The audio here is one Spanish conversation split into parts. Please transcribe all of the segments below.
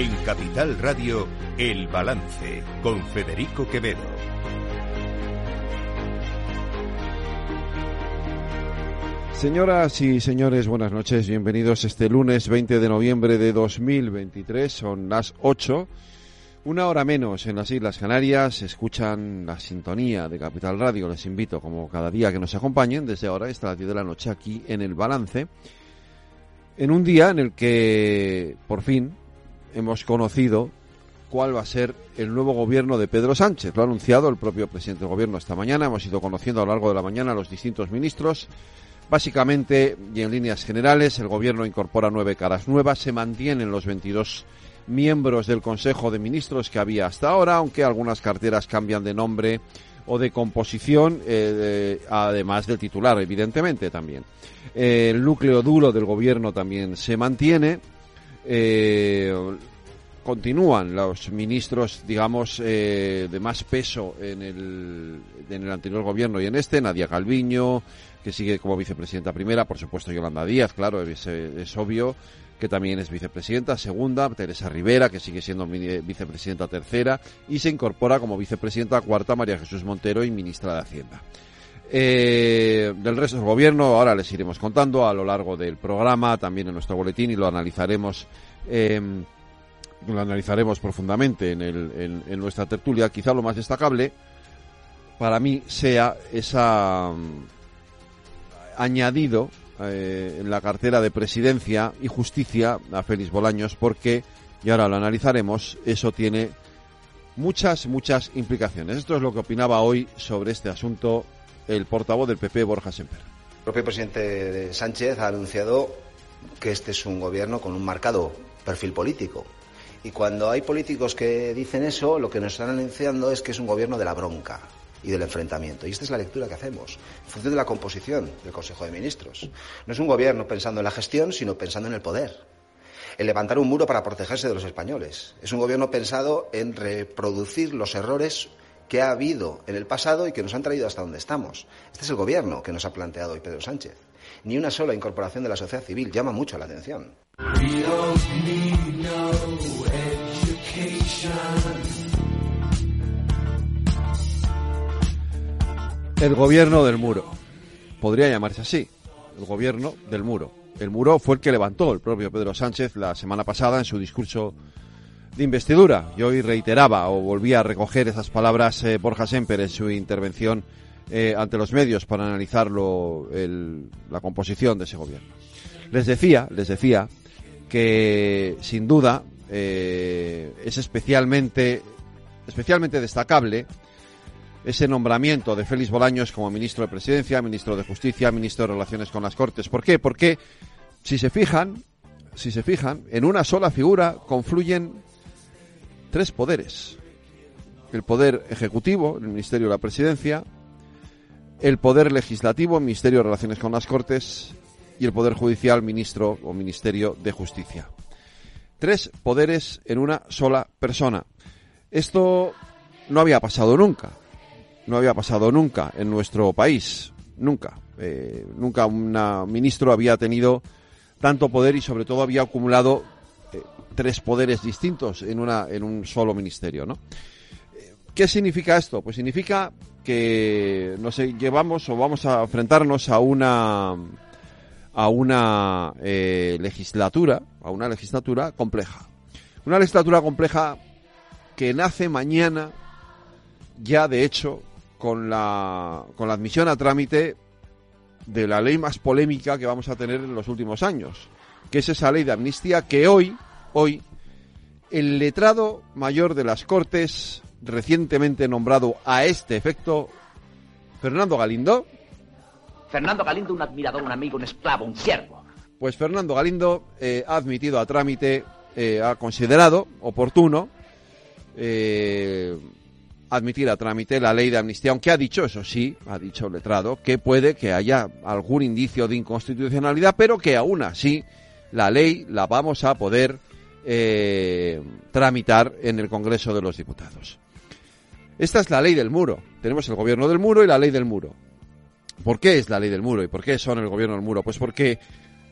En Capital Radio, El Balance, con Federico Quevedo. Señoras y señores, buenas noches. Bienvenidos este lunes 20 de noviembre de 2023. Son las 8. Una hora menos en las Islas Canarias. Escuchan la sintonía de Capital Radio. Les invito, como cada día, que nos acompañen desde ahora hasta las 10 de la noche aquí en El Balance. En un día en el que, por fin, hemos conocido cuál va a ser el nuevo gobierno de Pedro Sánchez. Lo ha anunciado el propio presidente del gobierno esta mañana. Hemos ido conociendo a lo largo de la mañana a los distintos ministros. Básicamente y en líneas generales, el gobierno incorpora nueve caras nuevas, se mantienen los 22 miembros del Consejo de Ministros que había hasta ahora, aunque algunas carteras cambian de nombre o de composición, eh, además del titular, evidentemente también. Eh, el núcleo duro del gobierno también se mantiene. Eh, continúan los ministros, digamos, eh, de más peso en el, en el anterior gobierno y en este, Nadia Calviño, que sigue como vicepresidenta primera, por supuesto Yolanda Díaz, claro, es, es obvio que también es vicepresidenta segunda, Teresa Rivera, que sigue siendo vicepresidenta tercera, y se incorpora como vicepresidenta cuarta María Jesús Montero y ministra de Hacienda. Eh, del resto del gobierno, ahora les iremos contando a lo largo del programa, también en nuestro boletín, y lo analizaremos. Eh, lo analizaremos profundamente en, el, en, nuestra tertulia. Quizá lo más destacable para mí sea esa añadido eh, en la cartera de presidencia y justicia a Félix Bolaños porque, y ahora lo analizaremos, eso tiene muchas, muchas implicaciones. Esto es lo que opinaba hoy sobre este asunto el portavoz del PP, Borja Semper. El propio presidente Sánchez ha anunciado que este es un gobierno con un marcado perfil político. Y cuando hay políticos que dicen eso, lo que nos están anunciando es que es un gobierno de la bronca, y del enfrentamiento. Y esta es la lectura que hacemos, en función de la composición del Consejo de Ministros. No es un gobierno pensando en la gestión, sino pensando en el poder. En levantar un muro para protegerse de los españoles. Es un gobierno pensado en reproducir los errores que ha habido en el pasado y que nos han traído hasta donde estamos. Este es el gobierno que nos ha planteado hoy Pedro Sánchez. Ni una sola incorporación de la sociedad civil llama mucho la atención. El gobierno del muro. Podría llamarse así. El gobierno del muro. El muro fue el que levantó el propio Pedro Sánchez la semana pasada en su discurso de investidura. Y hoy reiteraba o volvía a recoger esas palabras eh, Borja Semper en su intervención eh, ante los medios para analizar la composición de ese gobierno. Les decía, les decía que sin duda eh, es especialmente, especialmente destacable ese nombramiento de Félix Bolaños como ministro de Presidencia, ministro de Justicia, ministro de Relaciones con las Cortes. ¿Por qué? Porque si se fijan, si se fijan, en una sola figura confluyen tres poderes. El poder ejecutivo, el Ministerio de la Presidencia, el poder legislativo, el Ministerio de Relaciones con las Cortes, y el poder judicial, ministro o Ministerio de Justicia. Tres poderes en una sola persona. Esto no había pasado nunca no había pasado nunca en nuestro país, nunca. Eh, nunca un ministro había tenido tanto poder y sobre todo había acumulado tres poderes distintos en, una, en un solo ministerio, ¿no? ¿Qué significa esto? Pues significa que nos llevamos o vamos a enfrentarnos a una a una eh, legislatura, a una legislatura compleja. Una legislatura compleja que nace mañana ya de hecho con la, con la admisión a trámite de la ley más polémica que vamos a tener en los últimos años, que es esa ley de amnistía que hoy, hoy, el letrado mayor de las Cortes, recientemente nombrado a este efecto, Fernando Galindo. Fernando Galindo, un admirador, un amigo, un esclavo, un siervo. Pues Fernando Galindo eh, ha admitido a trámite, eh, ha considerado oportuno eh, admitir a trámite la ley de amnistía, aunque ha dicho, eso sí, ha dicho el letrado, que puede que haya algún indicio de inconstitucionalidad, pero que aún así la ley la vamos a poder eh, tramitar en el Congreso de los Diputados. Esta es la ley del muro. Tenemos el gobierno del muro y la ley del muro. ¿Por qué es la ley del muro y por qué son el gobierno del muro? Pues porque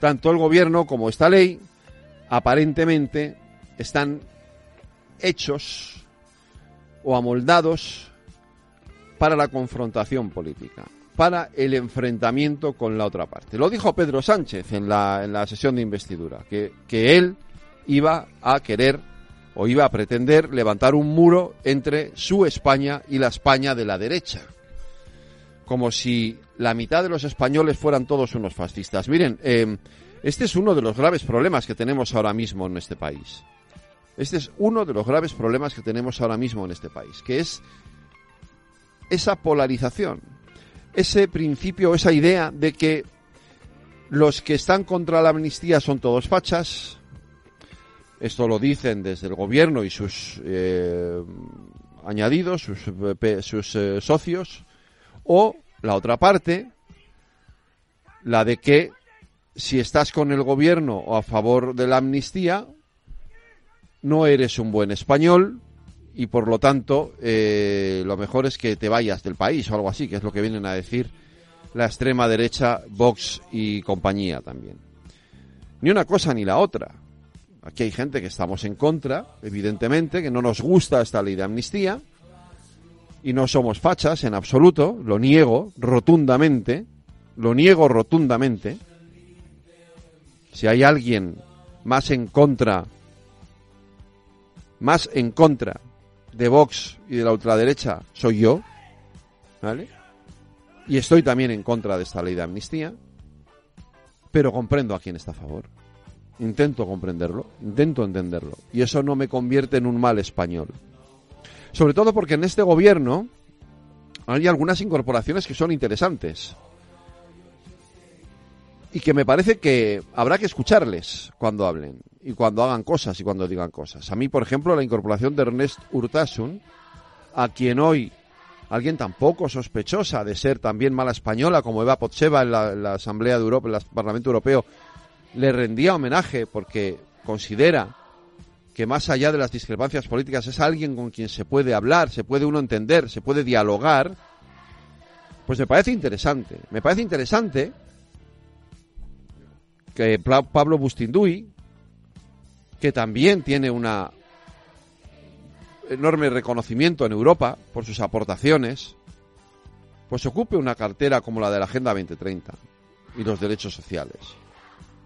tanto el gobierno como esta ley aparentemente están hechos o amoldados para la confrontación política, para el enfrentamiento con la otra parte. Lo dijo Pedro Sánchez en la, en la sesión de investidura, que, que él iba a querer o iba a pretender levantar un muro entre su España y la España de la derecha. Como si la mitad de los españoles fueran todos unos fascistas. Miren, eh, este es uno de los graves problemas que tenemos ahora mismo en este país. Este es uno de los graves problemas que tenemos ahora mismo en este país, que es esa polarización, ese principio, esa idea de que los que están contra la amnistía son todos fachas. Esto lo dicen desde el gobierno y sus eh, añadidos, sus, sus eh, socios. O la otra parte, la de que si estás con el gobierno o a favor de la amnistía, no eres un buen español y por lo tanto eh, lo mejor es que te vayas del país o algo así, que es lo que vienen a decir la extrema derecha, Vox y compañía también. Ni una cosa ni la otra. Aquí hay gente que estamos en contra, evidentemente, que no nos gusta esta ley de amnistía y no somos fachas en absoluto, lo niego rotundamente, lo niego rotundamente. Si hay alguien más en contra más en contra de Vox y de la ultraderecha soy yo, ¿vale? Y estoy también en contra de esta ley de amnistía, pero comprendo a quién está a favor. Intento comprenderlo, intento entenderlo, y eso no me convierte en un mal español. Sobre todo porque en este gobierno hay algunas incorporaciones que son interesantes y que me parece que habrá que escucharles cuando hablen y cuando hagan cosas y cuando digan cosas. A mí, por ejemplo, la incorporación de Ernest Urtasun, a quien hoy alguien tampoco sospechosa de ser también mala española como Eva Potseva en la, Asamblea de Europa, en el Parlamento Europeo, le rendía homenaje porque considera que más allá de las discrepancias políticas es alguien con quien se puede hablar, se puede uno entender, se puede dialogar, pues me parece interesante. Me parece interesante que Pablo Bustinduy, que también tiene un enorme reconocimiento en Europa por sus aportaciones, pues ocupe una cartera como la de la Agenda 2030 y los derechos sociales.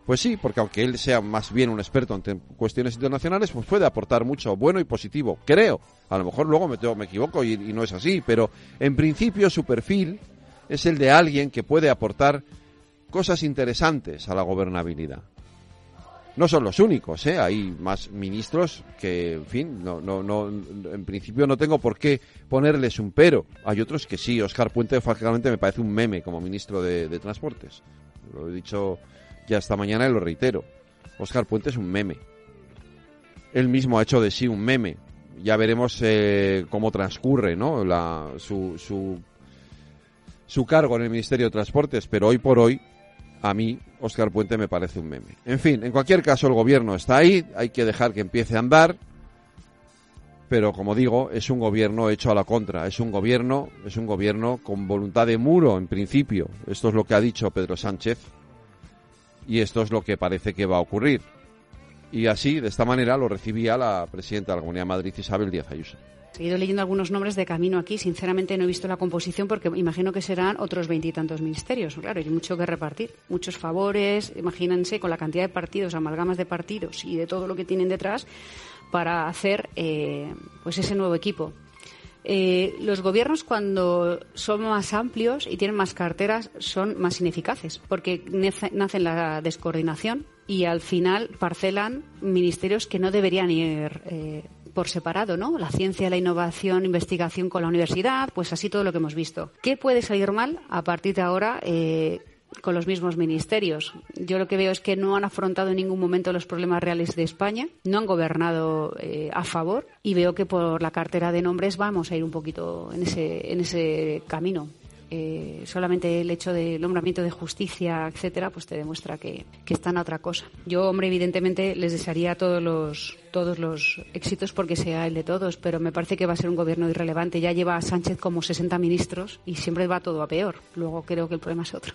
Pues sí, porque aunque él sea más bien un experto en cuestiones internacionales, pues puede aportar mucho bueno y positivo, creo. A lo mejor luego me, me equivoco y no es así, pero en principio su perfil es el de alguien que puede aportar cosas interesantes a la gobernabilidad. No son los únicos, ¿eh? hay más ministros que, en fin, no, no, no, en principio no tengo por qué ponerles un pero. Hay otros que sí, Oscar Puente francamente me parece un meme como ministro de, Transportes. Lo he dicho ya esta mañana lo reitero. Oscar Puente es un meme. Él mismo ha hecho de sí un meme. Ya veremos eh, cómo transcurre ¿no? La, su, su, su cargo en el Ministerio de Transportes, pero hoy por hoy a mí Oscar Puente me parece un meme. En fin, en cualquier caso el gobierno está ahí, hay que dejar que empiece a andar, pero como digo, es un gobierno hecho a la contra, es un gobierno, es un gobierno con voluntad de muro en principio. Esto es lo que ha dicho Pedro Sánchez y esto es lo que parece que va a ocurrir. Y así, de esta manera, lo recibía la presidenta de la Comunidad de Madrid, Isabel Díaz Ayuso. He ido leyendo algunos nombres de camino aquí. Sinceramente no he visto la composición porque imagino que serán otros veintitantos ministerios. Claro, hay mucho que repartir. Muchos favores. Imagínense con la cantidad de partidos, amalgamas de partidos y de todo lo que tienen detrás para hacer eh, pues ese nuevo equipo. Eh, los gobiernos cuando son más amplios y tienen más carteras son más ineficaces porque nace la descoordinación y al final parcelan ministerios que no deberían ir eh, por separado, ¿no? La ciencia, la innovación, investigación con la universidad, pues así todo lo que hemos visto. ¿Qué puede salir mal a partir de ahora? Eh, con los mismos ministerios. Yo lo que veo es que no han afrontado en ningún momento los problemas reales de España, no han gobernado eh, a favor y veo que por la cartera de nombres vamos a ir un poquito en ese, en ese camino. Eh, solamente el hecho del nombramiento de justicia, etcétera, pues te demuestra que, que, están a otra cosa. Yo, hombre, evidentemente les desearía todos los, todos los éxitos porque sea el de todos, pero me parece que va a ser un gobierno irrelevante. Ya lleva Sánchez como 60 ministros y siempre va todo a peor. Luego creo que el problema es otro.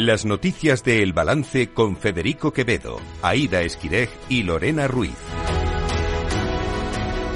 Las noticias de El Balance con Federico Quevedo, Aida Esquirej y Lorena Ruiz.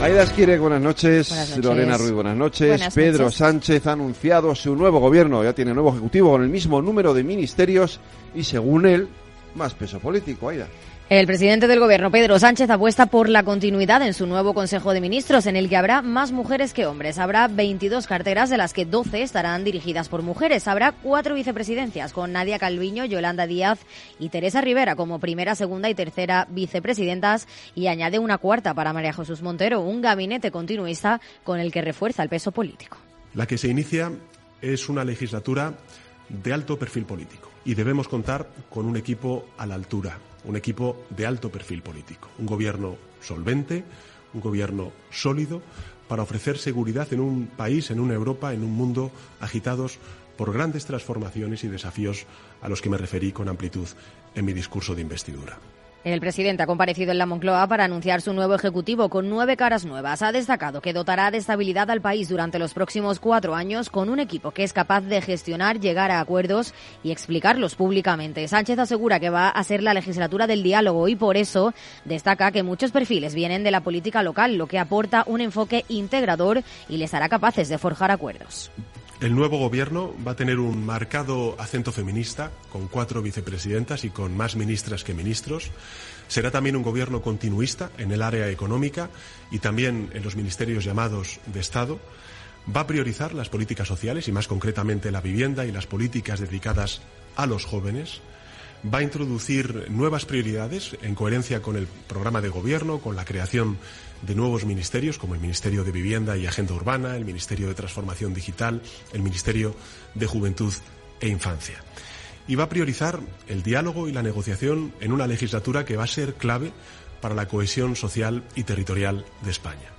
Aida Esquirej, buenas noches. Buenas noches. Lorena Ruiz, buenas noches. Buenas Pedro noches. Sánchez ha anunciado su nuevo gobierno. Ya tiene nuevo ejecutivo con el mismo número de ministerios y, según él, más peso político. Aida. El presidente del Gobierno, Pedro Sánchez, apuesta por la continuidad en su nuevo Consejo de Ministros, en el que habrá más mujeres que hombres. Habrá 22 carteras, de las que 12 estarán dirigidas por mujeres. Habrá cuatro vicepresidencias, con Nadia Calviño, Yolanda Díaz y Teresa Rivera como primera, segunda y tercera vicepresidentas. Y añade una cuarta para María Jesús Montero, un gabinete continuista con el que refuerza el peso político. La que se inicia es una legislatura de alto perfil político y debemos contar con un equipo a la altura, un equipo de alto perfil político, un gobierno solvente, un gobierno sólido para ofrecer seguridad en un país, en una Europa, en un mundo agitados por grandes transformaciones y desafíos a los que me referí con amplitud en mi discurso de investidura. El presidente ha comparecido en la Moncloa para anunciar su nuevo ejecutivo con nueve caras nuevas. Ha destacado que dotará de estabilidad al país durante los próximos cuatro años con un equipo que es capaz de gestionar, llegar a acuerdos y explicarlos públicamente. Sánchez asegura que va a ser la legislatura del diálogo y por eso destaca que muchos perfiles vienen de la política local, lo que aporta un enfoque integrador y les hará capaces de forjar acuerdos. El nuevo gobierno va a tener un marcado acento feminista, con cuatro vicepresidentas y con más ministras que ministros. Será también un gobierno continuista en el área económica y también en los ministerios llamados de Estado. Va a priorizar las políticas sociales y más concretamente la vivienda y las políticas dedicadas a los jóvenes. Va a introducir nuevas prioridades en coherencia con el programa de gobierno, con la creación de nuevos ministerios como el Ministerio de Vivienda y Agenda Urbana, el Ministerio de Transformación Digital, el Ministerio de Juventud e Infancia. Y va a priorizar el diálogo y la negociación en una legislatura que va a ser clave para la cohesión social y territorial de España.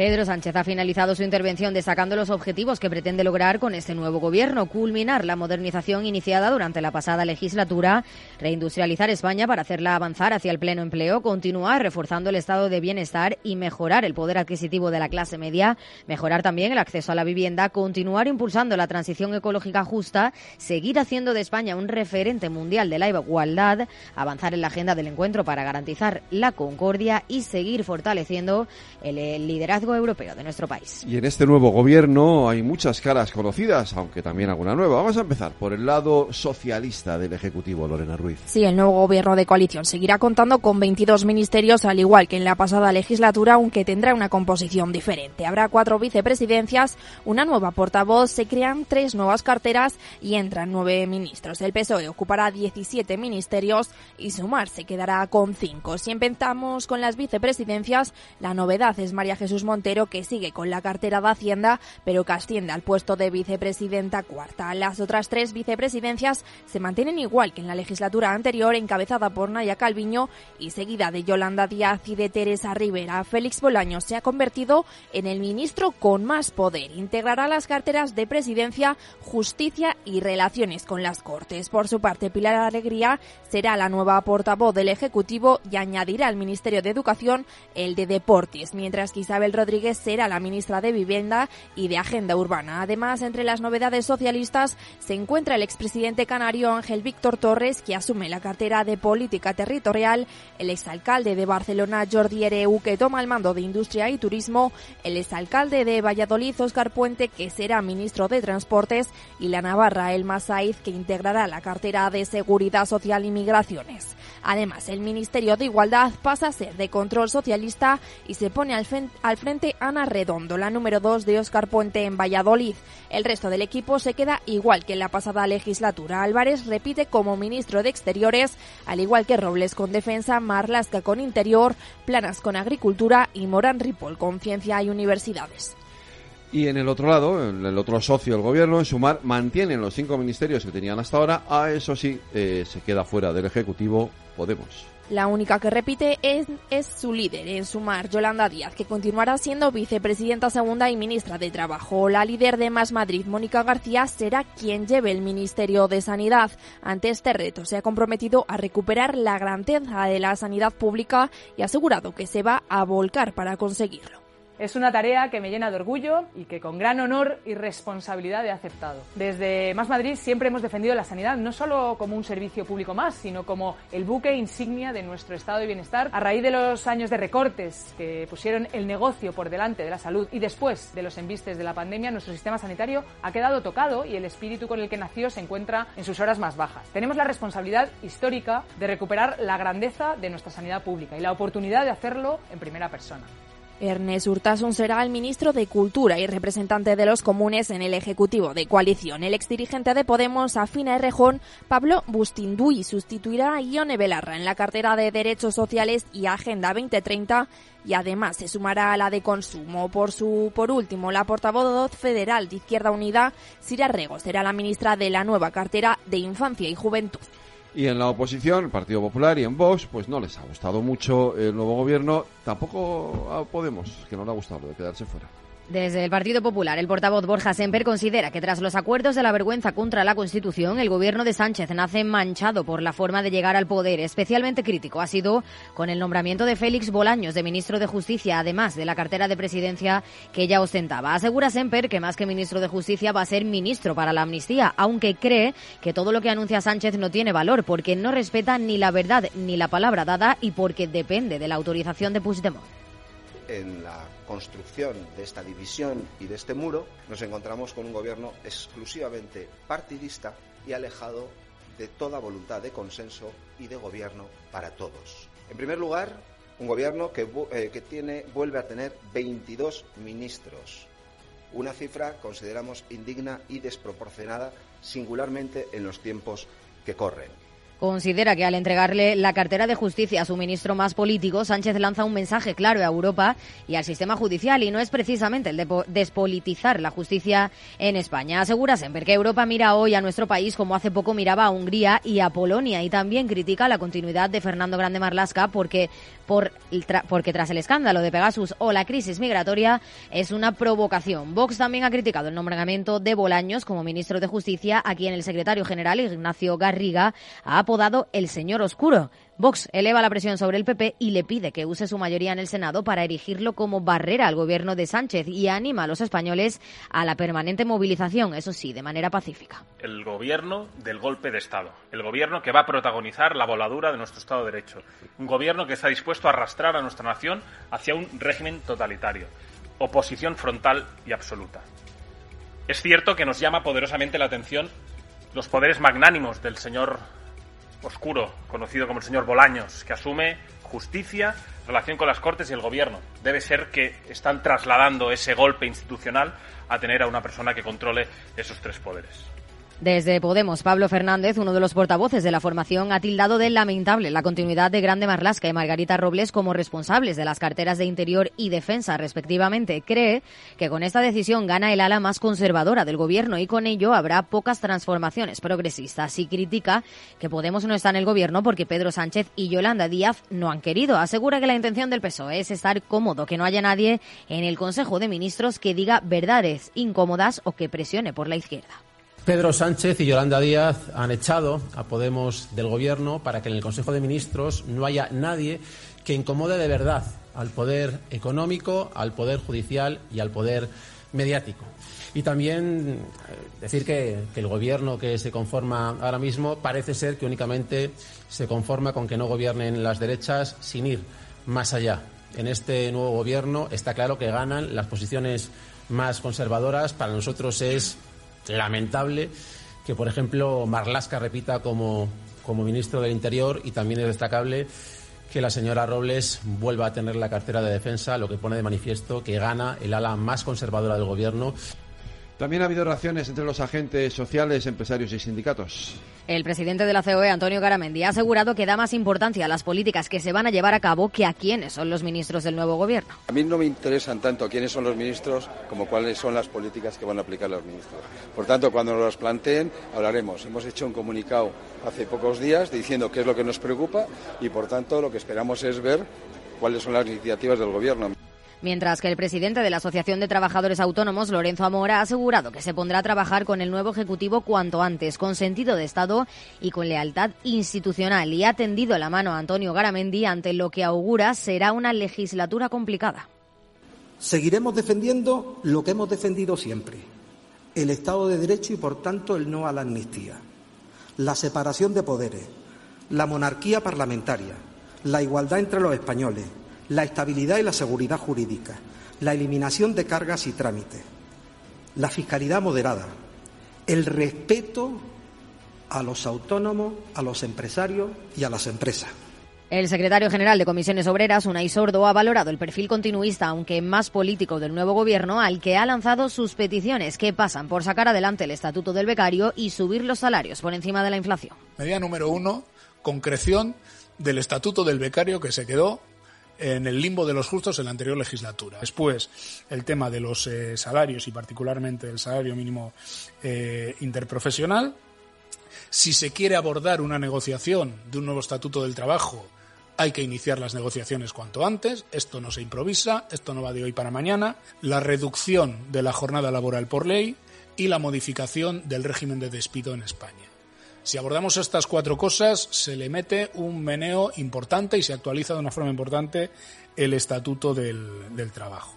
Pedro Sánchez ha finalizado su intervención destacando los objetivos que pretende lograr con este nuevo gobierno, culminar la modernización iniciada durante la pasada legislatura, reindustrializar España para hacerla avanzar hacia el pleno empleo, continuar reforzando el estado de bienestar y mejorar el poder adquisitivo de la clase media, mejorar también el acceso a la vivienda, continuar impulsando la transición ecológica justa, seguir haciendo de España un referente mundial de la igualdad, avanzar en la agenda del encuentro para garantizar la concordia y seguir fortaleciendo el, el europeo de nuestro país. Y en este nuevo gobierno hay muchas caras conocidas, aunque también alguna nueva. Vamos a empezar por el lado socialista del Ejecutivo, Lorena Ruiz. Sí, el nuevo gobierno de coalición seguirá contando con 22 ministerios, al igual que en la pasada legislatura, aunque tendrá una composición diferente. Habrá cuatro vicepresidencias, una nueva portavoz, se crean tres nuevas carteras y entran nueve ministros. El PSOE ocupará 17 ministerios y Sumar se quedará con cinco. Si empezamos con las vicepresidencias, la novedad es María Jesús Montero, que sigue con la cartera de Hacienda, pero que asciende al puesto de vicepresidenta cuarta. Las otras tres vicepresidencias se mantienen igual que en la legislatura anterior, encabezada por Naya Calviño y seguida de Yolanda Díaz y de Teresa Rivera. Félix Bolaños se ha convertido en el ministro con más poder. Integrará las carteras de presidencia, justicia y relaciones con las Cortes. Por su parte, Pilar Alegría será la nueva portavoz del Ejecutivo y añadirá al Ministerio de Educación el de Deportes, mientras que Isabel Rodríguez será la ministra de Vivienda y de Agenda Urbana. Además, entre las novedades socialistas se encuentra el expresidente canario Ángel Víctor Torres, que asume la cartera de Política Territorial, el exalcalde de Barcelona Jordi Ereu, que toma el mando de Industria y Turismo, el exalcalde de Valladolid Óscar Puente, que será ministro de Transportes, y la Navarra Elma Saiz, que integrará la cartera de Seguridad Social y Migraciones. Además, el Ministerio de Igualdad pasa a ser de control socialista y se pone al, al Ana Redondo, la número 2 de Óscar Puente en Valladolid. El resto del equipo se queda igual que en la pasada legislatura. Álvarez repite como ministro de Exteriores, al igual que Robles con Defensa, Marlasca con Interior, Planas con Agricultura y Morán Ripoll con Ciencia y Universidades. Y en el otro lado, el otro socio del gobierno, en Sumar, mantienen los cinco ministerios que tenían hasta ahora. A eso sí, eh, se queda fuera del Ejecutivo Podemos. La única que repite es, su líder en Sumar, Yolanda Díaz, que continuará siendo vicepresidenta segunda y ministra de Trabajo. La líder de Más Madrid, Mónica García, será quien lleve el Ministerio de Sanidad. Ante este reto, se ha comprometido a recuperar la grandeza de la sanidad pública y ha asegurado que se va a volcar para conseguirlo. Es una tarea que me llena de orgullo y que con gran honor y responsabilidad he aceptado. Desde Más Madrid siempre hemos defendido la sanidad no solo como un servicio público más, sino como el buque insignia de nuestro estado de bienestar. A raíz de los años de recortes que pusieron el negocio por delante de la salud y después de los embistes de la pandemia, nuestro sistema sanitario ha quedado tocado y el espíritu con el que nació se encuentra en sus horas más bajas. Tenemos la responsabilidad histórica de recuperar la grandeza de nuestra sanidad pública y la oportunidad de hacerlo en primera persona. Ernest Urtasun será el ministro de Cultura y representante de los comunes en el Ejecutivo de Coalición. El exdirigente de Podemos, Afina Errejón, Pablo Bustinduy, sustituirá a Ione Belarra en la cartera de Derechos Sociales y Agenda 2030 y además se sumará a la de consumo. Por su por último, la portavoz federal de Izquierda Unida, Sira Rego, será la ministra de la nueva cartera de Infancia y Juventud. Y en la oposición, el Partido Popular y en Vox, pues no les ha gustado mucho el nuevo gobierno. Tampoco a Podemos, que no le ha gustado de quedarse fuera. Desde el Partido Popular, el portavoz Borja Semper considera que tras los acuerdos de la vergüenza contra la Constitución, el gobierno de Sánchez nace manchado por la forma de llegar al poder. Especialmente crítico ha sido con el nombramiento de Félix Bolaños de ministro de Justicia, además de la cartera de presidencia que ya ostentaba. Asegura Semper que más que ministro de Justicia va a ser ministro para la amnistía, aunque cree que todo lo que anuncia Sánchez no tiene valor porque no respeta ni la verdad ni la palabra dada y porque depende de la autorización de Puigdemont. Construcción de esta división y de este muro, nos encontramos con un gobierno exclusivamente partidista y alejado de toda voluntad de consenso y de gobierno para todos. En primer lugar, un gobierno que, eh, que tiene, vuelve a tener 22 ministros, una cifra consideramos indigna y desproporcionada, singularmente en los tiempos que corren. Considera que al entregarle la cartera de justicia a su ministro más político, Sánchez lanza un mensaje claro a Europa y al sistema judicial y no es precisamente el de despolitizar la justicia en España. Asegura Semper que Europa mira hoy a nuestro país como hace poco miraba a Hungría y a Polonia y también critica la continuidad de Fernando Grande Marlasca porque, por, porque tras el escándalo de Pegasus o la crisis migratoria es una provocación. Vox también ha criticado el nombramiento de Bolaños como ministro de Justicia, a quien el secretario general Ignacio Garriga ha apodado el señor oscuro. Vox eleva la presión sobre el PP y le pide que use su mayoría en el Senado para erigirlo como barrera al gobierno de Sánchez y anima a los españoles a la permanente movilización, eso sí, de manera pacífica. El gobierno del golpe de Estado, el gobierno que va a protagonizar la voladura de nuestro Estado de Derecho, un gobierno que está dispuesto a arrastrar a nuestra nación hacia un régimen totalitario, oposición frontal y absoluta. Es cierto que nos llama poderosamente la atención los poderes magnánimos del señor oscuro, conocido como el señor Bolaños, que asume justicia, relación con las Cortes y el Gobierno. Debe ser que están trasladando ese golpe institucional a tener a una persona que controle esos tres poderes. Desde Podemos, Pablo Fernández, uno de los portavoces de la formación, ha tildado de lamentable la continuidad de Grande Marlasca y Margarita Robles como responsables de las carteras de Interior y Defensa, respectivamente. Cree que con esta decisión gana el ala más conservadora del Gobierno y con ello habrá pocas transformaciones progresistas. Y critica que Podemos no está en el Gobierno porque Pedro Sánchez y Yolanda Díaz no han querido. Asegura que la intención del PSOE es estar cómodo, que no haya nadie en el Consejo de Ministros que diga verdades incómodas o que presione por la izquierda. Pedro Sánchez y Yolanda Díaz han echado a Podemos del Gobierno para que en el Consejo de Ministros no haya nadie que incomode de verdad al poder económico, al poder judicial y al poder mediático. Y también eh, decir que, que, el gobierno que se conforma ahora mismo parece ser que únicamente se conforma con que no gobiernen las derechas sin ir más allá. En este nuevo gobierno está claro que ganan las posiciones más conservadoras. Para nosotros es lamentable que, por ejemplo, Marlasca repita como, como ministro del Interior y también es destacable que la señora Robles vuelva a tener la cartera de defensa, lo que pone de manifiesto que gana el ala más conservadora del Gobierno También ha habido reacciones entre los agentes sociales, empresarios y sindicatos. El presidente de la COE, Antonio Garamendi, ha asegurado que da más importancia a las políticas que se van a llevar a cabo que a quiénes son los ministros del nuevo gobierno. A mí no me interesan tanto quiénes son los ministros como cuáles son las políticas que van a aplicar los ministros. Por tanto, cuando nos las planteen, hablaremos. Hemos hecho un comunicado hace pocos días diciendo qué es lo que nos preocupa y, por tanto, lo que esperamos es ver cuáles son las iniciativas del gobierno. Mientras que el presidente de la Asociación de Trabajadores Autónomos, Lorenzo Amora, ha asegurado que se pondrá a trabajar con el nuevo Ejecutivo cuanto antes, con sentido de Estado y con lealtad institucional, y ha tendido la mano a Antonio Garamendi ante lo que augura será una legislatura complicada. Seguiremos defendiendo lo que hemos defendido siempre, el Estado de Derecho y, por tanto, el no a la amnistía, la separación de poderes, la monarquía parlamentaria, la igualdad entre los españoles, la estabilidad y la seguridad jurídica, la eliminación de cargas y trámites, la fiscalidad moderada, el respeto a los autónomos, a los empresarios y a las empresas. El secretario general de Comisiones Obreras, Unai Sordo, ha valorado el perfil continuista, aunque más político, del nuevo gobierno, al que ha lanzado sus peticiones, que pasan por sacar adelante el estatuto del becario y subir los salarios por encima de la inflación. Medida número uno, concreción del estatuto del becario que se quedó en el limbo de los justos en la anterior legislatura. Después, el tema de los eh, salarios y particularmente el salario mínimo eh, interprofesional. Si se quiere abordar una negociación de un nuevo estatuto del trabajo, hay que iniciar las negociaciones cuanto antes. Esto no se improvisa, esto no va de hoy para mañana. La reducción de la jornada laboral por ley y la modificación del régimen de despido en España. Si abordamos estas cuatro cosas, se le mete un meneo importante y se actualiza de una forma importante el estatuto del, trabajo.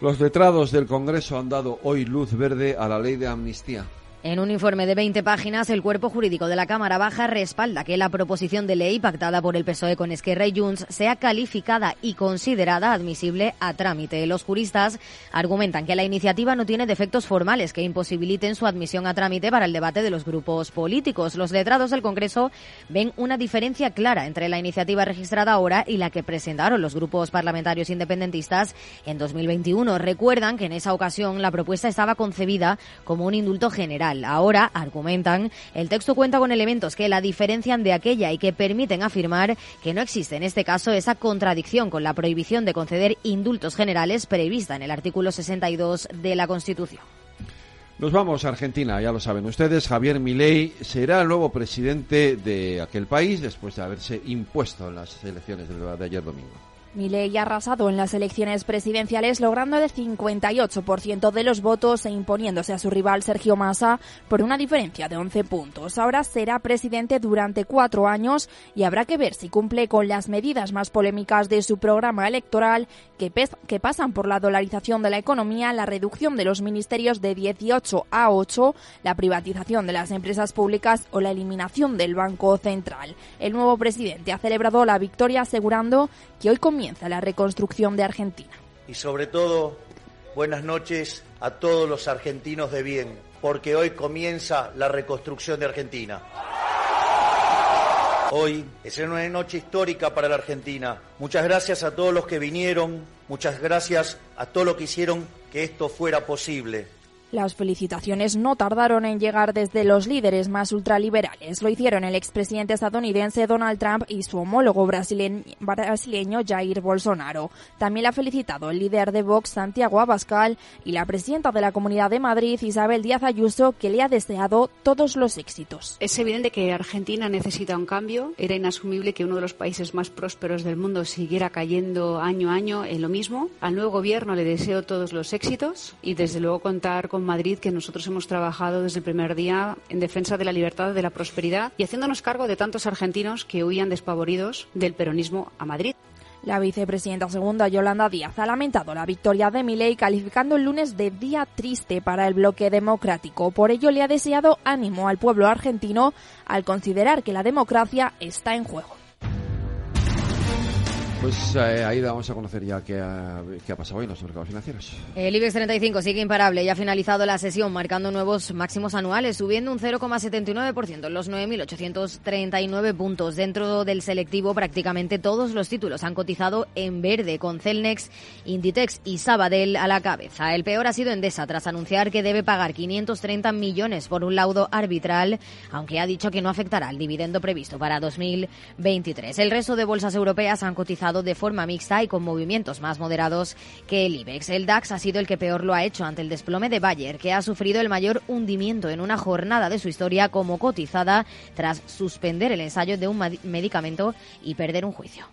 Los letrados del Congreso han dado hoy luz verde a la ley de amnistía. En un informe de 20 páginas, el cuerpo jurídico de la Cámara Baja respalda que la proposición de ley pactada por el PSOE con Esquerra y Junts sea calificada y considerada admisible a trámite. Los juristas argumentan que la iniciativa no tiene defectos formales que imposibiliten su admisión a trámite para el debate de los grupos políticos. Los letrados del Congreso ven una diferencia clara entre la iniciativa registrada ahora y la que presentaron los grupos parlamentarios independentistas en 2021. Recuerdan que en esa ocasión la propuesta estaba concebida como un indulto general Ahora, argumentan, el texto cuenta con elementos que la diferencian de aquella y que permiten afirmar que no existe en este caso esa contradicción con la prohibición de conceder indultos generales prevista en el artículo 62 de la Constitución. Nos vamos a Argentina, ya lo saben ustedes. Javier Milei será el nuevo presidente de aquel país después de haberse impuesto en las elecciones de ayer domingo. Milei ha arrasado en las elecciones presidenciales logrando el 58% de los votos e imponiéndose a su rival Sergio Massa por una diferencia de 11 puntos. Ahora será presidente durante cuatro años y habrá que ver si cumple con las medidas más polémicas de su programa electoral que, que pasan por la dolarización de la economía, la reducción de los ministerios de 18 a 8, la privatización de las empresas públicas o la eliminación del Banco Central. El nuevo presidente ha celebrado la victoria asegurando que hoy comienza la reconstrucción de Argentina. Y sobre todo, buenas noches a todos los argentinos de bien, porque hoy comienza la reconstrucción de Argentina. Hoy es una noche histórica para la Argentina. Muchas gracias a todos los que vinieron, muchas gracias a todos los que hicieron que esto fuera posible. Las felicitaciones no tardaron en llegar desde los líderes más ultraliberales. Lo hicieron el expresidente estadounidense Donald Trump y su homólogo brasileño Jair Bolsonaro. También la ha felicitado el líder de Vox Santiago Abascal y la presidenta de la Comunidad de Madrid Isabel Díaz Ayuso que le ha deseado todos los éxitos. Es evidente que Argentina necesita un cambio. Era inasumible que uno de los países más prósperos del mundo siguiera cayendo año a año en lo mismo. Al nuevo gobierno le deseo todos los éxitos y desde luego contar con Madrid que nosotros hemos trabajado desde el primer día en defensa de la libertad, de la prosperidad y haciéndonos cargo de tantos argentinos que huían despavoridos del peronismo a Madrid. La vicepresidenta segunda, Yolanda Díaz, ha lamentado la victoria de Milei, calificando el lunes de día triste para el bloque democrático. Por ello, le ha deseado ánimo al pueblo argentino al considerar que la democracia está en juego. Pues eh, ahí vamos a conocer ya qué ha, qué ha pasado hoy en los mercados financieros. El IBEX 35 sigue imparable y ha finalizado la sesión marcando nuevos máximos anuales, subiendo un 0,79% en los 9.839 puntos. Dentro del selectivo, prácticamente todos los títulos han cotizado en verde, con Celnex, Inditex y Sabadell a la cabeza. El peor ha sido Endesa, tras anunciar que debe pagar 530 millones por un laudo arbitral, aunque ha dicho que no afectará al dividendo previsto para 2023. El resto de bolsas europeas han cotizado de forma mixta y con movimientos más moderados que el IBEX. El DAX ha sido el que peor lo ha hecho ante el desplome de Bayer, que ha sufrido el mayor hundimiento en una jornada de su historia como cotizada tras suspender el ensayo de un medicamento y perder un juicio.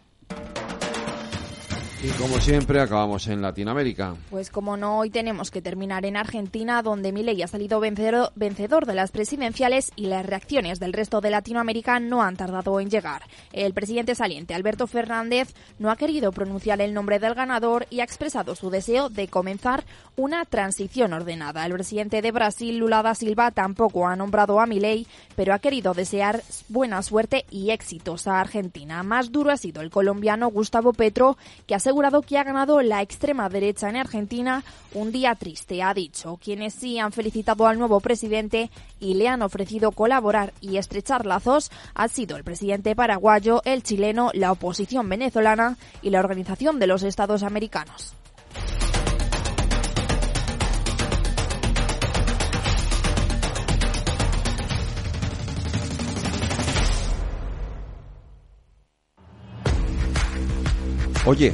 Y como siempre, acabamos en Latinoamérica. Pues como no, hoy tenemos que terminar en Argentina, donde Milei ha salido vencedor, vencedor de las presidenciales y las reacciones del resto de Latinoamérica no han tardado en llegar. El presidente saliente, Alberto Fernández, no ha querido pronunciar el nombre del ganador y ha expresado su deseo de comenzar una transición ordenada. El presidente de Brasil, Lula da Silva, tampoco ha nombrado a Milei, pero ha querido desear buena suerte y éxitos a Argentina. Más duro ha sido el colombiano Gustavo Petro, que ha asegurado que ha ganado la extrema derecha en Argentina un día triste, ha dicho. Quienes sí han felicitado al nuevo presidente y le han ofrecido colaborar y estrechar lazos han sido el presidente paraguayo, el chileno, la oposición venezolana y la Organización de los Estados Americanos. Oye,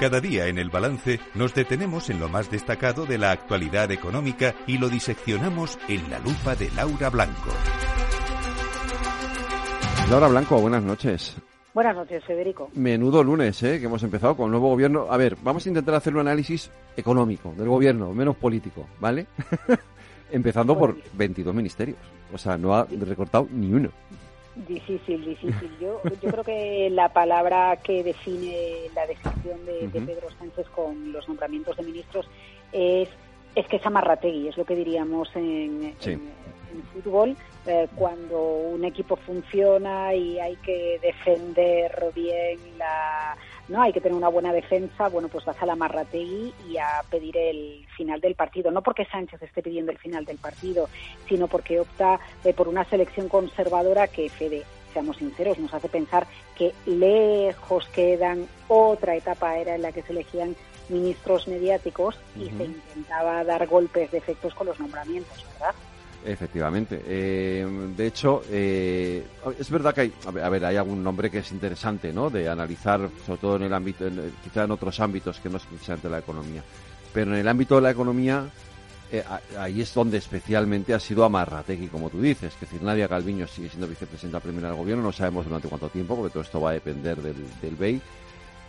Cada día en el balance nos detenemos en lo más destacado de la actualidad económica y lo diseccionamos en la lupa de Laura Blanco. Laura Blanco, buenas noches. Buenas noches, Federico. Menudo lunes, ¿eh? que hemos empezado con el nuevo gobierno. A ver, vamos a intentar hacer un análisis económico del gobierno, menos político, ¿vale? Empezando por 22 ministerios. O sea, no ha recortado ni uno. Difícil, difícil. Yo, yo creo que la palabra que define la decisión de, Pedro Sánchez con los nombramientos de ministros es, es que es amarrategui, es lo que diríamos en, fútbol, eh, cuando un equipo funciona y hay que defender bien la no hay que tener una buena defensa, bueno, pues vas a la Marrategui y a pedir el final del partido, no porque Sánchez esté pidiendo el final del partido, sino porque opta eh, por una selección conservadora que Fede, seamos sinceros, nos hace pensar que lejos quedan otra etapa era en la que se elegían ministros mediáticos y se intentaba dar golpes de efectos con los nombramientos, ¿verdad? Efectivamente. Eh, de hecho, eh, es verdad que hay, a ver, hay algún nombre que es interesante, ¿no? De analizar, sobre todo en el ámbito, quizá en otros ámbitos que no es precisamente la economía. Pero en el ámbito de la economía, eh, ahí es donde especialmente ha sido Amarrategui, como tú dices. Que decir, Nadia Calviño sigue siendo vicepresidenta primera del gobierno, no sabemos durante cuánto tiempo, porque todo esto va a depender del, del BEI.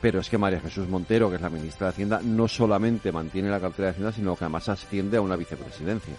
Pero es que María Jesús Montero, que es la ministra de Hacienda, no solamente mantiene la cartera de Hacienda, sino que además asciende a una vicepresidencia.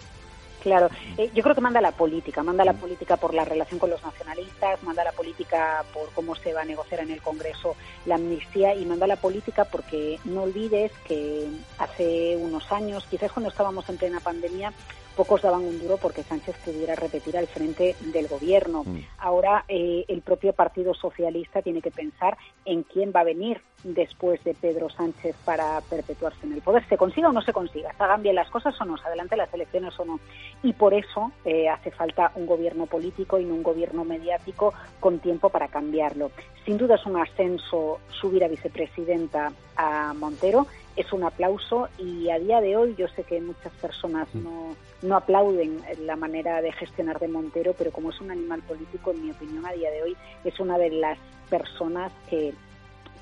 Claro, eh, yo creo que manda la política, manda la política por la relación con los nacionalistas, manda la política por cómo se va a negociar en el Congreso la amnistía y manda la política porque no olvides que hace unos años, quizás cuando estábamos en plena pandemia, pocos daban un duro porque Sánchez pudiera repetir al frente del gobierno. Mm. Ahora eh, el propio Partido Socialista tiene que pensar en quién va a venir después de Pedro Sánchez para perpetuarse en el poder. ¿Se consiga o no se consiga? ¿Se hagan bien las cosas o no? ¿Se adelante las elecciones o no? Y por eso eh, hace falta un gobierno político y no un gobierno mediático con tiempo para cambiarlo. Sin duda es un ascenso subir a vicepresidenta a Montero es un aplauso y a día de hoy yo sé que muchas personas mm. no, no aplauden la manera de gestionar de Montero, pero como es un animal político, en mi opinión, a día de hoy es una de las personas que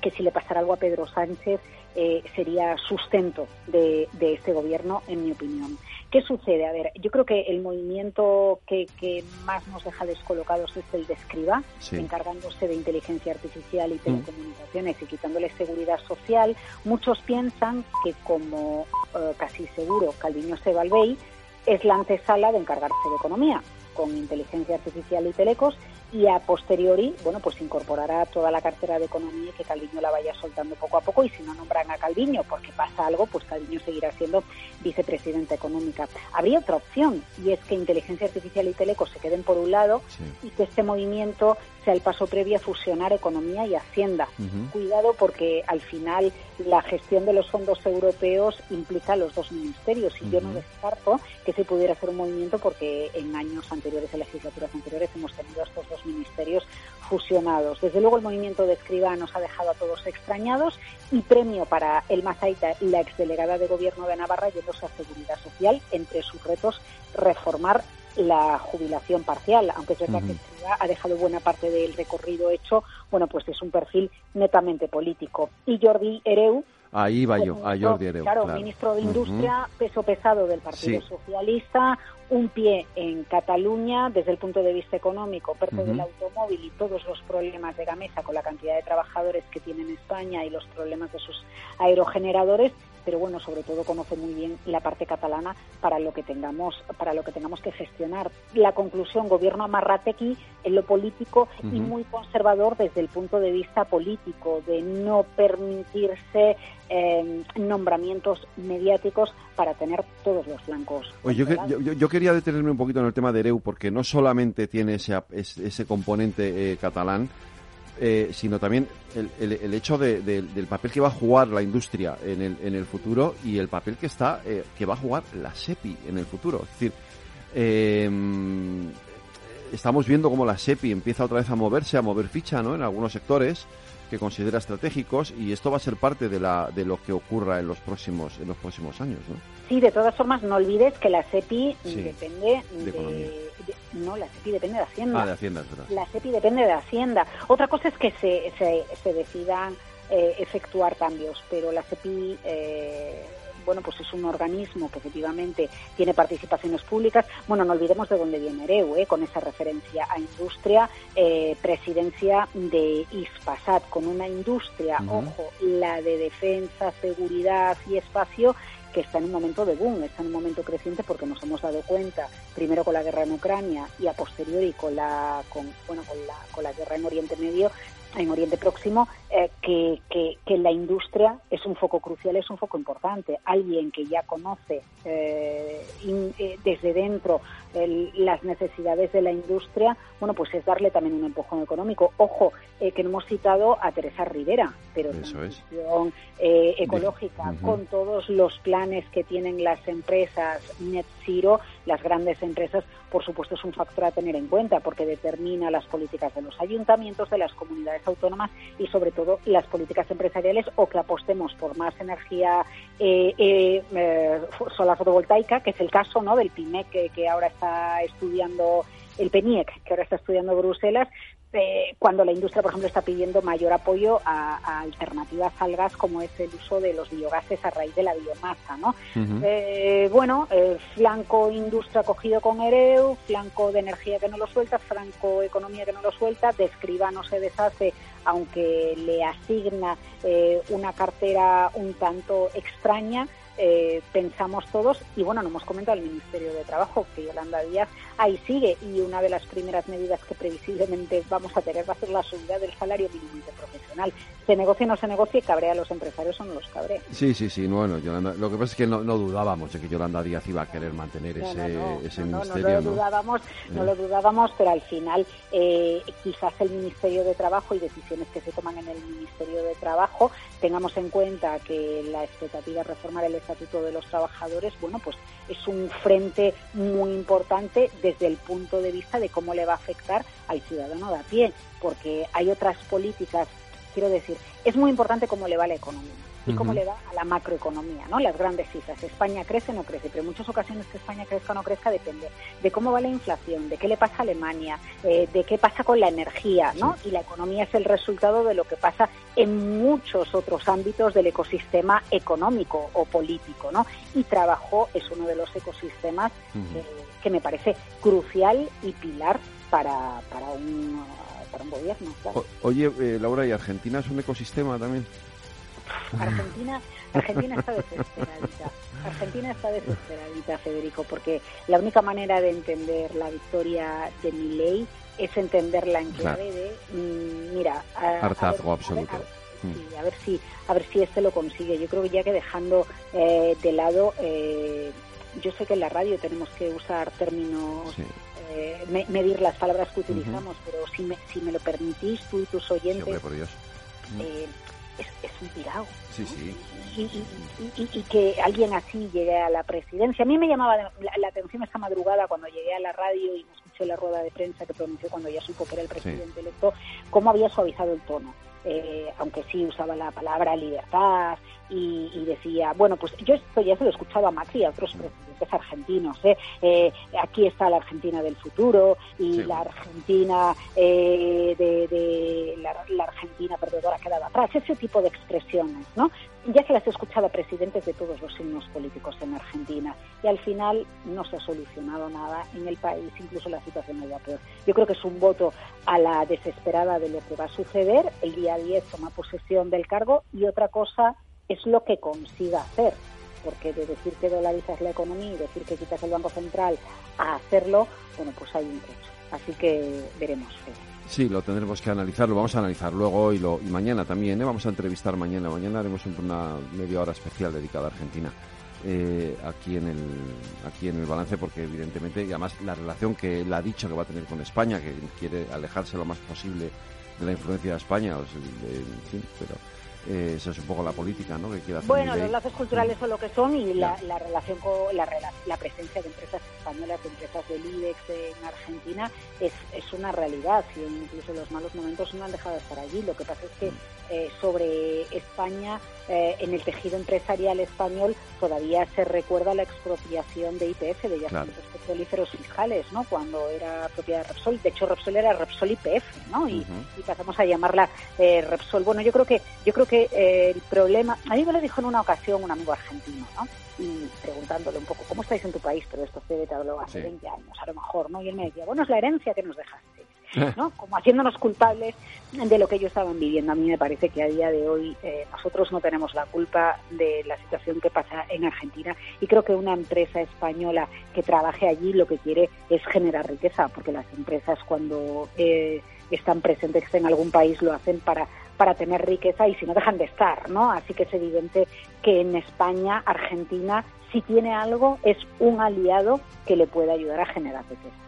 que si le pasara algo a Pedro Sánchez eh, sería sustento de, este gobierno, en mi opinión. ¿Qué sucede? A ver, yo creo que el movimiento que, más nos deja descolocados es el de Escriba, encargándose de inteligencia artificial y mm. telecomunicaciones y quitándole seguridad social. Muchos piensan que, como eh, casi seguro Calviño Sebalbey, es la antesala de encargarse de economía con inteligencia artificial y telecos y a posteriori, bueno, pues incorporará toda la cartera de economía y que Calviño la vaya soltando poco a poco y si no nombran a Calviño porque pasa algo, pues Calviño seguirá siendo vicepresidenta económica. Habría otra opción y es que inteligencia artificial y telecos se queden por un lado y que este movimiento sea el paso previo a fusionar economía y hacienda. Cuidado porque al final la gestión de los fondos europeos implica los dos ministerios y yo no descarto que se pudiera hacer un movimiento porque en años anteriores, en legislaturas anteriores, hemos tenido estos dos ministerios fusionados. Desde luego el movimiento de Escriba nos ha dejado a todos extrañados y premio para el Mazaita y la exdelegada de gobierno de Navarra yéndose a seguridad social, entre sus retos reformar la jubilación parcial, aunque es verdad que Escriba ha dejado buena parte del recorrido hecho, bueno, pues es un perfil netamente político. Y Jordi Ereu, Ahí va yo, a Jordi Ereu. Claro, ministro de Industria, peso pesado del Partido Socialista, un pie en Cataluña desde el punto de vista económico, perto del automóvil y todos los problemas de Gamesa con la cantidad de trabajadores que tiene en España y los problemas de sus aerogeneradores, pero bueno, sobre todo conoce muy bien la parte catalana para lo que tengamos para lo que tengamos que gestionar. La conclusión, gobierno amarratequi en lo político y muy conservador desde el punto de vista político, de no permitirse eh, nombramientos mediáticos para tener todos los blancos. Oye, yo, yo, quería detenerme un poquito en el tema de Ereu, porque no solamente tiene ese, ese componente eh, catalán, eh, sino también el, el, hecho de, del papel que va a jugar la industria en el, en el futuro y el papel que está eh, que va a jugar la SEPI en el futuro. Es decir, eh, estamos viendo cómo la SEPI empieza otra vez a moverse, a mover ficha, ¿no? En algunos sectores que considera estratégicos y esto va a ser parte de, la, de lo que ocurra en los próximos en los próximos años, ¿no? Sí, de todas formas no olvides que la SEPI depende de, no, la SEPI depende de Hacienda. Ah, de Hacienda, es verdad. La SEPI depende de Hacienda. Otra cosa es que se, se, se decidan eh, efectuar cambios, pero la SEPI eh, bueno, pues es un organismo que efectivamente tiene participaciones públicas. Bueno, no olvidemos de dónde viene Ereu, ¿eh? con esa referencia a industria, eh, presidencia de ISPASAT, con una industria, ojo, la de defensa, seguridad y espacio, que está en un momento de boom, está en un momento creciente porque nos hemos dado cuenta, primero con la guerra en Ucrania y a posteriori con la, con, bueno, con la, con la guerra en Oriente Medio, en Oriente Próximo, eh, que, que, la industria es un foco crucial, es un foco importante. Alguien que ya conoce eh, eh, desde dentro las necesidades de la industria, bueno, pues es darle también un empujón económico. Ojo, que no hemos citado a Teresa Rivera, pero Eso es. ecológica, con todos los planes que tienen las empresas Net Zero, las grandes empresas, por supuesto es un factor a tener en cuenta porque determina las políticas de los ayuntamientos, de las comunidades autónomas y sobre todo las políticas empresariales o que apostemos por más energía eh, eh, eh, solar fotovoltaica, que es el caso ¿no? del PIMEC que, que ahora está estudiando el PENIEC, que ahora está estudiando Bruselas, eh, cuando la industria, por ejemplo, está pidiendo mayor apoyo a, alternativas al gas, como es el uso de los biogases a raíz de la biomasa, ¿no? Eh, bueno, eh, flanco industria cogido con EREU, flanco de energía que no lo suelta, flanco economía que no lo suelta, de escriba no se deshace, aunque le asigna una cartera un tanto extraña, eh, pensamos todos, y bueno, no hemos comentado el Ministerio de Trabajo, que Yolanda Díaz ahí sigue, y una de las primeras medidas que previsiblemente vamos a tener va a ser la subida del salario mínimo interprofesional. Se negocie o no se negocie, cabrea a los empresarios o no los cabrea. Sí, sí, sí, bueno, lo que pasa es que no, dudábamos de que Yolanda Díaz iba a querer mantener ese, ese ministerio. No, lo dudábamos, no lo dudábamos, pero al final eh, quizás el Ministerio de Trabajo y decisiones que se toman en el Ministerio de Trabajo tengamos en cuenta que la expectativa es reformar el Estatuto de los Trabajadores, bueno, pues es un frente muy importante desde el punto de vista de cómo le va a afectar al ciudadano de a pie, porque hay otras políticas, quiero decir, es muy importante cómo le va la economía y cómo le va a la macroeconomía, ¿no? Las grandes cifras. España crece o no crece, pero en muchas ocasiones que España crezca o no crezca depende de cómo va la inflación, de qué le pasa a Alemania, eh, de qué pasa con la energía, ¿no? Y la economía es el resultado de lo que pasa en muchos otros ámbitos del ecosistema económico o político, ¿no? Y trabajo es uno de los ecosistemas que me parece crucial y pilar para, para, un, para un gobierno. oye, eh, Laura, ¿y Argentina es un ecosistema también? Argentina, Argentina está desesperadita. Argentina está desesperadita, Federico, porque la única manera de entender la victoria de ley es entenderla en clave de, mm, mira, hartazgo absoluto. A ver, si a ver si este lo consigue. Yo creo que ya que dejando eh, de lado, eh, yo sé que en la radio tenemos que usar términos eh, medir las palabras que utilizamos, pero si me, si me lo permitís, tú y tus oyentes, eh, es, un tirado. Y, que alguien así llegue a la presidencia. A mí me llamaba la, atención esta madrugada cuando llegué a la radio y me escuché la rueda de prensa que pronunció cuando ya supo que era el presidente electo, cómo había suavizado el tono. Eh, aunque sí usaba la palabra libertad y, decía, bueno, pues yo esto ya se lo he escuchado a Macri y a otros presidentes argentinos. ¿eh? Eh, aquí está la Argentina del futuro y la Argentina eh, de, la, Argentina perdedora quedada atrás. Ese tipo de expresiones, ¿no? Ya se las he escuchado a presidentes de todos los signos políticos en Argentina y al final no se ha solucionado nada en el país, incluso la situación es peor. Yo creo que es un voto a la desesperada de lo que va a suceder. El día 10 toma posesión del cargo y otra cosa es lo que consiga hacer, porque de decir que dolarizas la economía y decir que quitas el Banco Central a hacerlo, bueno, pues hay un trecho. Así que veremos. Sí, lo tendremos que analizar, lo vamos a analizar luego y, lo, y mañana también, ¿eh? vamos a entrevistar mañana. Mañana haremos una media hora especial dedicada a Argentina. Eh, aquí en el aquí en el balance porque evidentemente y además la relación que él ha dicho que va a tener con España que quiere alejarse lo más posible de la influencia de España en fin, pero eh, esa es un poco la política ¿no? que quiere hacer Bueno, los lazos culturales son lo que son y la, relación con la, la, presencia de empresas españolas, de empresas del IBEX en Argentina es, es una realidad y incluso los malos momentos no han dejado de estar allí. Lo que pasa es que eh, sobre España, eh, en el tejido empresarial español, todavía se recuerda la expropiación de IPF, de yacimientos petrolíferos fiscales, ¿no? cuando era propiedad de Repsol. De hecho, Repsol era Repsol IPF, ¿no? y, y pasamos a llamarla Repsol. Bueno, yo creo que yo creo que eh, el problema, a mí me lo dijo en una ocasión un amigo argentino, ¿no? Y preguntándole un poco, ¿cómo estáis en tu país? Pero esto se te habló hace 20 años, a lo mejor, ¿no? Y él me decía, bueno, es la herencia que nos dejaste, ¿no? Como haciéndonos culpables de lo que ellos estaban viviendo. A mí me parece que a día de hoy eh, nosotros no tenemos la culpa de la situación que pasa en Argentina y creo que una empresa española que trabaje allí lo que quiere es generar riqueza, porque las empresas cuando eh, están presentes en algún país lo hacen para para tener riqueza y si no dejan de estar, ¿no? Así que es evidente que en España, Argentina, si tiene algo, es un aliado que le puede ayudar a generar riqueza.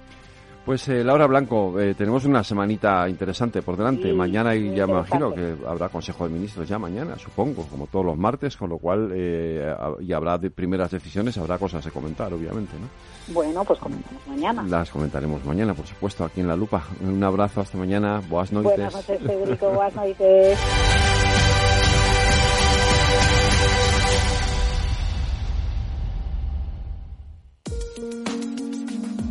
Pues eh, Laura Blanco, eh, tenemos una semanita interesante por delante. mañana y ya me imagino que habrá Consejo de Ministros ya mañana, supongo, como todos los martes, con lo cual eh, y habrá de primeras decisiones, habrá cosas de comentar, obviamente, ¿no? Bueno, pues comentamos mañana. Las comentaremos mañana, por supuesto, aquí en La Lupa. Un abrazo, hasta mañana. Buenas noches. Buenas noches, Federico. Buenas noches.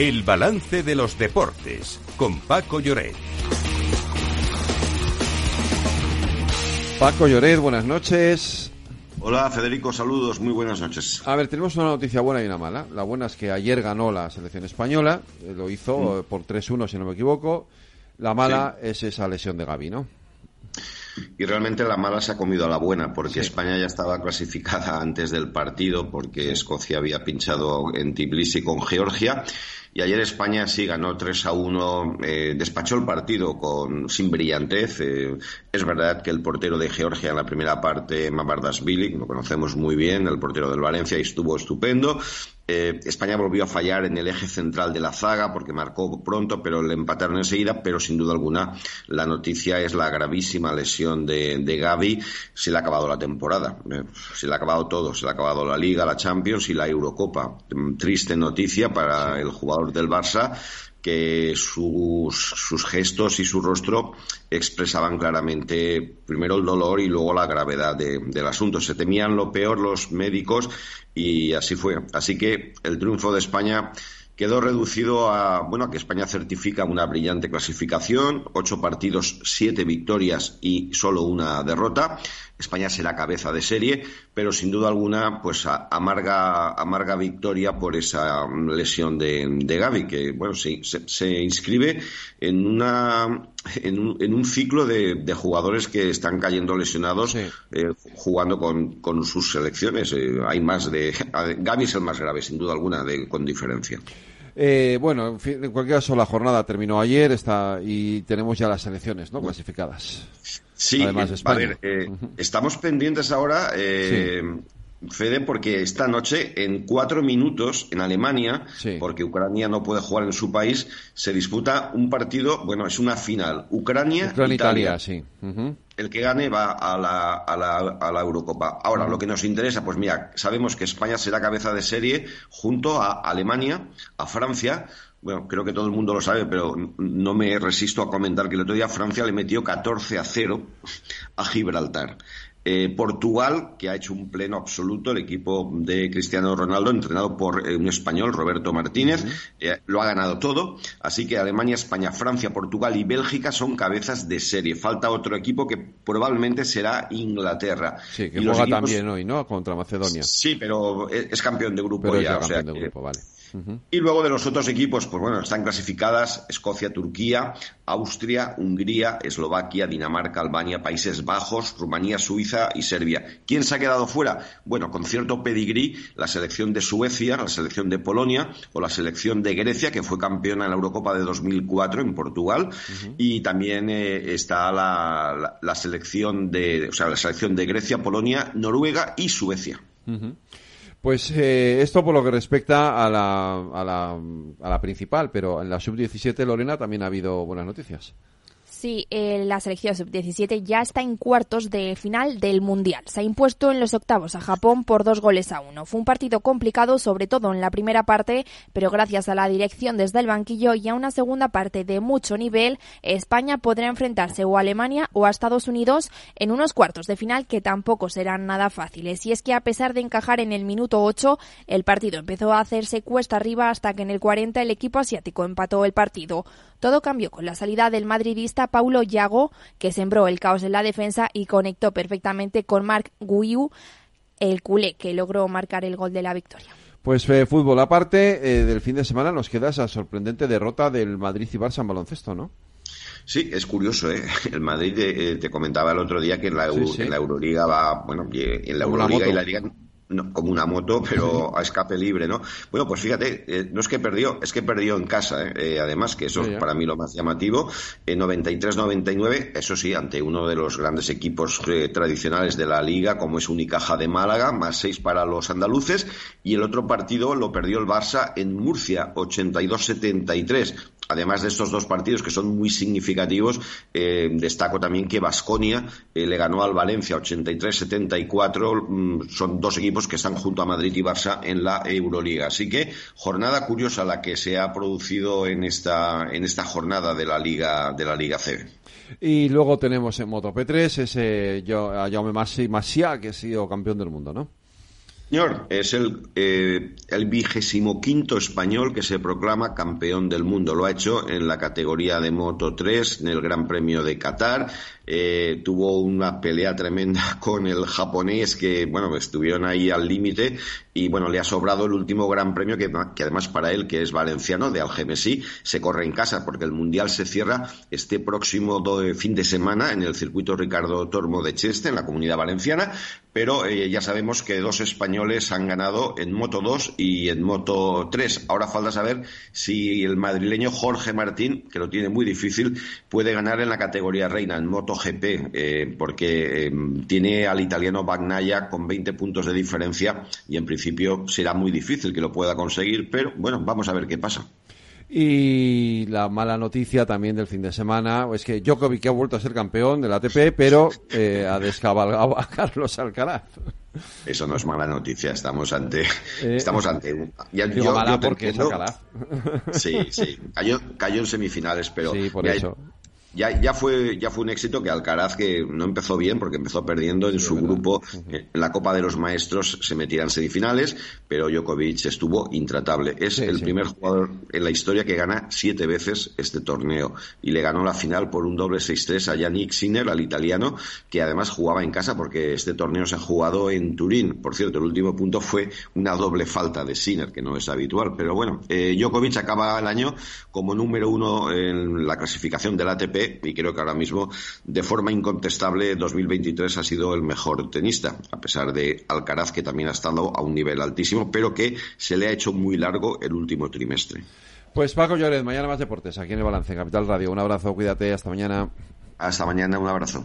El balance de los deportes con Paco Lloret. Paco Lloret, buenas noches. Hola Federico, saludos, muy buenas noches. A ver, tenemos una noticia buena y una mala. La buena es que ayer ganó la selección española, eh, lo hizo Mm. eh, por 3-1 si no me equivoco. La mala es esa lesión de Gaby, ¿no? Y realmente la mala se ha comido a la buena, porque España ya estaba clasificada antes del partido, porque Escocia había pinchado en Tbilisi con Georgia. Y ayer España sí ganó 3 a 1, eh, despachó el partido con, sin brillantez. eh, es verdad que el portero de Georgia en la primera parte, Mamardashvili, lo conocemos muy bien, el portero del Valencia, y estuvo estupendo. Eh, España volvió a fallar en el eje central de la zaga porque marcó pronto, pero le empataron enseguida. Pero sin duda alguna, la noticia es la gravísima lesión de, de Gaby. Se le ha acabado la temporada, eh, se le ha acabado todo. Se le ha acabado la Liga, la Champions y la Eurocopa. Mm, Triste noticia para el jugador del Barça que sus, sus gestos y su rostro expresaban claramente primero el dolor y luego la gravedad de- del asunto. Se temían lo peor los médicos y así fue. Así que el triunfo de España quedó reducido a bueno a que España certifica una brillante clasificación, ocho partidos, siete victorias y solo una derrota. España será cabeza de serie, pero sin duda alguna, pues a- amarga, amarga victoria por esa mm, lesión de, de Gaby, que bueno, se, se- se inscribe en una en un, en un ciclo de, de jugadores que están cayendo lesionados eh, jugando con, con sus selecciones. Eh, hay más de Gaby es el más grave, sin duda alguna, de, con diferencia. Eh, bueno, en, fin, en cualquier caso, la jornada terminó ayer está, y tenemos ya las selecciones ¿no? clasificadas. Sí, Además de eh, a ver, eh, estamos pendientes ahora, eh, Fede, porque esta noche, en cuatro minutos, en Alemania, porque Ucrania no puede jugar en su país, se disputa un partido, bueno, es una final, Ucrania-Italia. Ucrania-Italia, sí. El que gane va a la, a la, a la Eurocopa. Ahora, lo que nos interesa, pues mira, sabemos que España será cabeza de serie junto a Alemania, a Francia. Bueno, creo que todo el mundo lo sabe, pero no me resisto a comentar que el otro día Francia le metió 14 a 0 a Gibraltar. Eh, Portugal, que ha hecho un pleno absoluto, el equipo de Cristiano Ronaldo, entrenado por eh, un español, Roberto Martínez, eh, lo ha ganado todo. Así que Alemania, España, Francia, Portugal y Bélgica son cabezas de serie. Falta otro equipo que probablemente será Inglaterra. Sí, que Y juega equipos- también hoy, ¿no? Contra Macedonia. Sí, pero es es campeón de grupo Pero es ya. ya o sea campeón de grupo, vale. Y luego de los otros equipos, pues bueno, están clasificadas Escocia, Turquía, Austria, Hungría, Eslovaquia, Dinamarca, Albania, Países Bajos, Rumanía, Suiza y Serbia. ¿Quién se ha quedado fuera? Bueno, con cierto pedigrí, la selección de Suecia, la selección de Polonia o la selección de Grecia, que fue campeona en la Eurocopa de 2004 en Portugal. Y también eh, está la, la- la selección de, o sea, la selección de Grecia, Polonia, Noruega y Suecia. Pues eh, esto por lo que respecta a la, a la, a la principal, pero en la sub-17, Lorena, también ha habido buenas noticias. Sí, eh, la selección sub-17 ya está en cuartos de final del Mundial. Se ha impuesto en los octavos a Japón por dos goles a uno. Fue un partido complicado, sobre todo en la primera parte, pero gracias a la dirección desde el banquillo y a una segunda parte de mucho nivel, España podrá enfrentarse o a Alemania o a Estados Unidos en unos cuartos de final que tampoco serán nada fáciles. Y es que a pesar de encajar en el minuto 8, el partido empezó a hacerse cuesta arriba hasta que en el 40 el equipo asiático empató el partido. Todo cambió con la salida del madridista Paulo Yago, que sembró el caos en la defensa y conectó perfectamente con Marc Guiu, el culé, que logró marcar el gol de la victoria. Pues eh, fútbol aparte, eh, del fin de semana nos queda esa sorprendente derrota del Madrid y Barça en baloncesto, ¿no? Sí, es curioso, ¿eh? El Madrid, eh, te comentaba el otro día que en la, Eu- Sí, sí. en la Euroliga va, bueno, en la Euroliga y la Liga no, como una moto, pero a escape libre, ¿no? Bueno, pues fíjate, eh, no es que perdió, es que perdió en casa, ¿eh? Eh, además, que eso es para mí lo más llamativo. En 93-99, eso sí, ante uno de los grandes equipos tradicionales de la Liga, como es Unicaja de Málaga, más seis para los andaluces, y el otro partido lo perdió el Barça en Murcia, 82-73. Además de estos dos partidos que son muy significativos, eh, destaco también que Basconia eh, le ganó al Valencia 83-74. Mm, son dos equipos que están junto a Madrid y Barça en la Euroliga. Así que jornada curiosa la que se ha producido en esta, en esta jornada de la Liga, de la Liga CB. Y luego tenemos en Moto P3 ese Jaume Masia, que ha sido campeón del mundo, ¿no? Señor, es el, eh, el vigésimo quinto español que se proclama campeón del mundo. Lo ha hecho en la categoría de Moto 3, en el Gran Premio de Qatar. Eh, tuvo una pelea tremenda con el japonés que, bueno, estuvieron ahí al límite y, bueno, le ha sobrado el último gran premio que, además para él, que es valenciano, de Algemesí, se corre en casa porque el Mundial se cierra este próximo fin de semana en el circuito Ricardo Tormo de Cheste, en la comunidad valenciana, pero eh, ya sabemos que dos españoles han ganado en Moto 2 y en Moto 3. Ahora falta saber si el madrileño Jorge Martín, que lo tiene muy difícil, puede ganar en la categoría reina en Moto GP, eh, porque eh, tiene al italiano Bagnaia con 20 puntos de diferencia y en principio será muy difícil que lo pueda conseguir, pero bueno, vamos a ver qué pasa. Y la mala noticia también del fin de semana es que Djokovic ha vuelto a ser campeón del ATP, pero eh, ha descabalgado a Carlos Alcaraz. Eso no es mala noticia, estamos ante. estamos ante. Ya, digo mala porque es Alcaraz. Sí, sí. Cayó, cayó en semifinales, pero. Sí, por eso ya, ya, fue, ya fue un éxito que Alcaraz, que no empezó bien porque empezó perdiendo en su grupo, en la Copa de los Maestros se metía en semifinales, pero Djokovic estuvo intratable. Es el primer jugador en la historia que gana siete veces este torneo y le ganó la final por un doble 6-3 a Yannick Sinner, al italiano, que además jugaba en casa porque este torneo se ha jugado en Turín. Por cierto, el último punto fue una doble falta de Sinner, que no es habitual. Pero bueno, eh, Djokovic acaba el año como número uno en la clasificación del ATP y creo que ahora mismo, de forma incontestable, 2023 ha sido el mejor tenista, a pesar de Alcaraz, que también ha estado a un nivel altísimo, pero que se le ha hecho muy largo el último trimestre. Pues Paco Lloret, mañana más deportes, aquí en el Balance, Capital Radio. Un abrazo, cuídate, hasta mañana. Hasta mañana, un abrazo.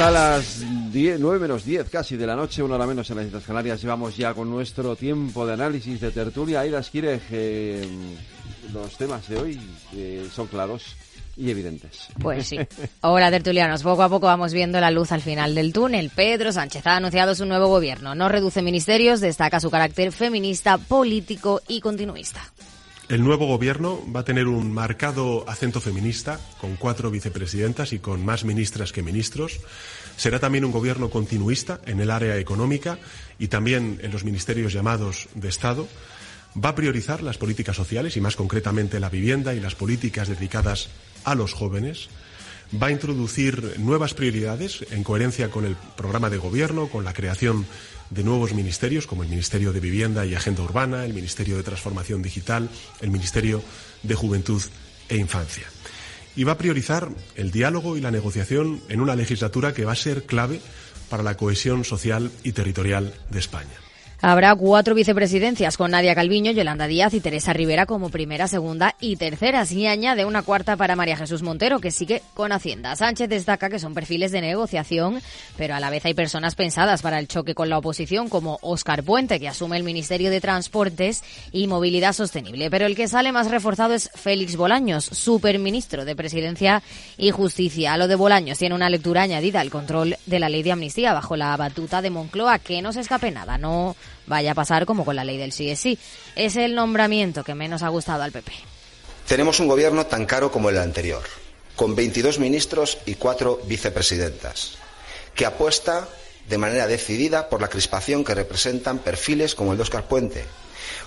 A las 10, 9 menos 10 casi de la noche, una hora menos en las Islas Canarias, llevamos ya con nuestro tiempo de análisis de tertulia. Aidas quiere que los temas de hoy eh, son claros y evidentes. Pues sí. Hola, tertulianos. Poco a poco vamos viendo la luz al final del túnel. Pedro Sánchez ha anunciado su nuevo gobierno. No reduce ministerios, destaca su carácter feminista, político y continuista. El nuevo gobierno va a tener un marcado acento feminista, con cuatro vicepresidentas y con más ministras que ministros. Será también un gobierno continuista en el área económica y también en los ministerios llamados de Estado. Va a priorizar las políticas sociales y más concretamente la vivienda y las políticas dedicadas a los jóvenes. va a introducir nuevas prioridades en coherencia con el programa de gobierno, con la creación de nuevos ministerios como el Ministerio de Vivienda y Agenda Urbana, el Ministerio de Transformación Digital, el Ministerio de Juventud e Infancia. Y va a priorizar el diálogo y la negociación en una legislatura que va a ser clave para la cohesión social y territorial de España. Habrá cuatro vicepresidencias con Nadia Calviño, Yolanda Díaz y Teresa Rivera como primera, segunda y tercera. Y añade una cuarta para María Jesús Montero, que sigue con Hacienda. Sánchez destaca que son perfiles de negociación, pero a la vez hay personas pensadas para el choque con la oposición, como Óscar Puente, que asume el Ministerio de Transportes y Movilidad Sostenible. Pero el que sale más reforzado es Félix Bolaños, superministro de Presidencia y Justicia. Lo de Bolaños tiene una lectura añadida al control de la ley de amnistía bajo la batuta de Moncloa. Que no se escape nada, no vaya a pasar como con la ley del sí es sí. Es el nombramiento que menos ha gustado al PP. Tenemos un gobierno tan caro como el anterior, con 22 ministros y cuatro vicepresidentas, que apuesta de manera decidida por la crispación que representan perfiles como el de Oscar Puente,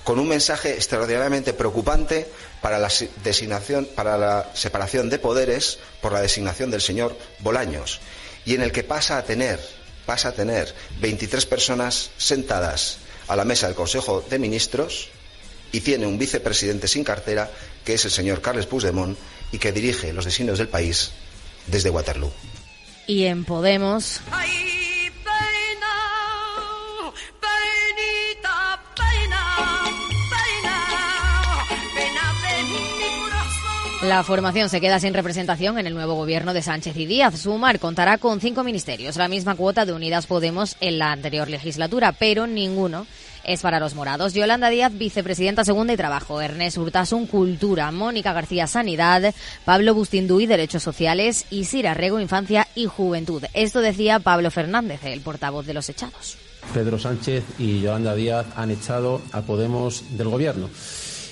con un mensaje extraordinariamente preocupante para la, designación, para la separación de poderes por la designación del señor Bolaños, y en el que pasa a tener, pasa a tener 23 personas sentadas a la mesa del Consejo de Ministros y tiene un vicepresidente sin cartera, que es el señor Carles Puigdemont, y que dirige los designios del país desde Waterloo. Y en Podemos. La formación se queda sin representación en el nuevo gobierno de Sánchez y Díaz. Sumar contará con cinco ministerios, la misma cuota de Unidas Podemos en la anterior legislatura, pero ninguno es para los morados. Yolanda Díaz, vicepresidenta segunda y trabajo. Ernest Urtasun, cultura. Mónica García, sanidad. Pablo Bustinduy, derechos sociales. Y Sira Rego, infancia y juventud. Esto decía Pablo Fernández, el portavoz de los echados. Pedro Sánchez y Yolanda Díaz han echado a Podemos del gobierno.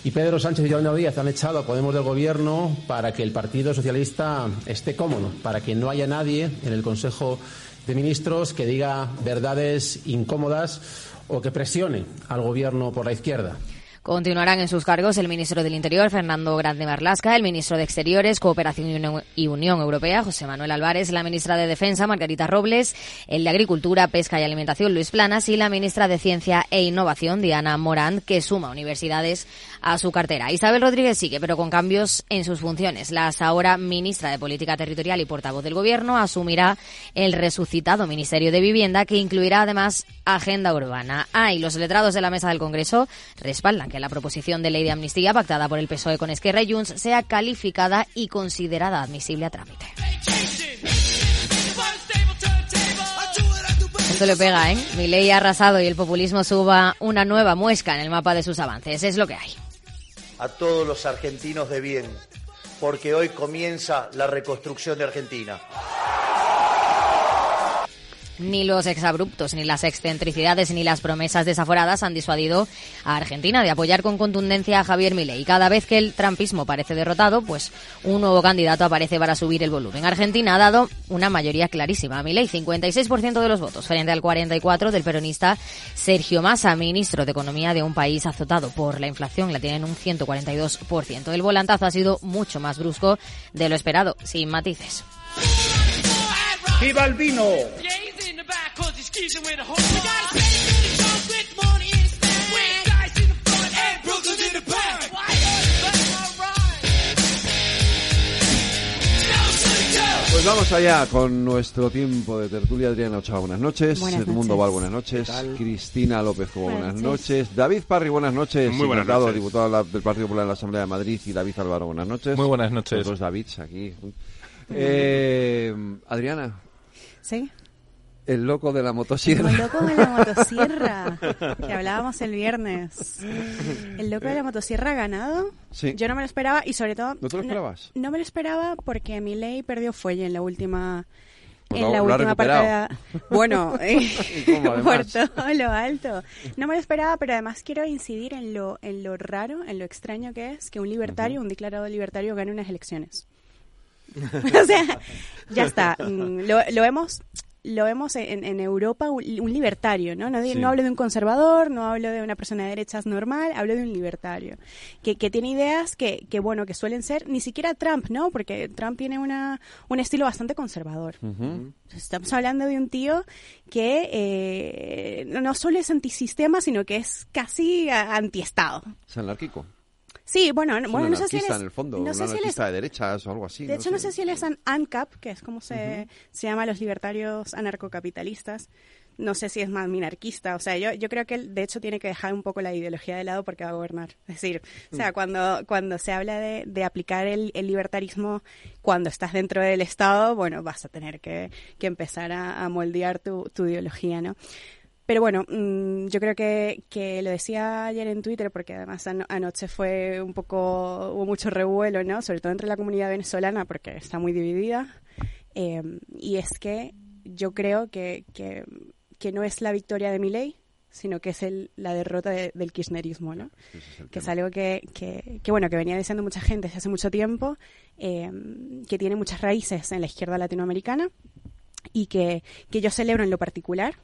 Y Pedro Sánchez y Yolanda Díaz han echado a Podemos del Gobierno para que el Partido Socialista esté cómodo, para que no haya nadie en el Consejo de Ministros que diga verdades incómodas o que presione al Gobierno por la izquierda. Continuarán en sus cargos el ministro del Interior, Fernando Grande Marlasca, el ministro de Exteriores, Cooperación y Unión Europea, José Manuel Álvarez, la ministra de Defensa, Margarita Robles, el de Agricultura, Pesca y Alimentación, Luis Planas, y la ministra de Ciencia e Innovación, Diana Morán, que suma universidades a su cartera. Isabel Rodríguez sigue, pero con cambios en sus funciones. La ahora ministra de Política Territorial y portavoz del Gobierno asumirá el resucitado Ministerio de Vivienda, que incluirá además Agenda Urbana. Ah, y los letrados de la Mesa del Congreso respaldan que la proposición de ley de amnistía pactada por el PSOE con Esquerra y Junts sea calificada y considerada admisible a trámite. Esto le pega, ¿eh? Mi ley ha arrasado y el populismo suba una nueva muesca en el mapa de sus avances. Es lo que hay. A todos los argentinos de bien, porque hoy comienza la reconstrucción de Argentina. Ni los exabruptos, ni las excentricidades, ni las promesas desaforadas han disuadido a Argentina de apoyar con contundencia a Javier Milei. Cada vez que el trampismo parece derrotado, pues un nuevo candidato aparece para subir el volumen. Argentina ha dado una mayoría clarísima a Milei, 56% de los votos, frente al 44% del peronista Sergio Massa, ministro de Economía de un país azotado por la inflación, la tienen un 142%. El volantazo ha sido mucho más brusco de lo esperado, sin matices. ¡Viva el vino! Pues vamos allá con nuestro tiempo de tertulia. Adriana Ochoa, buenas noches. Buenas Edmundo noches. Val, buenas noches. Cristina López buenas, Buenas noches. David Parry, buenas noches. Muy buenas Diputado, noches. diputado de la- del Partido Popular en la Asamblea de Madrid. Y David Álvaro, buenas noches. Muy buenas noches. Los Davids aquí. Eh, Adriana, Sí, el loco de la motosierra. el loco de la motosierra, que hablábamos el viernes. El loco de la motosierra ha ganado. Sí. Yo no me lo esperaba y sobre todo... ¿No te lo esperabas? No, me lo esperaba porque mi ley perdió fuelle en la última... Pues en la última parte. Bueno, eh, ¿Y cómo, por todo lo alto. No me lo esperaba, pero además quiero incidir en lo, en lo raro, en lo extraño que es que un libertario, un declarado libertario, gane unas elecciones. o sea, ya está. Mm, Lo, lo hemos lo vemos en, en Europa un, un libertario, ¿no? No, di- no hablo de un conservador, no hablo de una persona de derechas normal, hablo de un libertario, que, que tiene ideas que, que, bueno, que suelen ser, ni siquiera Trump, ¿no? Porque Trump tiene una, un estilo bastante conservador. Estamos hablando de un tío que eh, no- solo es antisistema, sino que es casi antiestado. Es anárquico. Sí, bueno, Es bueno no sé si él es, en el fondo, no sé si él es de derechas o algo así. de hecho, no sé si él es an ANCAP, que es como se, se llama a los libertarios anarcocapitalistas. No sé si es más minarquista. O sea, yo, yo creo que él, de hecho, tiene que dejar un poco la ideología de lado porque va a gobernar. Es decir, o sea, Mm. cuando, cuando se habla de, de aplicar el, el libertarismo cuando estás dentro del Estado, bueno, vas a tener que, que empezar a, a moldear tu, tu ideología, ¿no? Pero bueno, mm, yo creo que, que lo decía ayer en Twitter, porque además ano- anoche fue un poco, hubo mucho revuelo, ¿no? Sobre todo entre la comunidad venezolana, porque está muy dividida. Eh, y es que yo creo que, que, que no es la victoria de Milei, sino que es el, la derrota de- del kirchnerismo, ¿no? que es algo que, que, que, bueno, que venía diciendo mucha gente desde hace mucho tiempo, eh, que tiene muchas raíces en la izquierda latinoamericana y que, que yo celebro en lo particular,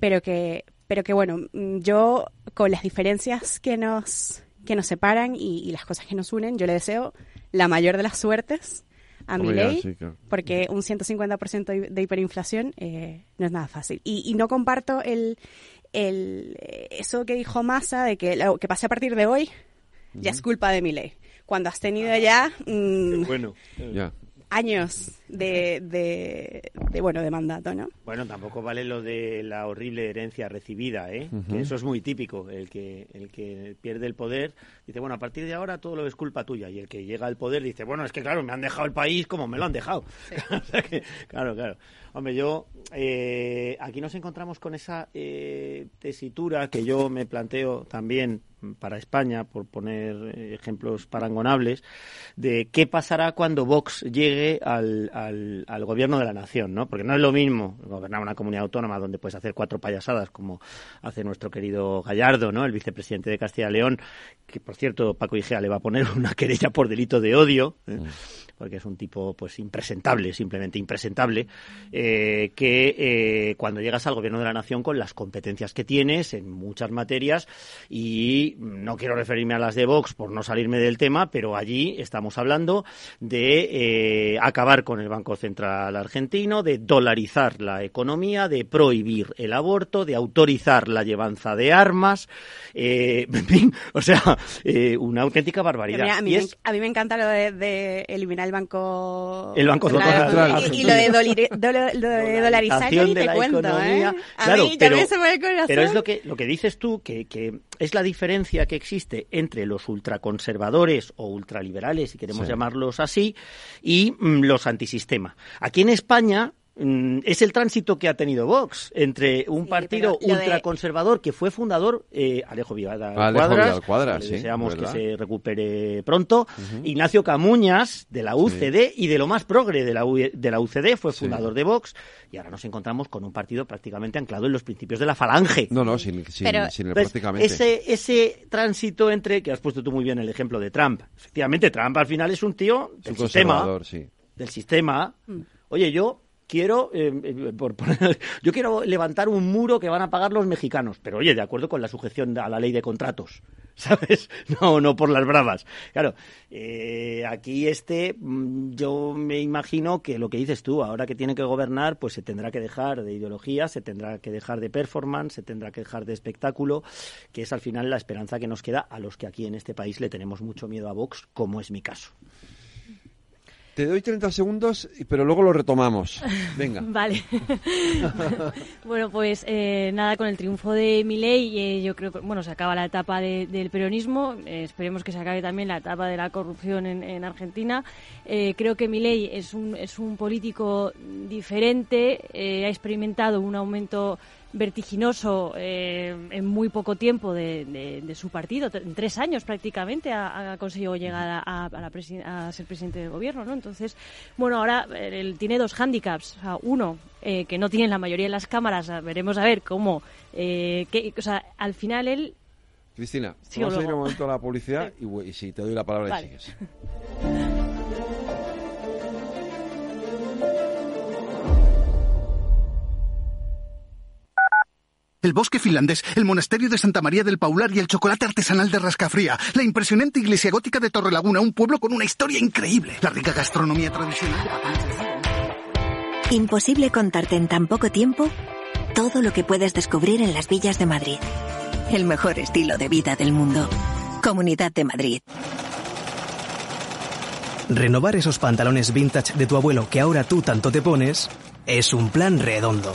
pero que, pero que bueno, mm, yo con las diferencias que nos, que nos separan y, y las cosas que nos unen, yo le deseo la mayor de las suertes a mi ley, sí, claro. porque un 150% de de hiperinflación eh, no es nada fácil. Y, y no comparto el, el, eh, eso que dijo Massa de que lo que pase a partir de hoy ya es culpa de mi ley. Cuando has tenido ya mm, Bueno. Ya. Años de, de, de, bueno, de mandato, ¿no? Bueno, tampoco vale lo de la horrible herencia recibida, ¿eh? Que eso es muy típico. El que, el que pierde el poder dice, bueno, a partir de ahora todo lo es culpa tuya. Y el que llega al poder dice, bueno, es que claro, me han dejado el país como me lo han dejado. O sea que, claro, claro. Hombre, yo, eh, aquí nos encontramos con esa eh, tesitura que yo me planteo también para España, por poner ejemplos parangonables, de qué pasará cuando Vox llegue al, al, al gobierno de la nación, ¿no? Porque no es lo mismo gobernar una comunidad autónoma donde puedes hacer cuatro payasadas como hace nuestro querido Gallardo, ¿no? El vicepresidente de Castilla y León, que por cierto Paco Igea le va a poner una querella por delito de odio, ¿eh? porque es un tipo pues impresentable, simplemente impresentable, eh, que eh, cuando llegas al gobierno de la nación con las competencias que tienes en muchas materias y no quiero referirme a las de Vox por no salirme del tema, pero allí estamos hablando de eh, acabar con el Banco Central argentino, de dolarizar la economía, de prohibir el aborto, de autorizar la llevanza de armas, eh, en fin, o sea, eh, una auténtica barbaridad. mira, a, mí es- a mí me encanta lo de, de eliminar el banco... El Banco Central. Central. Y, y lo de, doliri- dolo- lo de dolarizar ya ni de te la cuento, economía. ¿eh? A Claro, mí pero, me se pone el corazón. pero es lo que, lo que dices tú, que, que es la diferencia que existe entre los ultraconservadores o ultraliberales, si queremos Sí. llamarlos así, y mm, los antisistema. Aquí en España es el tránsito que ha tenido Vox entre un partido de- ultraconservador que fue fundador eh, Alejo Vidal Alejo Cuadras, Vidal Cuadras, que sí, deseamos ¿verdad? que se recupere pronto, Ignacio Camuñas de la UCD y de lo más progre de la, U- de la UCD fue fundador de Vox y ahora nos encontramos con un partido prácticamente anclado en los principios de la falange. No, no, sin, sin, Pero, sin el pues, prácticamente. Ese, ese tránsito entre, que has puesto tú muy bien el ejemplo de Trump. Efectivamente, Trump al final es un tío Es del un sistema. Del sistema. Mm. Oye, yo quiero eh, eh, por poner- yo quiero levantar un muro que van a pagar los mexicanos, pero oye, de acuerdo con la sujeción a la ley de contratos, ¿sabes? No, no por las bravas. Claro, eh, aquí este, mm, yo me imagino que lo que dices tú, ahora que tiene que gobernar, pues se tendrá que dejar de ideología, se tendrá que dejar de performance, se tendrá que dejar de espectáculo, que es al final la esperanza que nos queda a los que aquí en este país le tenemos mucho miedo a Vox, como es mi caso. Te doy 30 segundos, pero luego lo retomamos. Venga. Vale. bueno, pues eh, nada, con el triunfo de Milei, eh, yo creo que bueno, se acaba la etapa de- del peronismo. eh, esperemos que se acabe también la etapa de la corrupción en, en Argentina. Eh, creo que Milei es un, es un político diferente, eh, ha experimentado un aumento vertiginoso eh, en muy poco tiempo de, de- de su partido, en tres años prácticamente ha, ha conseguido llegar a, a- la presi- a ser presidente del gobierno, ¿no? Entonces, bueno, ahora eh, él tiene dos hándicaps, o sea, uno eh, que no tienen la mayoría de las cámaras, veremos a ver cómo, eh, que- o sea, al final él Cristina, vamos a ir un momento a la publicidad y, si te doy la palabra y sigues. El bosque finlandés, el monasterio de Santa María del Paular y el chocolate artesanal de Rascafría. La impresionante iglesia gótica de Torrelaguna, un pueblo con una historia increíble. La rica gastronomía tradicional Imposible contarte en tan poco tiempo todo lo que puedes descubrir en las villas de Madrid. El mejor estilo de vida del mundo. Comunidad de Madrid. Renovar esos pantalones vintage de tu abuelo que ahora tú tanto te pones es un plan redondo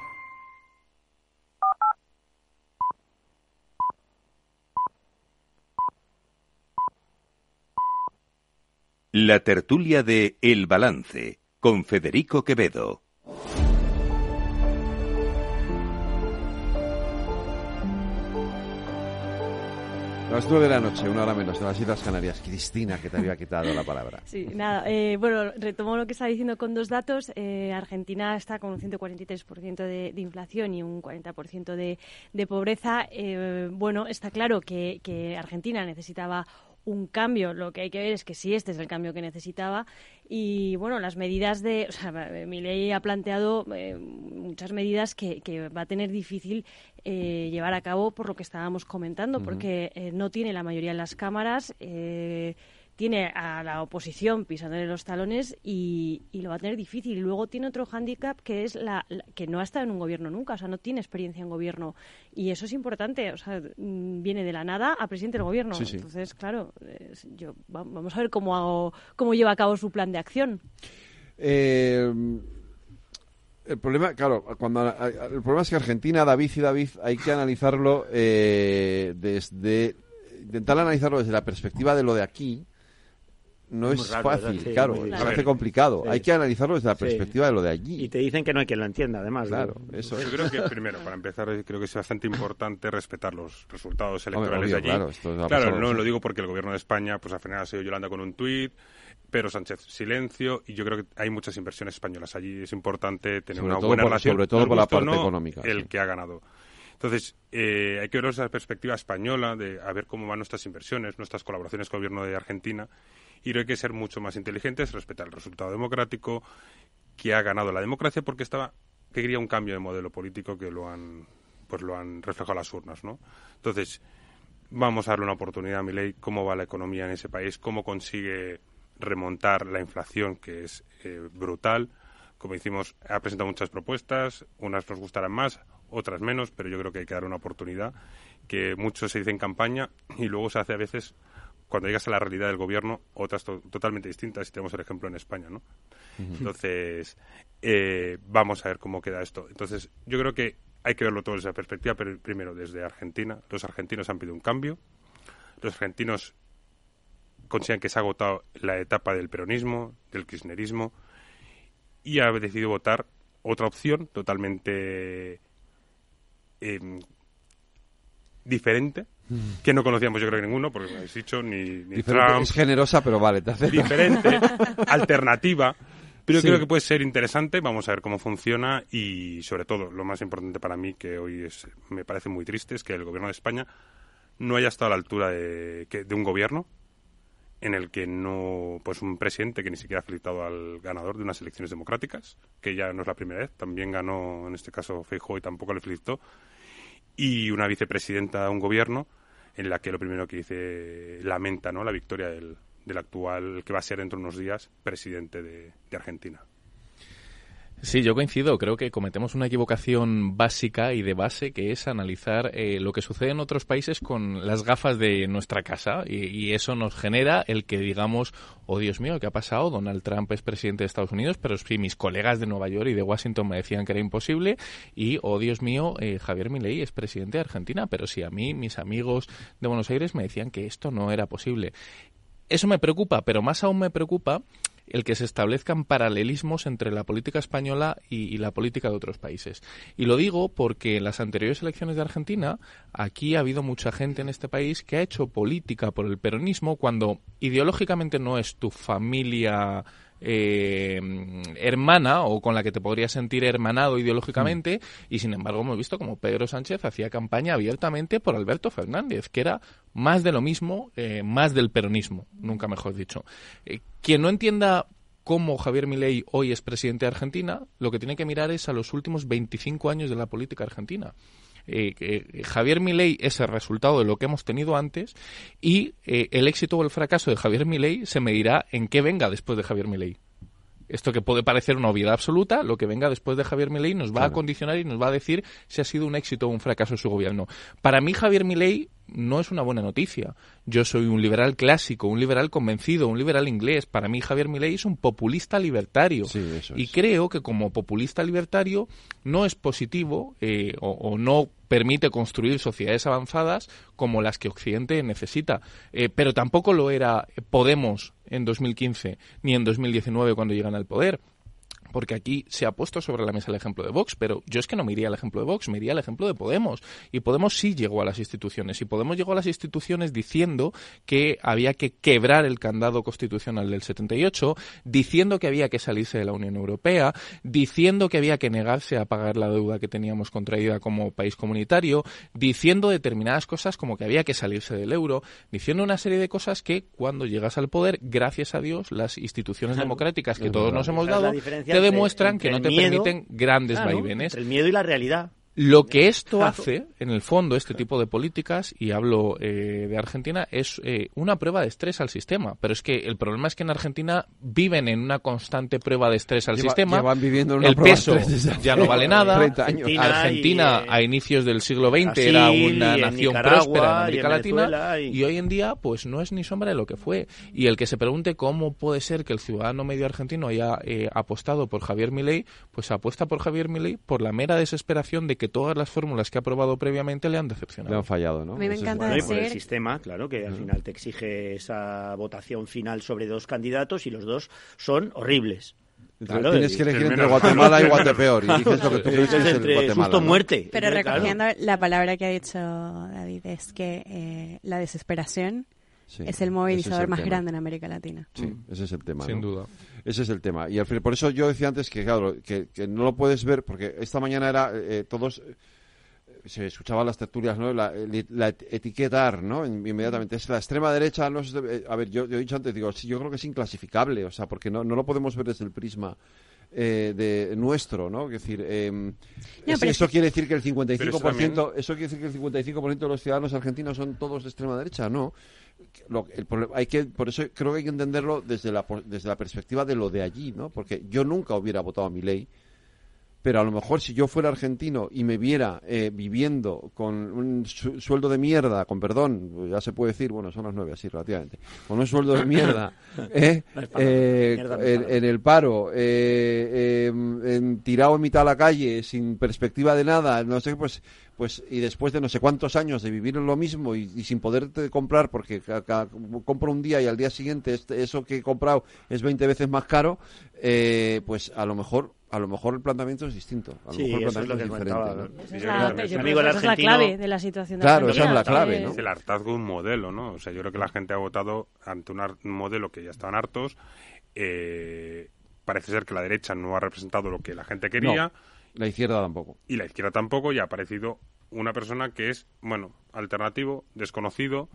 La tertulia de El Balance con Federico Quevedo. Las nueve de la noche, una hora menos, de las Islas Canarias. Cristina, que te había quitado la palabra. Sí, nada. Eh, bueno, retomo lo que estaba diciendo con dos datos. Eh, Argentina está con un 143% de, de, inflación y un 40% de, de pobreza. Eh, bueno, está claro que, que Argentina necesitaba un cambio. Lo que hay que ver es que sí, este es el cambio que necesitaba. Y bueno, las medidas de. O sea, mi ley ha planteado eh, muchas medidas que, que, va a tener difícil eh, llevar a cabo por lo que estábamos comentando, uh -huh. porque eh, no tiene la mayoría en las cámaras. Eh, tiene a la oposición pisándole los talones y, y, lo va a tener difícil. Y luego tiene otro hándicap que es la, la, que no ha estado en un gobierno nunca, o sea, no tiene experiencia en gobierno. Y eso es importante, o sea, mm, viene de la nada a presidente del gobierno. Sí, sí. Entonces, claro, yo, vamos a ver cómo, hago, cómo lleva a cabo su plan de acción. Eh, el problema, claro, cuando el problema es que Argentina, David y David, hay que analizarlo eh, desde intentar analizarlo desde la perspectiva de lo de aquí, no es, es raro, fácil, sí, claro, hace complicado. Sí. Hay que analizarlo desde la perspectiva sí. de lo de allí. Y te dicen que no hay quien lo entienda, además. Claro, ¿no? eso Yo creo que, primero, para empezar, creo que es bastante importante respetar los resultados electorales Hombre, obvio, de allí. Claro, claro no lo digo porque el gobierno de España, pues al final ha sido Yolanda con un tuit, pero Sánchez silencio, y yo creo que hay muchas inversiones españolas allí. Es importante tener sobre una buena por, relación. Sobre todo por la parte no, económica. El que ha ganado. Entonces, eh, hay que ver esa perspectiva española de a ver cómo van nuestras inversiones, nuestras colaboraciones con el gobierno de Argentina y hay que ser mucho más inteligentes, respetar el resultado democrático, que ha ganado la democracia porque estaba que quería un cambio de modelo político que lo han pues lo han reflejado las urnas, ¿no? Entonces, vamos a darle una oportunidad a ley cómo va la economía en ese país, cómo consigue remontar la inflación que es eh, brutal. Como decimos, ha presentado muchas propuestas, unas nos gustarán más, otras menos, pero yo creo que hay que dar una oportunidad, que mucho se dice en campaña y luego se hace a veces cuando llegas a la realidad del gobierno, otras to totalmente distintas, y tenemos el ejemplo en España, ¿no? Uh -huh. Entonces, eh, vamos a ver cómo queda esto. Entonces, yo creo que hay que verlo todo desde esa perspectiva, pero primero desde Argentina. Los argentinos han pedido un cambio. Los argentinos consideran que se ha agotado la etapa del peronismo, del kirchnerismo, y ha decidido votar otra opción totalmente eh, diferente, que no conocíamos yo creo que ninguno, porque no habéis dicho ni, ni Trump. Es generosa, pero vale. Te. Diferente, alternativa. Pero sí. creo que puede ser interesante, vamos a ver cómo funciona y sobre todo, lo más importante para mí, que hoy es, me parece muy triste, es que el gobierno de España no haya estado a la altura de, que, de un gobierno en el que no, pues un presidente que ni siquiera ha felicitado al ganador de unas elecciones democráticas, que ya no es la primera vez, también ganó en este caso Feijóo y tampoco le felicitó, y una vicepresidenta de un gobierno en la que lo primero que dice lamenta ¿no? la victoria del, del actual, que va a ser dentro de unos días, presidente de, de Argentina. Sí, yo coincido. Creo que cometemos una equivocación básica y de base que es analizar eh, lo que sucede en otros países con las gafas de nuestra casa y, eso nos genera el que digamos, oh Dios mío, ¿qué ha pasado? Donald Trump es presidente de Estados Unidos, pero sí, mis colegas de Nueva York y de Washington me decían que era imposible y, oh Dios mío, eh, Javier Milei es presidente de Argentina, pero sí a mí, mis amigos de Buenos Aires me decían que esto no era posible. Eso me preocupa, pero más aún me preocupa el que se establezcan paralelismos entre la política española y, la política de otros países. Y lo digo porque en las anteriores elecciones de Argentina, aquí ha habido mucha gente en este país que ha hecho política por el peronismo cuando ideológicamente no es tu familia eh, hermana o con la que te podrías sentir hermanado ideológicamente y sin embargo hemos visto como Pedro Sánchez hacía campaña abiertamente por Alberto Fernández, que era más de lo mismo, eh, más del peronismo, nunca mejor dicho. Eh, quien no entienda cómo Javier Milei hoy es presidente de Argentina, lo que tiene que mirar es a los últimos 25 años de la política argentina. Eh, Javier Milei es el resultado de lo que hemos tenido antes y eh, el éxito o el fracaso de Javier Milei se medirá en qué venga después de Javier Milei. Esto que puede parecer una obviedad absoluta, lo que venga después de Javier Milei nos va a condicionar y nos va a decir si ha sido un éxito o un fracaso su gobierno. Para mí Javier Milei no es una buena noticia. Yo soy un liberal clásico, un liberal convencido, un liberal inglés. Para mí Javier Milei es un populista libertario. y creo que como populista libertario no es positivo eh, o, no permite construir sociedades avanzadas como las que Occidente necesita. Eh, pero tampoco lo era Podemos en 2015 ni en 2019 cuando llegan al poder porque aquí se ha puesto sobre la mesa el ejemplo de Vox, pero yo es que no me iría al ejemplo de Vox, me iría al ejemplo de Podemos. Y Podemos sí llegó a las instituciones, y Podemos llegó a las instituciones diciendo que había que quebrar el candado constitucional del 78, diciendo que había que salirse de la Unión Europea, diciendo que había que negarse a pagar la deuda que teníamos contraída como país comunitario, diciendo determinadas cosas como que había que salirse del euro, diciendo una serie de cosas que cuando llegas al poder, gracias a Dios, las instituciones democráticas que todos nos hemos dado, demuestran que no te permiten grandes vaivenes. el miedo y la realidad. Lo que esto hace, en el fondo, este tipo de políticas, y hablo eh, de Argentina, es eh, una prueba de estrés al sistema. Pero es que el problema es que en Argentina viven en una constante prueba de estrés al sistema. Viviendo el peso ya no vale nada. Argentina, a inicios del siglo XX era una nación próspera en América Latina y... hoy en día pues no es ni sombra de lo que fue. Y el que se pregunte cómo puede ser que el ciudadano medio argentino haya eh, apostado por Javier Milei, pues apuesta por Javier Milei por la mera desesperación de que todas las fórmulas que ha probado previamente le han decepcionado. Le han fallado, ¿no? A mí me encanta y por el sistema, claro, que al final te exige esa votación final sobre dos candidatos y los dos son horribles. Claro, tienes que elegir entre Guatemala y Guatepeor. Y dices lo que tú crees es entre Guatemala. Susto muerte. Pero recogiendo la palabra que ha dicho David, es que eh, la desesperación es el movilizador más grande en América Latina. Sí, ese es el tema. Sin duda. Ese es el tema. Y al final, por eso yo decía antes que, claro, que, no lo puedes ver, porque esta mañana era eh, todos eh, se escuchaban las tertulias, ¿no? La, etiquetar, ¿no? Inmediatamente. Es la extrema derecha, no eh, a ver, yo, he dicho antes, digo, sí, yo creo que es inclasificable, o sea, porque no, no lo podemos ver desde el prisma de nuestro, ¿no? Es decir, eso quiere decir que el 55%, eso quiere decir que el 55% de los ciudadanos argentinos son todos de extrema derecha, no el hay que, por eso creo que hay que entenderlo desde la, desde la perspectiva de lo de allí, ¿no? Porque yo nunca hubiera votado a mi ley, pero a lo mejor si yo fuera argentino y me viera eh, viviendo con un sueldo de mierda, con perdón, ya se puede decir, bueno, son las nueve así relativamente, con un sueldo de mierda, eh, eh, en, el paro, en, tirado en mitad de la calle, sin perspectiva de nada, no sé, pues pues y después de no sé cuántos años de vivir en lo mismo y, sin poderte comprar porque compro un día y al día siguiente este, eso que he comprado es 20 veces más caro, eh, pues a lo mejor a lo mejor el planteamiento es distinto. A lo sí, mejor el planteamiento es, diferente. Esa es la, clave de la situación de Claro, esa es la clave, ¿no? Es el hartazgo de un modelo, ¿no? O sea, yo creo que la gente ha votado ante un, modelo que ya estaban hartos. Eh, parece ser que la derecha no ha representado lo que la gente quería. La izquierda tampoco. Y la izquierda tampoco, y ha aparecido una persona que es, bueno, alternativo, desconocido,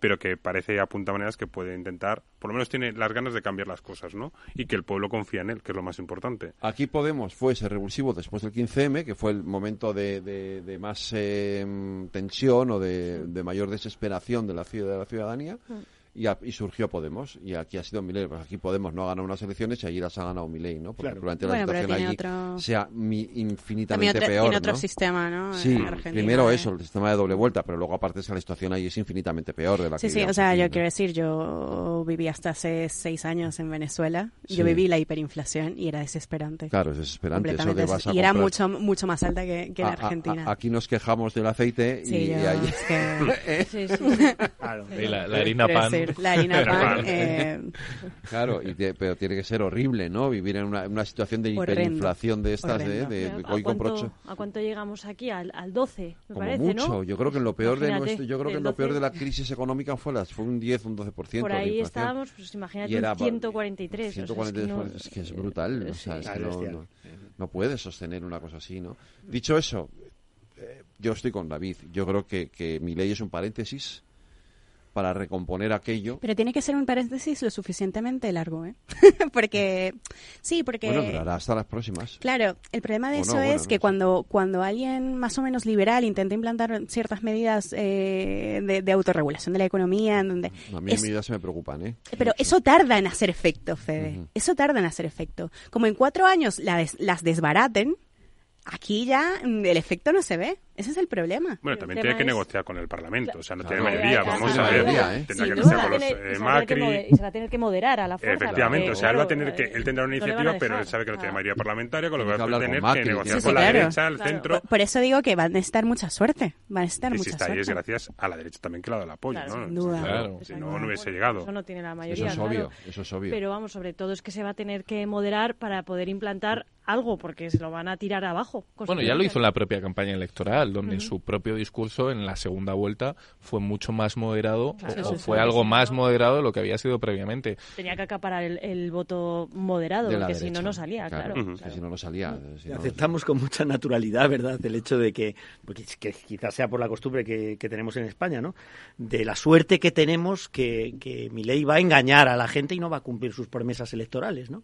pero que parece apunta maneras que puede intentar, por lo menos tiene las ganas de cambiar las cosas, ¿no? Y que el pueblo confía en él, que es lo más importante. Aquí Podemos fue ese revulsivo después del 15M, que fue el momento de, de, más em, tensión o de, mayor desesperación de la, de la ciudadanía. Mm y, surgió Podemos. Y aquí ha sido Milei. Pues aquí Podemos no ha ganado unas elecciones y allí las ha ganado Milei, ¿no? Porque probablemente la situación allí sea infinitamente peor. Tiene otro sistema, ¿no? Sí, primero eso, el sistema de doble vuelta, pero luego aparte es que la situación allí es infinitamente peor de la sí, que Sí, sí, o sea, yo quiero decir, yo viví hasta hace seis años en Venezuela. Yo viví la hiperinflación y era desesperante. Claro, es desesperante. Eso de vas a y era mucho, mucho más alta que, que en Argentina. aquí nos quejamos del aceite y, y allí... sí, sí. la, harina pan la harina pan. Eh... Claro, y pero tiene que ser horrible, ¿no? Vivir en una, una situación de hiperinflación de estas, de, de, ¿A, cuánto, ¿A cuánto llegamos aquí? Al, al 12, me Como parece, mucho. ¿no? Yo creo que en lo peor Imagínate, de nuestro, yo creo que en lo peor de la crisis económica fue, las, fue un 10, un 12% Por de ahí inflación. estábamos, pues imagínate, Y era un 143. 143 o sea, es, que no, es que es brutal, o sea, es que no, no, no puedes sostener una cosa así, ¿no? Dicho eso, eh, yo estoy con David. Yo creo que, que mi ley es un paréntesis para recomponer aquello. Pero tiene que ser un paréntesis lo suficientemente largo, ¿eh? porque, sí, porque... Bueno, durará hasta las próximas. Claro, el problema de O eso no, es que cuando, cuando alguien más o menos liberal intenta implantar ciertas medidas eh, de, de autorregulación de la economía, en donde... A mí es- medidas se me preocupan, ¿eh? pero eso tarda en hacer efecto, Fede. Eso tarda en hacer efecto. Como en cuatro años la des- las desbaraten, aquí ya mm, el efecto no se ve. Ese es el problema. Bueno, también tiene que es- negociar con el Parlamento, o sea, no Claro. tiene mayoría, vamos a ver, ¿eh? tendrá que negociar con los tiene- y se va a tener que Macri, y se va a tener que moderar a la fuerza. Efectivamente, porque, o sea, él va a tener que, eh, él tendrá una iniciativa, pero él sabe que no tiene mayoría parlamentaria, con lo que va a tener que negociar con la derecha, el centro, Por, eso digo que va a necesitar mucha suerte. Va a necesitar y si mucha suerte. es gracias a la derecha también que le ha dado el apoyo, sin duda. Si no, no hubiese llegado. Eso no tiene la Eso mayoría. es obvio, eso es obvio. Pero vamos, sobre todo es que se va a tener que moderar para poder implantar algo, porque se lo van a tirar abajo. Bueno, ya lo hizo en la propia campaña electoral, donde su propio discurso en la segunda vuelta fue mucho más moderado, Claro, o, sí, o sí, fue sí, algo sí, más no. moderado de lo que había sido previamente. Tenía que acaparar el, el voto moderado, porque si no, no salía, claro. Si no, no salía. si no- aceptamos con mucha naturalidad, ¿verdad? El hecho de que, porque es que quizás sea por la costumbre que, que tenemos en España, ¿no? De la suerte que tenemos que, que Milei va a engañar a la gente y no va a cumplir sus promesas electorales, ¿no?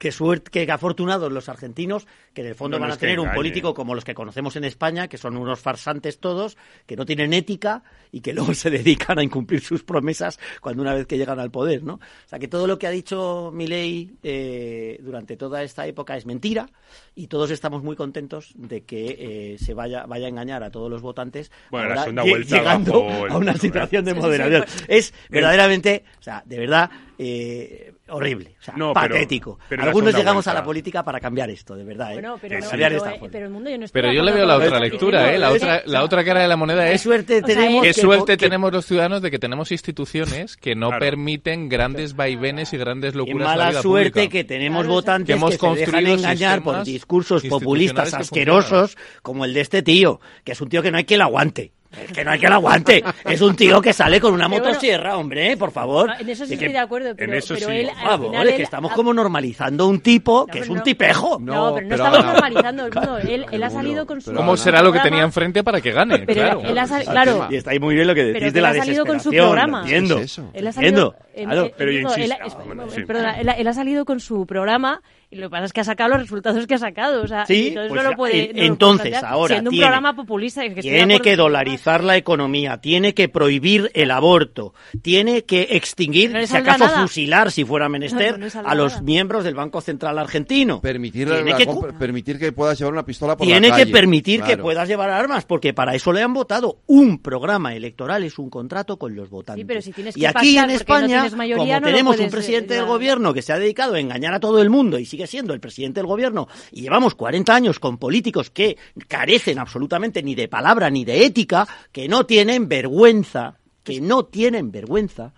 Qué suerte, qué afortunados los argentinos, que en el fondo No, van a tener un político como los que conocemos en España, que son unos farsantes todos, que no tienen ética y que luego se dedican a incumplir sus promesas cuando una vez que llegan al poder, ¿no? O sea, que todo lo que ha dicho Milei eh, durante toda esta época es mentira y todos estamos muy contentos de que eh, se vaya, vaya a engañar a todos los votantes Bueno, la ahora segunda lle- vuelta llegando el a una situación de Sí, sí, moderación. sí, es verdaderamente, o sea, de verdad, eh, horrible, o sea, No, patético. pero Algunos llegamos a la política para cambiar esto, de verdad. ¿eh? Bueno, pero, no, el mundo yo no estoy Pero de yo le veo la otra que lectura. ¿eh? La otra, la otra cara de la moneda Qué es suerte tenemos qué que- suerte que- tenemos los ciudadanos de que tenemos instituciones que no Claro. permiten grandes vaivenes y grandes Qué locuras en la mala vida suerte pública. que tenemos Claro, votantes que que, hemos se dejan construido engañar por discursos populistas que asquerosos como el de este tío, que es un tío que no hay quien lo aguante. Es que no hay quien lo aguante. Es un tío que sale con una Pero bueno, motosierra, hombre, por favor. En eso sí que- estoy de acuerdo, pero, eso pero sí, él, por al favor, final es él que estamos ha- como normalizando un tipo que No, es un no. tipejo. No, pero no estamos normalizando el mundo. Él, él ha salido con su. ¿Cómo será lo que tenía enfrente para que gane? Pero claro. él ha sal- claro. Y está ahí muy bien lo que decís Pero de que la él ha salido con su desesperación, programa. entiendo. ¿Qué es eso? Él ha salido, él, él él ha salido con su programa y lo que pasa es que ha sacado los resultados que ha sacado. O sea, Sí, entonces pues no lo puede. en- no lo puede ahora Siendo un tiene- programa populista. que Tiene que dolarizar la economía, tiene que prohibir el aborto, tiene que extinguir, No si acaso nada. fusilar, si fuera menester, No, a los nada. miembros del Banco Central argentino. Permitir, la que permitir que puedas llevar una pistola por Tiene la que calle. permitir que puedas llevar armas, porque para eso le han votado. Un programa electoral es un contrato con los votantes. Sí, pero si tienes y que aquí en España, mayoría, como tenemos un puedes, presidente eh, del gobierno que se ha dedicado a engañar a todo el mundo y sigue siendo el presidente del gobierno, y llevamos 40 años con políticos que carecen absolutamente ni de palabra ni de ética, que no tienen vergüenza, que no tienen vergüenza.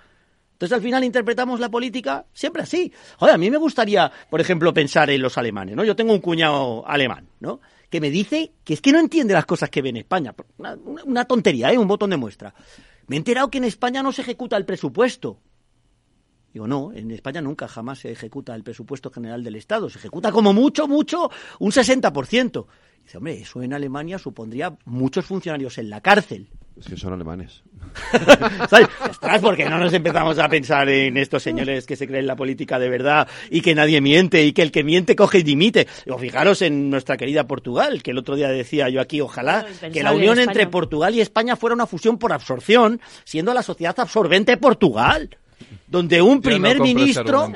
Entonces al final interpretamos la política siempre así. Joder, a mí me gustaría, por ejemplo, pensar en los alemanes, ¿no? Yo tengo un cuñado alemán, ¿no? Que me dice que es que no entiende las cosas que ve en España. Una, tontería, ¿eh? Un botón de muestra. Me he enterado que en España no se ejecuta el presupuesto. Digo, no, en España nunca jamás se ejecuta el presupuesto general del Estado. Se ejecuta como mucho, mucho, un 60%. Dice, hombre, eso en Alemania supondría muchos funcionarios en la cárcel. Es que son alemanes. ¿Sabes? Ostras, porque no nos empezamos a pensar en estos señores que se creen la política de verdad y que nadie miente y que el que miente coge y dimite. O fijaros en nuestra querida Portugal, que el otro día decía yo aquí, ojalá que la unión entre Portugal y España fuera una fusión por absorción, siendo la sociedad absorbente Portugal. Donde un primer ministro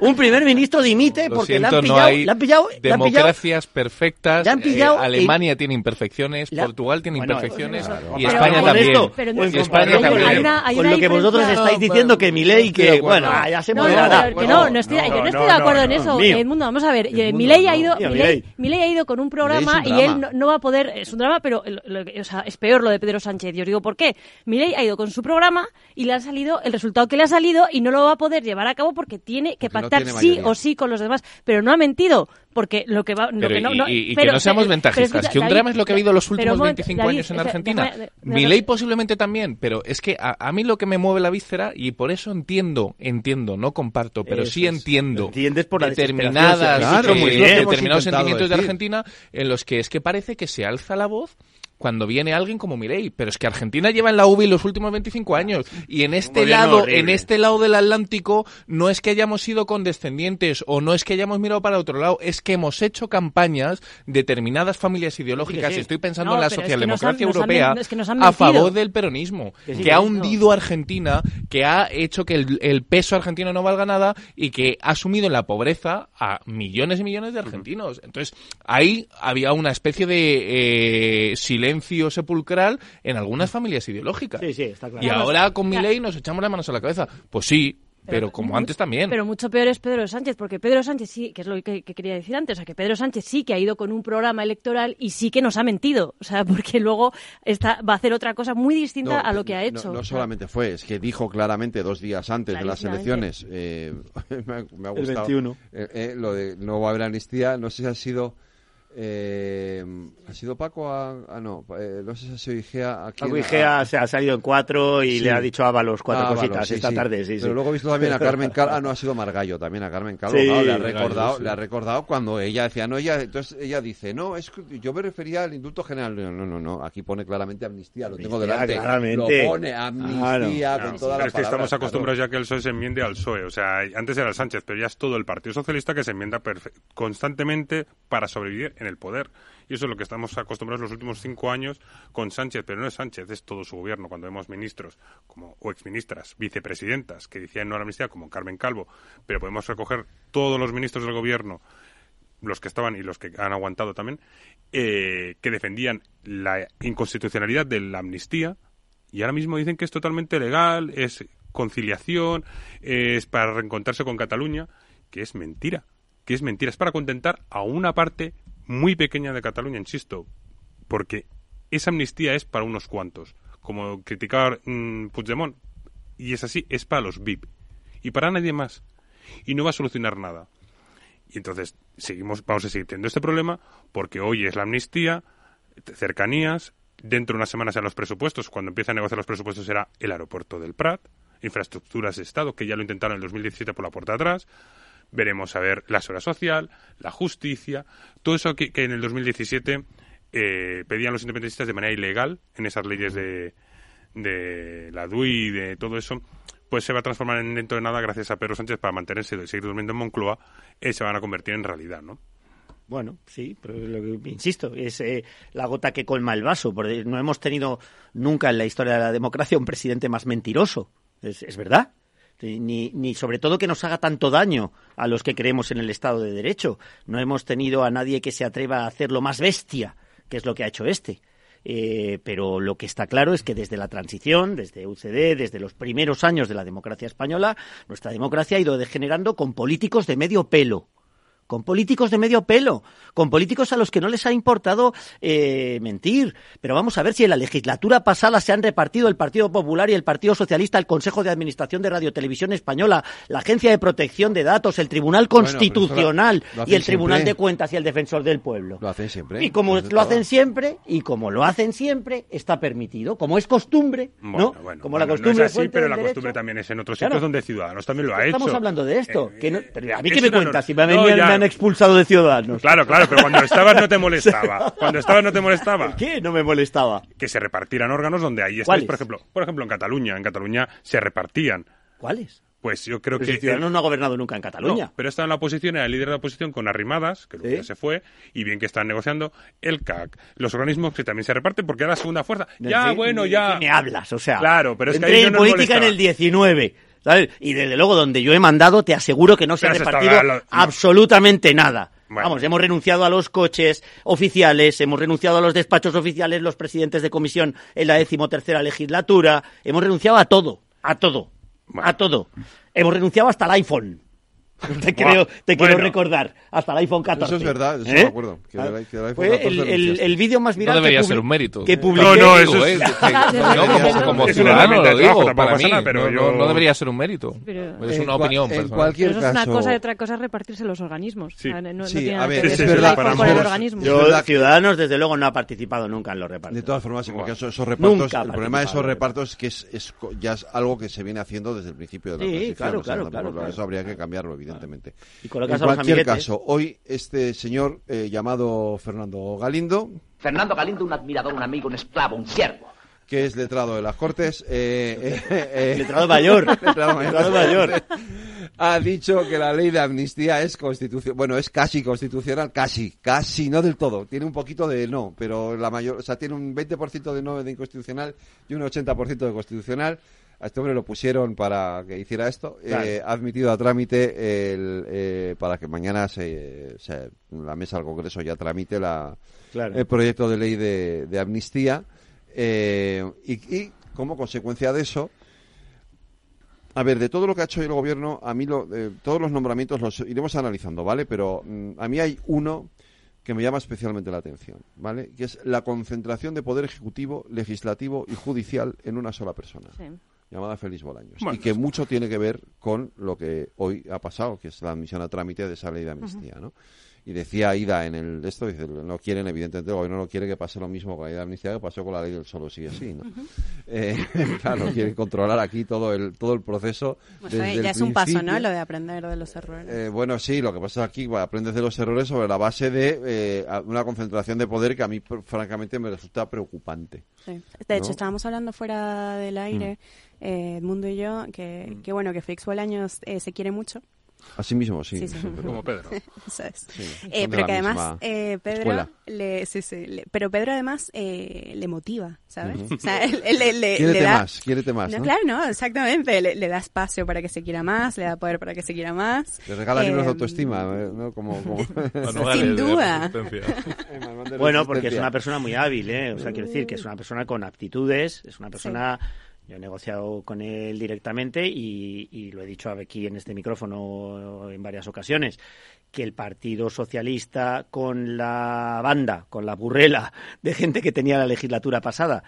un primer ministro dimite porque le, han pillado, le han pillado democracias perfectas le han pillado eh, Alemania tiene imperfecciones Portugal tiene Bueno, imperfecciones claro, y pero España con también esto, Pero y no- España Hay también una- hay con una lo que vosotros estáis diciendo que mi ley que bueno ah, ya se No, no, pero que no, no estoy, yo no estoy de acuerdo en eso, mío. Edmundo. Vamos a ver, eh, Edmundo, Milei ha no. ido, Milei. Milei ha ido con un programa y él no, no va a poder, es un drama, pero lo- lo que- o sea, es peor lo de Pedro Sánchez. Y os digo por qué. Milei ha ido con su programa y le ha salido el resultado que le ha salido y no lo va a poder llevar a cabo porque tiene que Porque no pactar tiene sí o sí con los demás. Pero no ha mentido. Porque lo que va. lo Pero que no, y, no- y- y que no seamos pero- ventajistas, escucha, que un David, drama es lo que ha habido los últimos momento, 25 David, años en Argentina. déjame- déjame- Milei posiblemente también, pero es que a, a mí lo que me mueve la víscera, y por eso entiendo, entiendo, no comparto, pero Eso sí es. entiendo Lo entiendes por la determinadas, eh, muy bien. Hemos determinados sentimientos de. Argentina en los que es que parece que se alza la voz cuando viene alguien como Milei, pero es que Argentina lleva en la UBI los últimos 25 años y en este lado, horrible. en este lado del Atlántico no es que hayamos sido condescendientes o no es que hayamos mirado para otro lado, es que hemos hecho campañas determinadas familias ideológicas, Sí, sí. estoy pensando No, en la pero es que nos han- socialdemocracia europea es que a favor del peronismo, Que ha hundido a Argentina, que ha hecho que el, el peso argentino no valga nada y que ha sumido en la pobreza a millones y millones de argentinos. Entonces, ahí había una especie de eh, silencio sepulcral en algunas familias ideológicas. sí sí está claro Y ahora con Milei nos echamos las manos a la cabeza. Pues sí, pero, como antes también. Pero mucho peor es Pedro Sánchez, porque Pedro Sánchez sí, que es lo que, que quería decir antes, o sea, que Pedro Sánchez sí que ha ido con un programa electoral y sí que nos ha mentido, o sea, porque luego está, va a hacer otra cosa muy distinta No, a lo que ha hecho. No, solamente fue, es que dijo claramente dos días antes de las elecciones, eh, me, ha, me ha El gustado, 21. eh, eh, lo de no va a haber amnistía, no sé si ha sido, eh, ha sido Paco, a, ah, no, eh, no sé si ha sido Igea. a quién- Paco Igea a- se ha salido en cuatro y Sí. le ha dicho a Ábalos cuatro Ah, cositas bueno, sí, esta sí. tarde sí, Pero sí. luego he visto también a Carmen Calvo, ah, no, ha sido Margallo también, a Carmen Calvo, claro, le ha recordado, sí. le ha recordado cuando ella decía, no, ella, entonces ella dice, no, es que yo me refería al indulto general, no, no, no, no, aquí pone claramente amnistía, lo tengo Amnistía, delante, claramente. lo pone amnistía con toda Pero la es que estamos acostumbrados ya que el PSOE se enmiende al PSOE. O sea, antes era el Sánchez, pero ya es todo el Partido Socialista que se enmienda constantemente para sobrevivir en el poder. Y eso es lo que estamos acostumbrados los últimos cinco años con Sánchez. Pero no es Sánchez, es todo su gobierno. Cuando vemos ministros como, o exministras, vicepresidentas, que decían no a la amnistía, como Carmen Calvo. Pero podemos recoger todos los ministros del gobierno los que estaban y los que han aguantado también, eh, que defendían la inconstitucionalidad de la amnistía y ahora mismo dicen que es totalmente legal, es conciliación, es para reencontrarse con Cataluña, que es mentira, que es mentira, es para contentar a una parte muy pequeña de Cataluña, insisto, porque esa amnistía es para unos cuantos, como criticaba mm, Puigdemont, y es así, es para los VIP, y para nadie más, y no va a solucionar nada. Y entonces seguimos, vamos a seguir teniendo este problema porque hoy es la amnistía, cercanías, dentro de unas semanas serán los presupuestos, cuando empiece a negociar los presupuestos será el aeropuerto del Prat, infraestructuras de Estado, que ya lo intentaron en el 2017 por la puerta de atrás, veremos a ver la seguridad social, la justicia, todo eso que, que en el 2017 eh, pedían los independentistas de manera ilegal en esas leyes de, de la DUI y de todo eso, pues se va a transformar en dentro de nada gracias a Pedro Sánchez para mantenerse y seguir durmiendo en Moncloa, eh, se van a convertir en realidad, ¿no? Bueno, sí, pero lo que, insisto, es eh, la gota que colma el vaso. Porque no hemos tenido nunca en la historia de la democracia un presidente más mentiroso. Es, es verdad. Ni, ni sobre todo que nos haga tanto daño a los que creemos en el Estado de Derecho. No hemos tenido a nadie que se atreva a hacerlo más bestia, que es lo que ha hecho este. Eh, pero lo que está claro es que desde la transición, desde UCD, desde los primeros años de la democracia española, nuestra democracia ha ido degenerando con políticos de medio pelo con políticos de medio pelo, con políticos a los que no les ha importado eh, mentir. Pero vamos a ver si en la legislatura pasada se han repartido el Partido Popular y el Partido Socialista, el Consejo de Administración de Radio Televisión Española, la Agencia de Protección de Datos, el Tribunal Constitucional esto lo- lo y el Tribunal siempre. de Cuentas y el Defensor del Pueblo. Lo hacen siempre. Y como lo hacen siempre, y como lo hacen siempre, está permitido. Como es costumbre, Bueno, ¿no? bueno, como la costumbre no es así, pero la derecho. costumbre también es en otros Claro. sitios donde Ciudadanos también lo ha hecho. Estamos hablando de esto. que no- pero a mí es que me cuentas, si me, me ya. Han expulsado de Ciudadanos. Claro, claro, pero cuando estabas no te molestaba. Cuando estabas no te molestaba. ¿Qué? No me molestaba. Que se repartieran órganos donde ahí estáis, por ejemplo, por ejemplo en Cataluña. En Cataluña se repartían. ¿Cuáles? Pues yo creo Pero que Ciudadanos no ha gobernado nunca en Cataluña. No, pero estaba en la oposición, era el líder de la oposición con Arrimadas, que luego ya se fue, y bien que están negociando el CAC, los organismos que también se reparten porque era la segunda fuerza. No, ya, ¿qué- bueno, ya. me hablas? O sea, Claro, pero es que ahí no en política en el 19. ¿Sabes? Y desde luego, donde yo he mandado, te aseguro que no se ha repartido lo- absolutamente nada. Bueno. Vamos, hemos renunciado a los coches oficiales, hemos renunciado a los despachos oficiales, los presidentes de comisión en la decimotercera legislatura, hemos renunciado a todo, a todo, a todo. Hemos renunciado hasta el iPhone. Te, creo, te quiero Bueno. recordar, hasta el iPhone 14. Eso es verdad, eso ¿Eh? me acuerdo. Que del- que iPhone Fue 14 el, el, el vídeo más viral No debería que ser un mérito. que publiqué. No, no, eso Digo, es- eh, que- que- no, como, Es ciudadano lo digo, trabajo, para mí. nada, pero no, yo- no debería ser un mérito. Pero- es En una opinión en personal. cualquier Pero eso es una caso- cosa y otra cosa es repartirse los organismos. No, no Sí, a ver, es ver verdad, el el. Yo, Es Ciudadanos, desde luego, no ha participado nunca en los repartos. De todas formas, en cualquier caso, esos repartos, el problema de esos repartos es que es, es ya es algo que se viene haciendo desde el principio de la Sí, claro, claro. Eso habría que cambiarlo, evidentemente. Y colocas en a los cualquier amiguetes. caso, hoy este señor eh, llamado Fernando Galindo, Fernando Galindo, un admirador, un amigo, un esclavo, un siervo. que es letrado de las Cortes, eh, eh, eh, Letrado mayor. letrado Letrado mayor. ha dicho que la ley de amnistía es constitucional, bueno, es casi constitucional, casi, casi, no del todo, tiene un poquito de no, pero la mayor, o sea, tiene un 20% de no de inconstitucional y un 80% de constitucional. A este hombre lo pusieron para que hiciera esto. Claro. Eh, ha admitido a trámite el, eh, para que mañana se, se- la mesa del Congreso ya tramite la, Claro. el proyecto de ley de, de amnistía. eh, y, y como consecuencia de eso, a ver, de todo lo que ha hecho el gobierno, a mí lo- eh, todos los nombramientos los iremos analizando, ¿vale? Pero mm, a mí hay uno que me llama especialmente la atención, ¿vale? Que es la concentración de poder ejecutivo, legislativo y judicial en una sola persona, Sí. Llamada Félix Bolaños. Bueno, y que mucho tiene que ver con lo que hoy ha pasado, que es la admisión a trámite de esa ley de amnistía, ¿no? Y decía Ida en el esto, dice, no quieren, evidentemente, el gobierno no quiere que pase lo mismo con la ley de amnistía que pasó con la ley del solo sí es sí, ¿no? Eh, claro, quieren controlar aquí todo el todo el proceso. Desde ya el es un paso, ¿no? Lo de aprender de los errores. Eh, bueno, sí, lo que pasa aquí bueno, aprendes de los errores sobre la base de eh, una concentración de poder que a mí, francamente, me resulta preocupante. Sí. De hecho, ¿no? estábamos hablando fuera del aire, eh, Edmundo y yo, que, que bueno, que Félix Bolaños eh, se quiere mucho. Así mismo, sí. Sí, sí. Como Pedro. Eso es. Sí, Eh, pero que además eh, Pedro le, sí, sí, le- pero Pedro además eh, le motiva, ¿sabes? Ujú. O sea, él- él- él le, Quiérete le da más, quiérete más, ¿no? Claro, no, exactamente. Le, le da espacio para que se quiera más, le da poder para que se quiera más. Le regala libros de Eh, autoestima, eh, ¿no? Como, como... Sin duda. Bueno, porque es una persona muy hábil, ¿eh? O sea, quiero decir que es una persona con aptitudes, es una persona... Yo he negociado con él directamente y, y lo he dicho aquí en este micrófono en varias ocasiones, que el Partido Socialista con la banda, con la burrela de gente que tenía la legislatura pasada,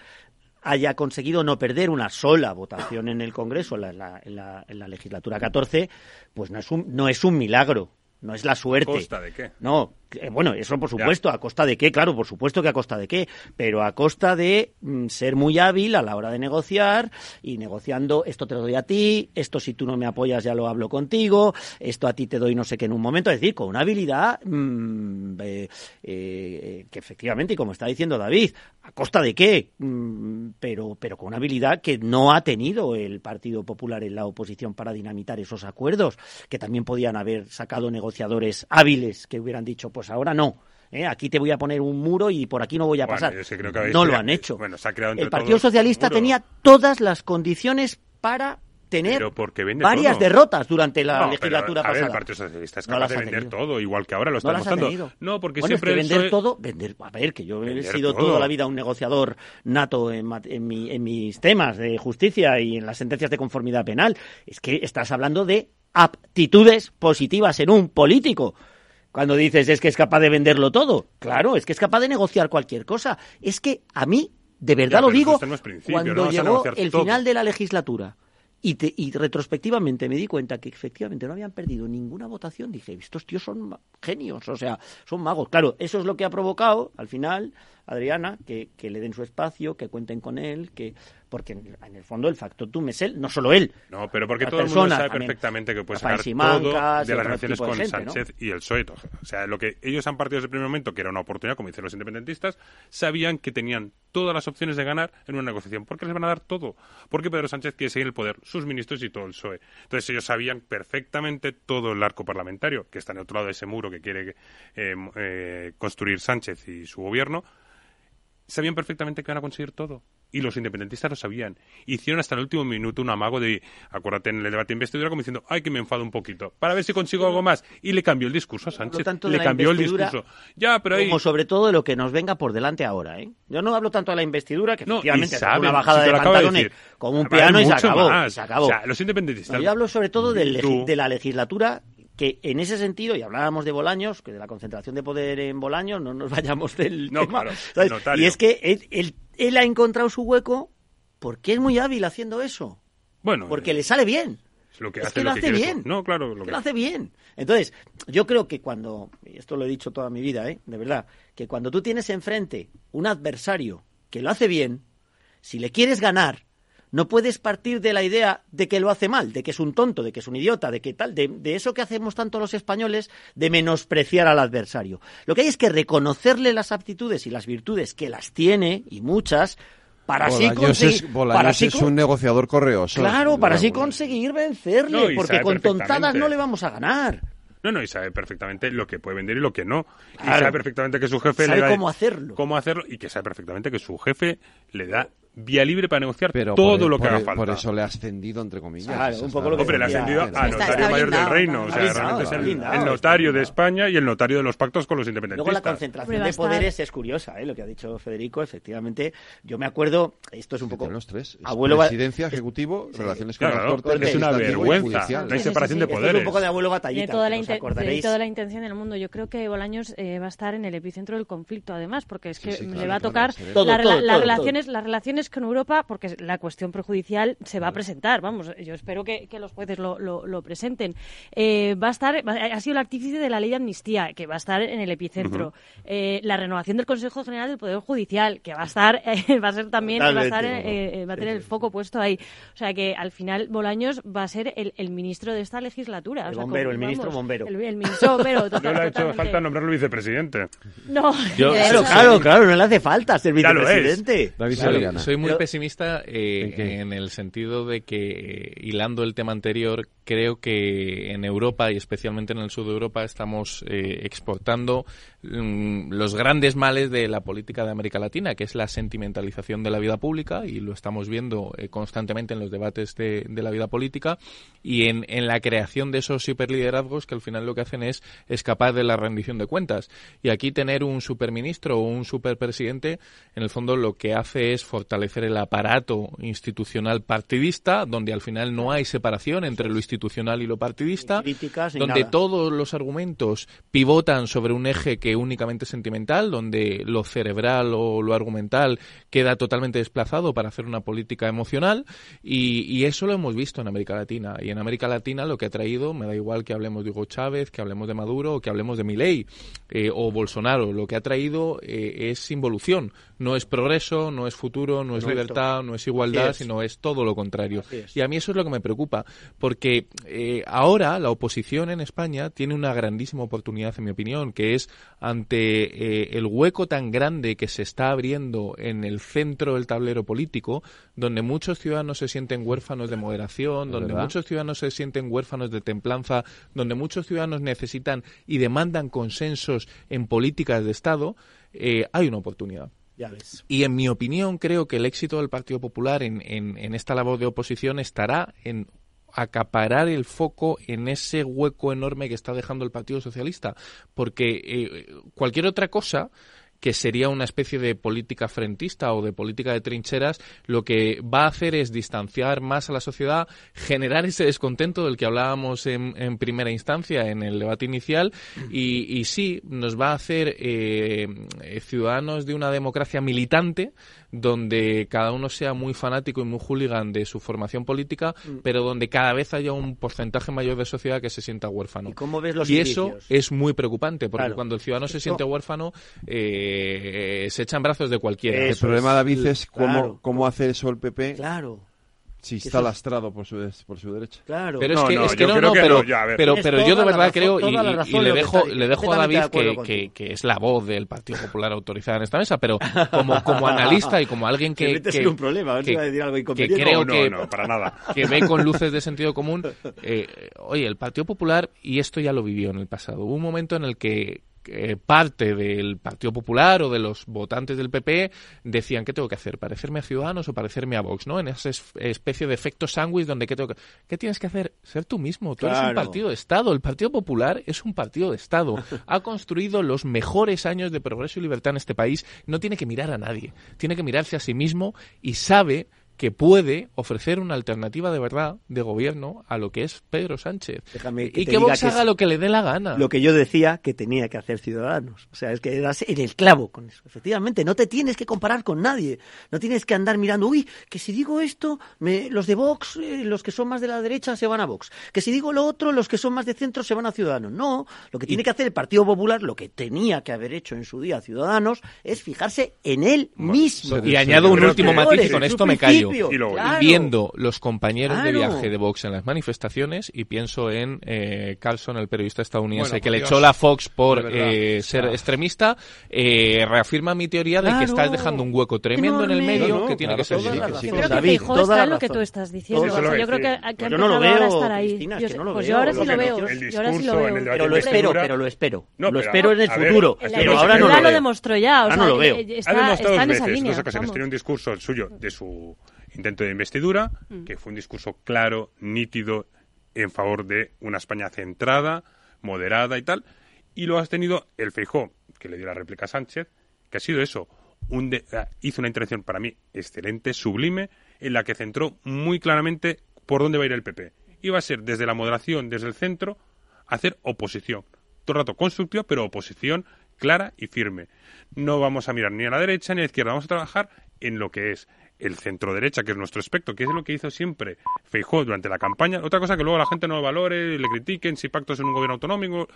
haya conseguido no perder una sola votación en el Congreso en la, en la- en legislatura 14, pues no es un, no es un milagro, no es la suerte. ¿A costa de qué? No, bueno, eso por supuesto, a costa de qué, claro, por supuesto que a costa de qué, pero a costa de mm, ser muy hábil a la hora de negociar y negociando esto te lo doy a ti, esto si tú no me apoyas ya lo hablo contigo, esto a ti te doy no sé qué en un momento, es decir, con una habilidad mm, eh, eh, que efectivamente, y como está diciendo David, a costa de qué, Mm, pero, pero con una habilidad que no ha tenido el Partido Popular en la oposición para dinamitar esos acuerdos, que también podían haber sacado negociadores hábiles que hubieran dicho, pues ahora no. ¿eh? Aquí te voy a poner un muro y por aquí no voy a Bueno, pasar. yo sí creo que habéis no lo han hecho. Bueno, se ha creado el Partido Socialista tenía todas las condiciones para tener varias todo. derrotas durante la No, pero, legislatura a ver, pasada. el Partido Socialista es No capaz las de vender tenido. todo, igual que ahora lo No está tenido. No, porque bueno, siempre es que vender todo, vender, a ver, que yo he sido todo. toda la vida un negociador nato en, mat- en, mi- en mis temas de justicia y en las sentencias de conformidad penal. Es que estás hablando de aptitudes positivas en un político. Cuando dices es que es capaz de venderlo todo, claro, es que es capaz de negociar cualquier cosa. Es que a mí, de verdad Ya, lo digo, no no cuando llegó el todo. final de la legislatura y, te- y retrospectivamente me di cuenta que efectivamente no habían perdido ninguna votación, dije, estos tíos son genios, o sea, son magos. Claro, eso es lo que ha provocado, al final, Adriana, que, que le den su espacio, que cuenten con él, que porque en, en el fondo el factotum es él, no solo él. No, pero porque todo el mundo sabe también. perfectamente que puede sacar todo de las relaciones con gente, ¿no? Sánchez y el PSOE. O sea, lo que ellos han partido desde el primer momento, que era una oportunidad, como dicen los independentistas, sabían que tenían todas las opciones de ganar en una negociación. ¿Por qué les van a dar todo? Porque Pedro Sánchez quiere seguir el poder, sus ministros y todo el PSOE. Entonces ellos sabían perfectamente todo el arco parlamentario, que está en el otro lado de ese muro que quiere eh, eh, construir Sánchez y su gobierno, sabían perfectamente que van a conseguir todo. y los independentistas lo sabían. Hicieron hasta el último minuto un amago de, acuérdate en el debate de investidura, como diciendo, ay, que me enfado un poquito, para ver si consigo algo más. Y le cambió el discurso a Sánchez. tanto de le cambió el discurso. Ya, pero ahí... Como sobre todo de lo que nos venga por delante ahora, ¿eh? Yo no hablo tanto de la investidura, que No, efectivamente saben, una bajada si de de pantalones decir. como un piano y se acabó, se acabó. O sea, los independentistas... No, yo hablo sobre todo de la legislatura que en ese sentido, y hablábamos de Bolaños, que de la concentración de poder en Bolaños, no nos vayamos del No, tema. claro. Y es que él, él- él ha encontrado su hueco porque es muy hábil haciendo eso. Bueno, Porque le sale bien. es lo que es hace que lo hace bien. No, claro, lo que que lo hace bien. Entonces, yo creo que cuando, y esto lo he dicho toda mi vida, ¿eh? de verdad, que cuando tú tienes enfrente un adversario que lo hace bien, si le quieres ganar, no puedes partir de la idea de que lo hace mal, de que es un tonto, de que es un idiota, de que tal, de, de eso que hacemos tanto los españoles, de menospreciar al adversario. Lo que hay es que reconocerle las aptitudes y las virtudes que las tiene, y muchas, para así conseguir... es, para así es un negociador correoso. Claro, para así conseguir vencerle, No, porque con tontadas no le vamos a ganar. No, no, y sabe perfectamente lo que puede vender y lo que no. Y sabe perfectamente que su jefe Sabe le da... cómo hacerlo. Cómo hacerlo y que sabe perfectamente que su jefe le da vía libre para negociar Pero todo por, lo que por- haga falta. por eso le ha ascendido, entre comillas. Claro, un es poco lo que Hombre, le ha ascendido a Está- notario está mayor blindado, del reino. está O sea, realmente es está el, blindado, el está notario de. España y el notario de los pactos con los Luego la independentistas. concentración de poderes es curiosa, ¿eh? lo que ha dicho Federico, efectivamente. Yo me acuerdo, esto es un poco... Los tres. Es Abuelo presidencia, ejecutivo, relaciones con Claro, las cortes, es una vergüenza. No hay Sí, sí, separación sí, de. Esto es poderes. un poco de abuelo batallita, toda, la intención del mundo. Yo creo que Bolaños eh, va a estar en el epicentro del conflicto, además, porque es que le va a tocar las, relaciones, relaciones con Europa, porque la cuestión prejudicial se va a presentar. Vamos, yo espero que, que los jueces lo, lo- lo presenten. Eh, va a estar, ha sido el artífice de la ley de amnistía, que va a estar en el epicentro. Eh, la renovación del Consejo General del Poder Judicial, que va a estar, eh, va a ser también, va a, estar, eh, va a tener el foco puesto ahí. O sea que al final Bolaños va a ser el, el ministro de esta legislatura. El O sea, bombero, como- el ministro vamos, bombero. El, el ministro bombero, No total- le ha hecho totalmente. falta nombrarlo vicepresidente. No, Yo- Claro, claro, claro, no le hace falta ser vicepresidente. David Claro. Soy muy Pero- pesimista eh, en el sentido de que, eh, hilando el tema anterior, creo que en Europa y especialmente en el sur de Europa estamos eh, exportando mm, los grandes males de la política de América Latina, que es la sentimentalización de la vida pública y lo estamos viendo eh, constantemente en los debates de, de la vida política y en, en la creación de esos superliderazgos que al final lo que hacen es escapar de la rendición de cuentas. Y aquí tener un superministro o un superpresidente, en el fondo lo que hace es fortalecer el aparato institucional partidista, donde al final no hay separación entre lo institucional y lo partidista, Ni críticas ni donde nada. todos los argumentos pivotan sobre un eje que únicamente es sentimental, donde lo cerebral o lo argumental queda totalmente desplazado para hacer una política emocional y, eso lo hemos visto en América Latina. Y en América Latina lo que ha traído, me da igual que hablemos de Hugo Chávez, que hablemos de Maduro que hablemos de Milei eh, o Bolsonaro, lo que ha traído eh, es involución, no es progreso, no es futuro, no es libertad, no es igualdad, es. sino es todo lo contrario. Y a mí eso es lo que me preocupa, porque eh, ahora la oposición en España tiene una grandísima oportunidad, en mi opinión, que es ante eh, el hueco tan grande que se está abriendo en el centro del tablero político, donde muchos ciudadanos se sienten huérfanos de moderación, donde verdad. muchos ciudadanos se sienten huérfanos de templanza, donde muchos ciudadanos necesitan y demandan consensos en políticas de Estado, eh, hay una oportunidad. Y en mi opinión, creo que el éxito del Partido Popular en, en- en esta labor de oposición estará en acaparar el foco en ese hueco enorme que está dejando el Partido Socialista. Porque eh, cualquier otra cosa que sería una especie de política frentista o de política de trincheras, lo que va a hacer es distanciar más a la sociedad, generar ese descontento del que hablábamos en, en primera instancia en el debate inicial y, y sí, nos va a hacer eh, eh, ciudadanos de una democracia militante donde cada uno sea muy fanático y muy hooligan de su formación política, pero donde cada vez haya un porcentaje mayor de sociedad que se sienta huérfano. ¿Y cómo ves los Y eso es muy preocupante, porque Claro. cuando el ciudadano se siente huérfano, eh, se echa en brazos de cualquiera. El problema, David, es cómo, claro. cómo hace eso el PP Claro, si está lastrado por su, por su derecha. claro. Pero No, es que, no, es que yo no, creo no, que pero, no, ya, a ver. pero, pero yo de verdad razón, creo, y, le dejo, le dejo a David que, que, que es la voz del Partido Popular autorizada en esta mesa, pero como, como analista y como alguien que, que, un problema, a ver si que- decir algo que creo no, que, no, para nada. que ve con luces de sentido común, eh, oye, el Partido Popular, y esto ya lo vivió en el pasado, hubo un momento en el que eh, parte del Partido Popular o de los votantes del PP decían qué tengo que hacer parecerme a Ciudadanos o parecerme a Vox no en esa especie de efecto sándwich donde qué tengo que... qué tienes que hacer ser tú mismo. Tú eres un partido de Estado. El Partido Popular es un partido de Estado. Ha construido los mejores años de progreso y libertad en este país. No tiene que mirar a nadie. Tiene que mirarse a sí mismo y sabe que puede ofrecer una alternativa de verdad de gobierno a lo que es Pedro Sánchez. Y que Vox haga lo que le dé la gana. Lo que yo decía que tenía que hacer Ciudadanos. O sea, es que das en el clavo con eso. Efectivamente, no te tienes que comparar con nadie. No tienes que andar mirando, uy, que si digo esto, los de Vox, eh, los que son más de la derecha, se van a Vox. Que si digo lo otro, los que son más de centro, se van a Ciudadanos. No, lo que tiene que hacer el Partido Popular, lo que tenía que haber hecho en su día Ciudadanos, es fijarse en él mismo. Y añado un último matiz y con esto me callo. Y viendo los compañeros de viaje de Vox en las manifestaciones y pienso en eh, Carlson, el periodista estadounidense que le echó la Fox por eh, ser extremista, eh, reafirma mi teoría de que estás dejando un hueco tremendo en el medio que tiene que ser. Sí, sí, sí, está lo que tú estás diciendo. Yo creo que, que pues yo no lo veo, a estar ahí. Yo, pues yo ahora sí lo veo. Pero lo espero, pero lo espero. Lo espero en el futuro. Pero ahora no lo demostró ya. Ahora no lo veo. Ha demostrado dos veces. Tiene un discurso suyo de su intento de investidura, mm. que fue un discurso claro, nítido, en favor de una España centrada, moderada y tal. Y lo has tenido el Feijó, que le dio la réplica a Sánchez, que ha sido eso. Un de, ah, hizo una intervención para mí excelente, sublime, en la que centró muy claramente por dónde va a ir el PP. Iba a ser desde la moderación, desde el centro, hacer oposición. Todo el rato constructiva, pero oposición clara y firme. No vamos a mirar ni a la derecha ni a la izquierda, vamos a trabajar en lo que es el centro derecha, que es nuestro espectro, que es lo que hizo siempre Feijóo durante la campaña. Otra cosa que luego la gente no lo valore, le critiquen si pactos en un gobierno autonómico.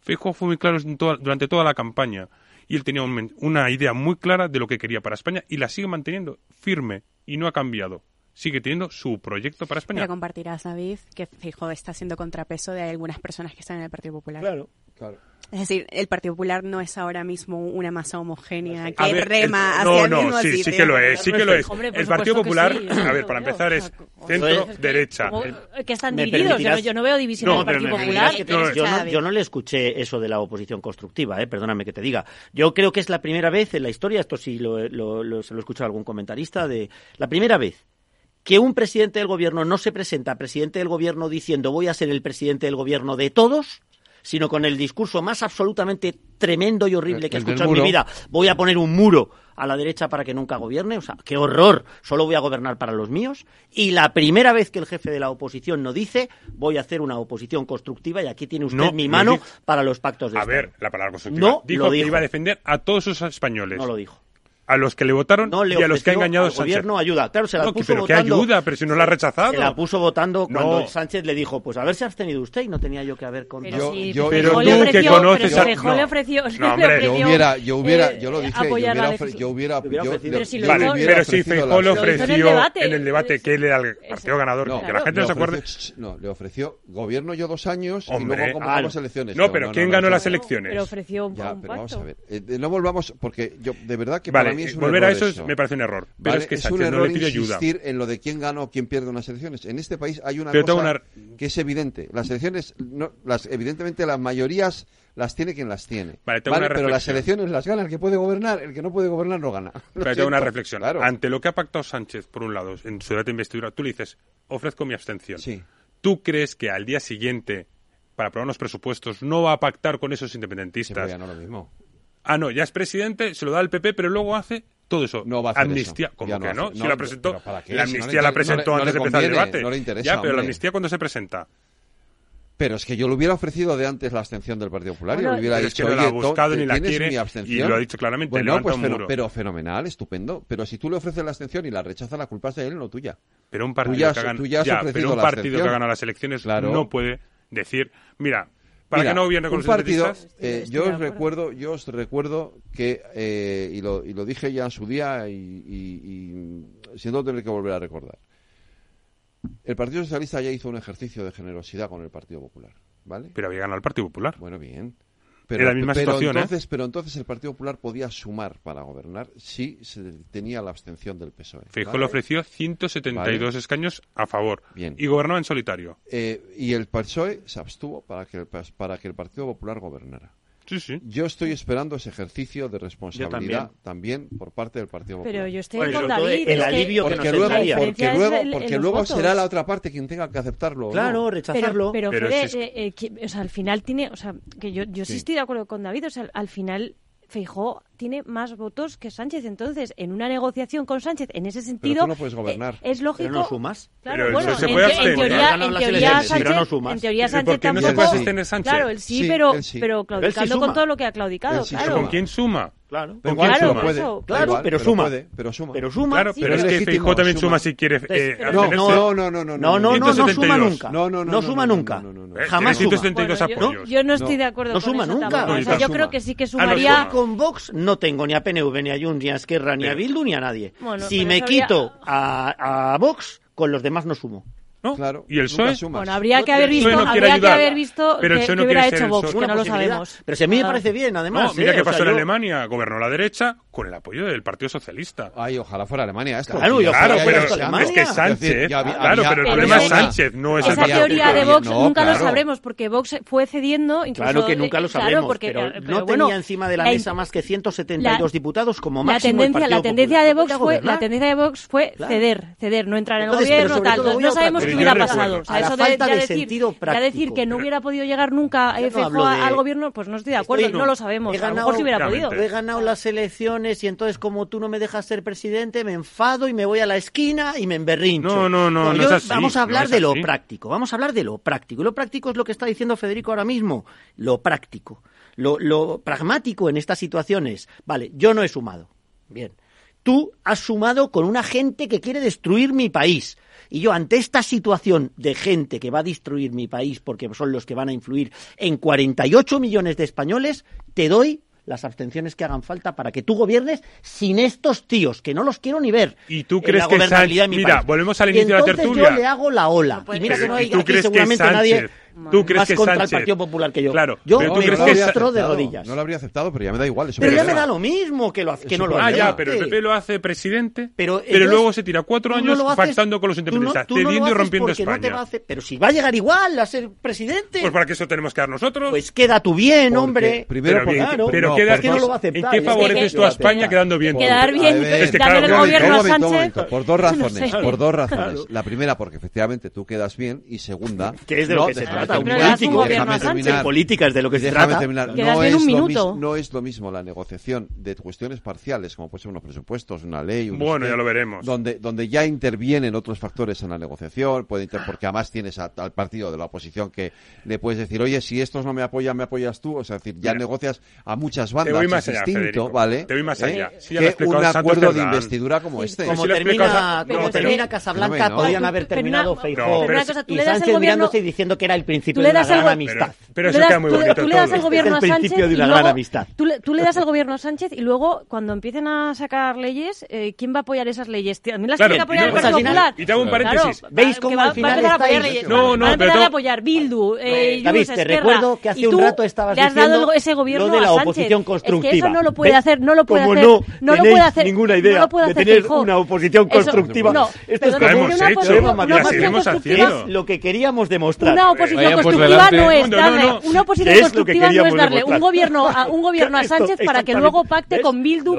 Feijóo fue muy claro durante toda la campaña y él tenía un, una idea muy clara de lo que quería para España y la sigue manteniendo firme y no ha cambiado sigue teniendo su proyecto para España. Pero compartirás, David, que fijo está siendo contrapeso de algunas personas que están en el Partido Popular. Claro, claro. Es decir, el Partido Popular no es ahora mismo una masa homogénea que rema el, hacia no, el mismo no, sí, sí ¿eh? que lo es, sí que lo es. El Partido Popular, a ver, para empezar es centro derecha. Que están divididos, yo no, veo división en el Partido Popular. Que yo, yo, no, yo no le escuché eso de la oposición constructiva, eh, perdóname que te diga. Yo creo que es la primera vez en la historia, esto sí lo, lo, lo, se lo he algún comentarista, de la primera vez que un presidente del gobierno no se presenta presidente del gobierno diciendo voy a ser el presidente del gobierno de todos, sino con el discurso más absolutamente tremendo y horrible eh, que he escuchado en mi vida. Voy a poner un muro a la derecha para que nunca gobierne. O sea, qué horror. Solo voy a gobernar para los míos. Y la primera vez que el jefe de la oposición no dice, voy a hacer una oposición constructiva y aquí tiene usted mi mano para los pactos de a Estado. A ver, la palabra constructiva. No dijo, dijo. que iba a defender a todos los españoles. No lo dijo a los que le votaron no le y a los que ha engañado al gobierno Sánchez. ayuda. Claro, se la no, puso pero votando. ¿qué ayuda? Pero si no la ha rechazado. Se la puso votando cuando no. Sánchez le dijo, pues haberse abstenido usted y no tenía yo que haber con... Pero, yo, pero tú ofreció, que conoces... Pero Fijó le ofreció... No, hombre. Yo hubiera, yo hubiera, yo lo dije, yo hubiera, ofre, yo hubiera... Yo, pero si, pero si Fijó le ofreció en el debate, en el debate que le partido ganador, que la gente no se acuerde... No, le ofreció gobierno yo dos años y luego convocamos ah, elecciones. No, pero ¿quién ganó las elecciones? Pero ofreció un pacto. Vamos a ver, eh, no volvamos, porque yo de verdad que eh, volver a eso, eso, me parece un error. Pero es que es Sánchez error no le pide insistir ayuda. en lo de quién gana o quién pierde unas elecciones. En este país hay una cosa que es evidente. Las elecciones, no, las, evidentemente las mayorías las tiene quien las tiene. Pero las elecciones las gana el que puede gobernar, el que no puede gobernar no gana. Pero tengo una reflexión. Claro. Ante lo que ha pactado Sánchez, por un lado, en su debate de investidura, tú le dices, ofrezco mi abstención. Sí. ¿Tú crees que al día siguiente, para aprobar los presupuestos, no va a pactar con esos independentistas? Lo mismo. Ah, no, ya es presidente, se lo da al PP, pero luego hace todo eso. No va a hacer amnistía, eso. como que no? Si la presentó, la amnistía la presentó antes de empezar el debate. No le interesa, ya, pero la amnistía cuando se presenta. Pero es que yo le hubiera ofrecido de antes la abstención del Partido Popular. Bueno, y le hubiera dicho, es que no la ha buscado ni la quiere y lo ha dicho claramente. Bueno, pues, un pero, fenomenal, estupendo. Pero si tú le ofreces la abstención y la rechazas, la culpa es de él, no tuya. Pero un partido, que, hagan, tú ya has ya, gana las elecciones no puede decir, mira, para que no hubiera con partido, eh, yo os recuerdo, yo os recuerdo que eh, y, lo, y, lo, dije ya en su día y, y, y siento tener que volver a recordar. El Partido Socialista ya hizo un ejercicio de generosidad con el Partido Popular, ¿vale? Pero había ganado el Partido Popular. Bueno, bien pero, la misma situación, ¿eh? Entonces, ¿eh? Pero entonces el Partido Popular podía sumar para gobernar si se tenía la abstención del PSOE. Feijóo ¿vale? le ofreció 172 ¿vale? escaños a favor Bien. y gobernaba en solitario. Eh, y el PSOE se abstuvo para que el, para que el Partido Popular gobernara. Sí, sí. Yo estoy esperando ese ejercicio de responsabilidad también. también. por parte del Partido Popular. Pero yo estoy bueno, con David. El alivio porque que nos luego, Porque luego, porque luego será la otra parte quien tenga que aceptarlo. Claro, ¿no? rechazarlo. Pero, pero, pero Fede, si es... eh, eh, o sea, al final tiene... O sea, que yo, yo sí, sí estoy de acuerdo con David. O sea, al final Feijó tiene más votos que Sánchez. Entonces, en una negociación con Sánchez, en ese sentido, no puedes gobernar. Eh, es lógico. Pero no sumas. Claro, pero bueno, en, teoría, Sánchez, no tampoco. Claro, él sí, pero, claudicando con todo lo que ha claudicado. ¿Con quién suma? Claro, pero claro, suma? Pero, suma. Pero suma. pero es, que también suma, si quiere. No, no, no, no, no, no, no, no, no, no suma nunca. No, no, no, no suma nunca. Jamás yo, no estoy de acuerdo. No suma nunca. Yo creo que sí que sumaría con Vox. No no tengo ni a PNV, ni a Junts, ni a Esquerra, ni a Bildu, ni a nadie. Si me quito a Vox, con los demás no sumo. ¿no? Claro. Y el PSOE. Bueno, habría que haber visto, no habría que haber visto pero que, no hubiera hecho Vox, que no lo sabemos. Pero si a mí me parece bien, además. Mira ¿eh? qué pasó en yo... Alemania. Gobernó la derecha con el apoyo del Partido Socialista. Ay, ojalá fuera Alemania. Claro, pero es que Sánchez. Claro, pero el problema es Sánchez, no es el Partido Esa teoría de Vox nunca lo sabremos, porque Vox fue cediendo. Incluso, claro que nunca lo eh, sabremos, pero eh, no tenía encima de la mesa más que 172 diputados como máximo La tendencia de Vox fue ceder, ceder, no entrar en el gobierno, tal. No sabemos nos hubiera pasado. O a eso de, ya decir, sentido práctico. Ya decir que no hubiera podido llegar nunca no eh, al gobierno, pues no estoy de acuerdo, no, lo sabemos. A lo mejor si hubiera podido. He ganado las elecciones y entonces como tú no me dejas ser presidente, me enfado y me voy a la esquina y me emberrincho. No, no, no, no Vamos a hablar de lo práctico, vamos a hablar de lo práctico. Lo práctico es lo que está diciendo Federico ahora mismo, lo práctico. Lo, lo pragmático en estas situaciones, vale, yo no he sumado. Bien. Tú has sumado con una gente que quiere destruir mi país. Y yo, ante esta situación de gente que va a destruir mi país porque son los que van a influir en 48 millones de españoles, te doy las abstenciones que hagan falta para que tú gobiernes sin estos tíos, que no los quiero ni ver. ¿Y tú crees que Sánchez... Mira, país. volvemos al inicio de la tertulia. Yo le hago la ola. Y mira que no hay, aquí seguramente nadie ¿Tú crees que contra el Partido Popular que yo. Claro. Yo pero crees que de rodillas. No lo habría aceptado, pero ya me da igual. Pero ya me da lo mismo que, lo hace, que no lo hace. Ah, ya, pero el PP lo hace presidente, pero, pero luego se tira cuatro años no pactando con los independentistas, no, cediendo y rompiendo España. Pero si va a llegar igual a ser presidente. Pues para que eso tenemos que dar nosotros. Pues queda tú bien, hombre. Primero, pero, claro, pero queda, ¿En qué favoreces tú a España quedando bien? Quedar bien, dándole el gobierno. Por dos razones, por dos razones. La primera, porque efectivamente tú quedas bien, y segunda... Que es de lo que se trata trata. Un político, en política es de lo que se. Terminar. No, es lo mismo la negociación de cuestiones parciales, como puede ser unos presupuestos, una ley. Un bueno, ya lo veremos. Donde, donde ya intervienen otros factores en la negociación, puede inter porque además tienes a, al partido de la oposición que le puedes decir, oye, si estos no me apoyan, me apoyas tú. O sea, es decir, ya negocias a muchas bandas. Te voy más distinto, ¿vale? Te voy más eh, allá. ¿eh? Sí, que un acuerdo de investidura como este. Como termina, Casablanca, podían haber terminado Feijó. Pero una cosa, le das y diciendo que era el principio de una gran amistad. Pero, eso queda muy bonito. Tú le das al gobierno a Sánchez. amistad. Tú le das gobierno a Sánchez y luego, cuando empiecen a sacar leyes, eh, ¿quién va a apoyar esas leyes? ¿A mí las claro, que apoyar no, el pues, Partido? Y te hago un paréntesis. ¿Veis cómo al final va a estáis... leyes. No, no, van apoyar Bildu, eh, eh, David, te recuerdo que hace un rato estabas diciendo ese gobierno la oposición constructiva. Eso no lo puede hacer, no lo puede hacer. no, lo puede hacer ninguna idea de tener una oposición constructiva. No, Esto hemos hecho, lo lo que queríamos demostrar. Una oposición una oposición constructiva no es darle un gobierno a, un gobierno a Sánchez para que luego pacte con Bildu.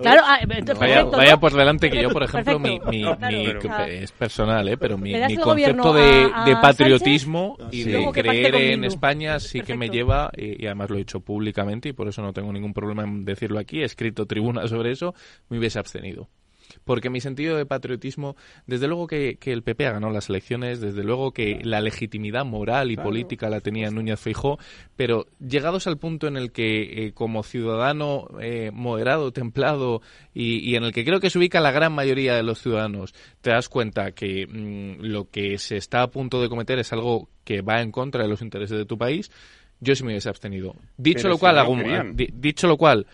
Claro, ah, vaya, vaya por delante que yo, por ejemplo, mi, ah. es personal, eh, pero mi, concepto de, patriotismo y de creer en España sí que me lleva, y, además lo he hecho públicamente y por eso no tengo ningún problema en decirlo aquí, he escrito tribuna sobre eso, me hubiese abstenido. Porque mi sentido de patriotismo, desde luego que, que el PP ha ganado las elecciones, desde luego que la legitimidad moral y política la tenía Núñez Feijó, pero llegados al punto en el que eh, como ciudadano eh, moderado, templado y, y en el que creo que se ubica la gran mayoría de los ciudadanos, te das cuenta que mm, lo que se está a punto de cometer es algo que va en contra de los intereses de tu país, yo sí me hubiese abstenido. Dicho Pero lo si cual, no dicho lo cual,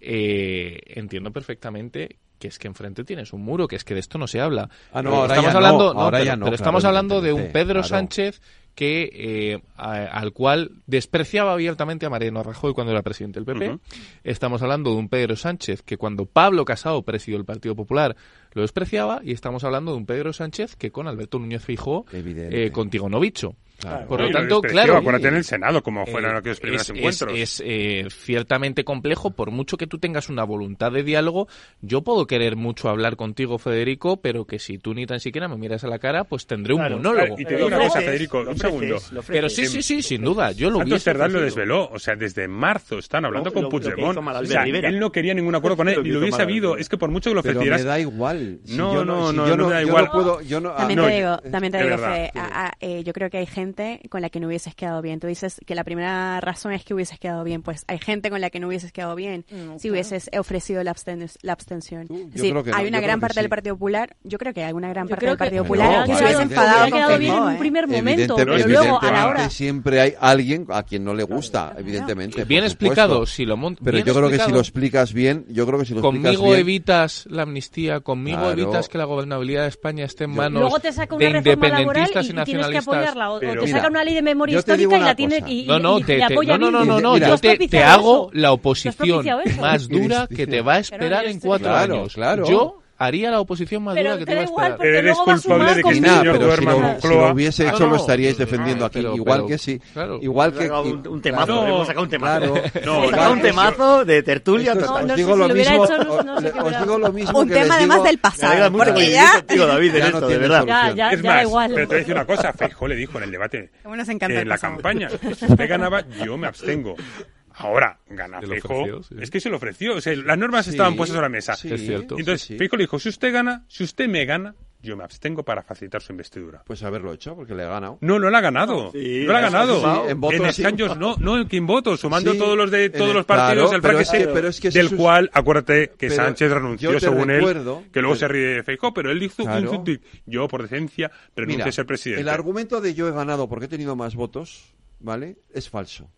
eh, entiendo perfectamente que es que enfrente tienes un muro, que es que de esto no se habla. Ah, no, Eh, ahora estamos ya no, hablando, ahora pero, ya no, pero estamos hablando de un Pedro claro. Sánchez que eh, a- al cual despreciaba abiertamente a Mariano Rajoy cuando era presidente del PP. Estamos hablando de un Pedro Sánchez que cuando Pablo Casado presidió el Partido Popular lo despreciaba y estamos hablando de un Pedro Sánchez que con Alberto Núñez Evidente. eh, contigo no bicho. Claro. Por no, lo tanto, claro. Acuérdate en el eh, Senado como eh, fueron eh, aquellos primeros es, encuentros. Es, es eh, ciertamente complejo, por mucho que tú tengas una voluntad de diálogo. Yo puedo querer mucho hablar contigo, Federico, pero que si tú ni tan siquiera me miras a la cara, pues tendré claro, un monólogo. Y te digo una cosa, Federico, un segundo. Pero sí, sí, sí, sin duda. Yo lo hubiese lo desveló. O sea, desde marzo están hablando no, con Puigdemont. O sea, él no quería ningún acuerdo con él. Lo, lo hubiese sabido. Es que por mucho que lo ofrecieras. Pero me da igual. No, no, no, no, me da igual. Ah, también te digo, eh, yo creo que hay gente gente con la que no hubieses quedado bien. Tú dices que la primera razón es que hubieses quedado bien, pues hay gente con la que no hubieses quedado bien mm, si hubieses ofrecido la, absten la abstención. Uh, es decir, no, hay una gran parte sí. del Partido Popular, yo creo que hay una gran yo parte del Partido Popular que se hubiese enfadado con quedado bien en eh. un ¿eh? primer momento, pero luego a la hora siempre hay alguien a quien no le gusta, evidentemente. Bien explicado, si lo montas. Pero yo creo que si lo explicas bien, yo creo que si lo explicas bien. Conmigo evitas la amnistía, conmigo evitas que la gobernabilidad de España esté en manos de independentistas y, y nacionalistas. Que apoyarla, o, te saca una ley de memoria histórica y la tiene y, no, no, te, apoya no, no, no, no, yo te, hago la oposición más dura que te va a esperar en cuatro años. Yo haría la oposición más dura que te iba a esperar. Eres culpable de que este señor duerma en Si lo hubiese hecho, lo estaríais defendiendo aquí. Igual que sí. Igual que... Un temazo, hemos sacado un temazo. Hemos sacado un temazo de tertulia. Os digo lo mismo... Os digo lo mismo Un tema además del pasado. Porque ya... David, en esto, de verdad. Es más, pero te voy a decir una cosa. Feijó le dijo en el debate... En la campaña. Si usted ganaba, yo me abstengo. Ahora, gana Feijo. Es que se lo ofreció. O sea, las normas estaban puestas sobre la mesa. Es cierto. Entonces, Feijo le dijo, si usted gana, si usted me gana, yo me abstengo para facilitar su investidura. Pues haberlo hecho, porque le ha ganado. No, no la ha ganado. No la ha ganado. En, votos, escaños no, no en quien votos, sumando todos los de todos los partidos del pero es que, del cual acuérdate que Sánchez renunció según él, que luego se ríe de Feijóo, pero él dijo yo por decencia renuncio a ser presidente. El argumento de yo he ganado porque he tenido más votos, ¿vale? Es falso.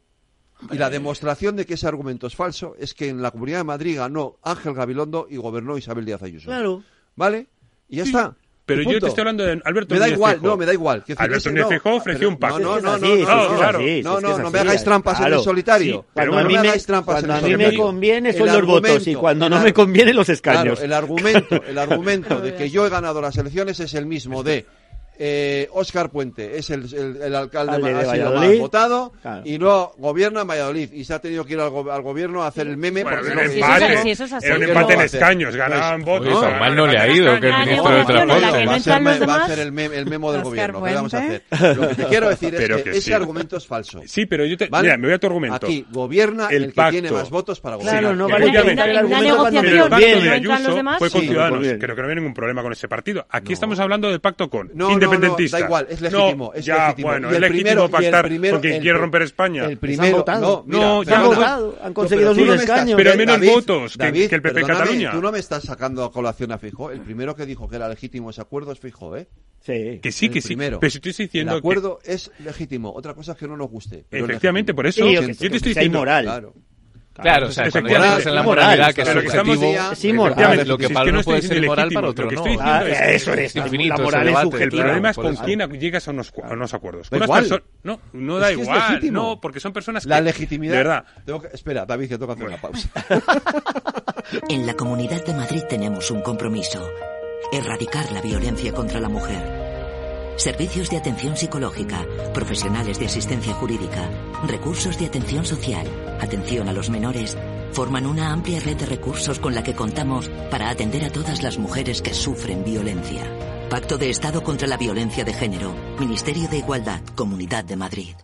Y la demostración de que ese argumento es falso es que en la Comunidad de Madrid ganó Ángel Gabilondo y gobernó Isabel Díaz Ayuso. Claro. ¿Vale? Y ya está. Pero yo te estoy hablando de Alberto Me da igual, no, me da igual. Alberto Núñez no, ofreció un pacto. No, no, no, no, no, claro. no, no, no, no me hagáis trampas claro. en el solitario. Sí, pero bueno, no me, me hagáis trampas en el solitario. Cuando a mí me conviene son los votos y cuando no me conviene los escaños. Claro, el argumento, el argumento de que yo he ganado las elecciones es el mismo de eh, Oscar Puente es el, alcalde de ha votado. Y luego gobierna en Valladolid y se ha tenido que ir al, go al gobierno a hacer el meme bueno, porque no, un pues, pues, mal no le ha ido a ser, va a ser a quiero decir que, ese argumento es falso. Sí pero yo te, voy a tu argumento. Aquí gobierna el, que tiene más votos para gobernar. claro no no ningún problema con ese partido. Aquí estamos hablando del pacto con independentista. da igual, es legítimo. No, es ya, legítimo. bueno, es legítimo primero, pactar primero, porque quiere romper España. El primero, han votado, no, mira, no ya han votado, han conseguido sus escaños. Pero menos votos que, el PP Cataluña. Tú no me estás sacando a colación a Fijo. El primero que dijo que era legítimo ese acuerdo es Fijo, ¿eh? Sí, que sí, que primero. sí. Pero si estoy diciendo el acuerdo que... es legítimo. Otra cosa es que no nos guste. Pero Efectivamente, por eso. Sí, yo, yo, te estoy diciendo. Moral. Claro. Claro, o sea, cuando ya moral, en la moralidad, moral, que es su objetivo, ya, sí, moral. lo que para uno puede ser moral, para otro no. Ah, eso es, infinito, la moral es subjetiva. El problema es con quién llegas a unos, a unos acuerdos. Con unas no, no da es igual, no, porque son personas La legitimidad... De verdad. Tengo que, espera, David, que toca hacer bueno. una pausa. en la Comunidad de Madrid tenemos un compromiso, erradicar la violencia contra la mujer servicios de atención psicológica, profesionales de asistencia jurídica, recursos de atención social, atención a los menores, forman una amplia red de recursos con la que contamos para atender a todas las mujeres que sufren violencia. Pacto de Estado contra la Violencia de Género, Ministerio de Igualdad, Comunidad de Madrid.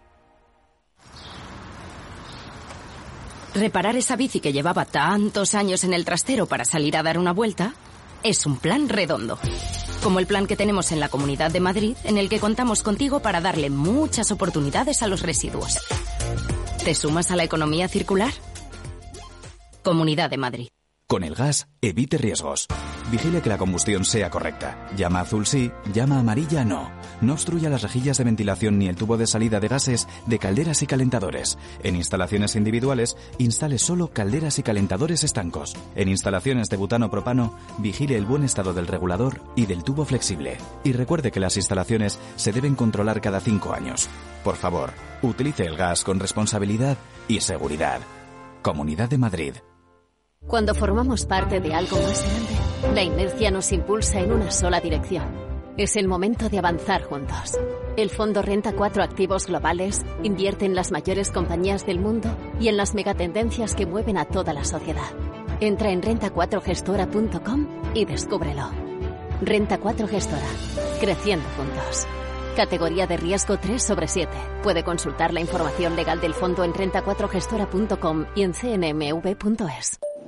Reparar esa bici que llevaba tantos años en el trastero para salir a dar una vuelta es un plan redondo. Como el plan que tenemos en la Comunidad de Madrid, en el que contamos contigo para darle muchas oportunidades a los residuos. ¿Te sumas a la economía circular? Comunidad de Madrid. Con el gas, evite riesgos. Vigile que la combustión sea correcta. Llama azul sí, llama amarilla no. No obstruya las rejillas de ventilación ni el tubo de salida de gases de calderas y calentadores. En instalaciones individuales, instale solo calderas y calentadores estancos. En instalaciones de butano propano, vigile el buen estado del regulador y del tubo flexible. Y recuerde que las instalaciones se deben controlar cada cinco años. Por favor, utilice el gas con responsabilidad y seguridad. Comunidad de Madrid. Cuando formamos parte de algo más grande, la inercia nos impulsa en una sola dirección. Es el momento de avanzar juntos. El fondo renta cuatro activos globales, invierte en las mayores compañías del mundo y en las megatendencias que mueven a toda la sociedad. Entra en renta4gestora.com y descúbrelo. Renta 4 Gestora. Creciendo juntos. Categoría de riesgo 3 sobre 7. Puede consultar la información legal del fondo en renta4gestora.com y en cnmv.es.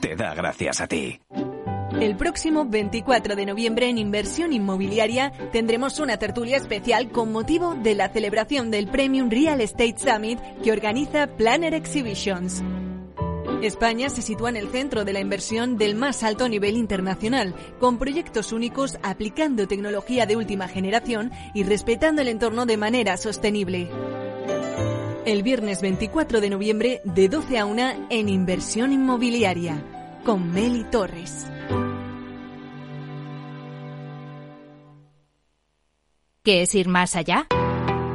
te da gracias a ti. El próximo 24 de noviembre en Inversión Inmobiliaria tendremos una tertulia especial con motivo de la celebración del Premium Real Estate Summit que organiza Planner Exhibitions. España se sitúa en el centro de la inversión del más alto nivel internacional, con proyectos únicos aplicando tecnología de última generación y respetando el entorno de manera sostenible el viernes 24 de noviembre de 12 a 1 en Inversión Inmobiliaria con Meli Torres. ¿Qué es ir más allá?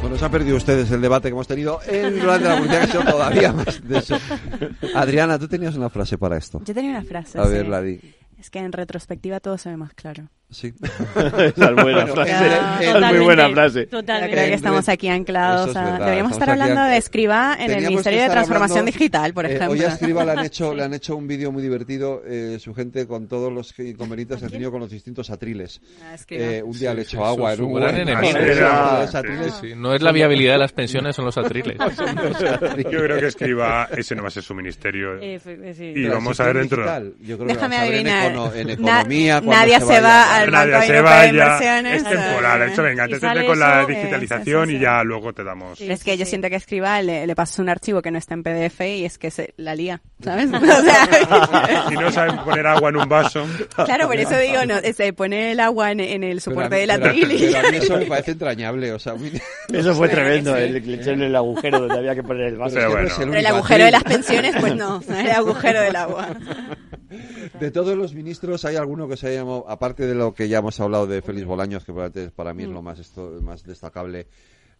Bueno, se han perdido ustedes el debate que hemos tenido en durante la publicidad, que ha sido todavía más de eso. Adriana, tú tenías una frase para esto. Yo tenía una frase. A ver, la di. Es que en retrospectiva todo se ve más claro. Sí. Esa es buena frase. es muy buena frase. Totalmente. Creo que estamos aquí anclados. A... Deberíamos estar hablando de Escriba en el Ministerio de Transformación Digital, por ejemplo. hoy a Escriba le han hecho, le han hecho un vídeo muy divertido, eh, su gente con todos los inconvenientes que han tenido con los distintos atriles. eh, un día le echó agua en un gran enemigo. No es la viabilidad de las pensiones, son los atriles. Yo creo que Escriba, ese no va a ser su ministerio. Y vamos a ver dentro. Yo creo Déjame adivinar. En, economía, nadie se va nadie se vaya. Es temporal. Eso, venga, te con la digitalización y ya luego te damos. Es que yo siento que escriba, le, le pasas un archivo que no está en PDF y es que se la lía, ¿sabes? O sea... si no saben poner agua en un vaso. Claro, por eso digo, no, se pone el agua en, en el soporte de la tril. A mí eso me parece entrañable, o sea, Eso fue tremendo, el, el, el agujero donde había que poner el vaso. Pero, pero el agujero de las pensiones, pues no, el agujero del agua. De todos los ministros, ¿hay alguno que se haya llamado, aparte de lo que ya hemos hablado de Félix Bolaños, que para mí es lo mm. más, esto, más destacable,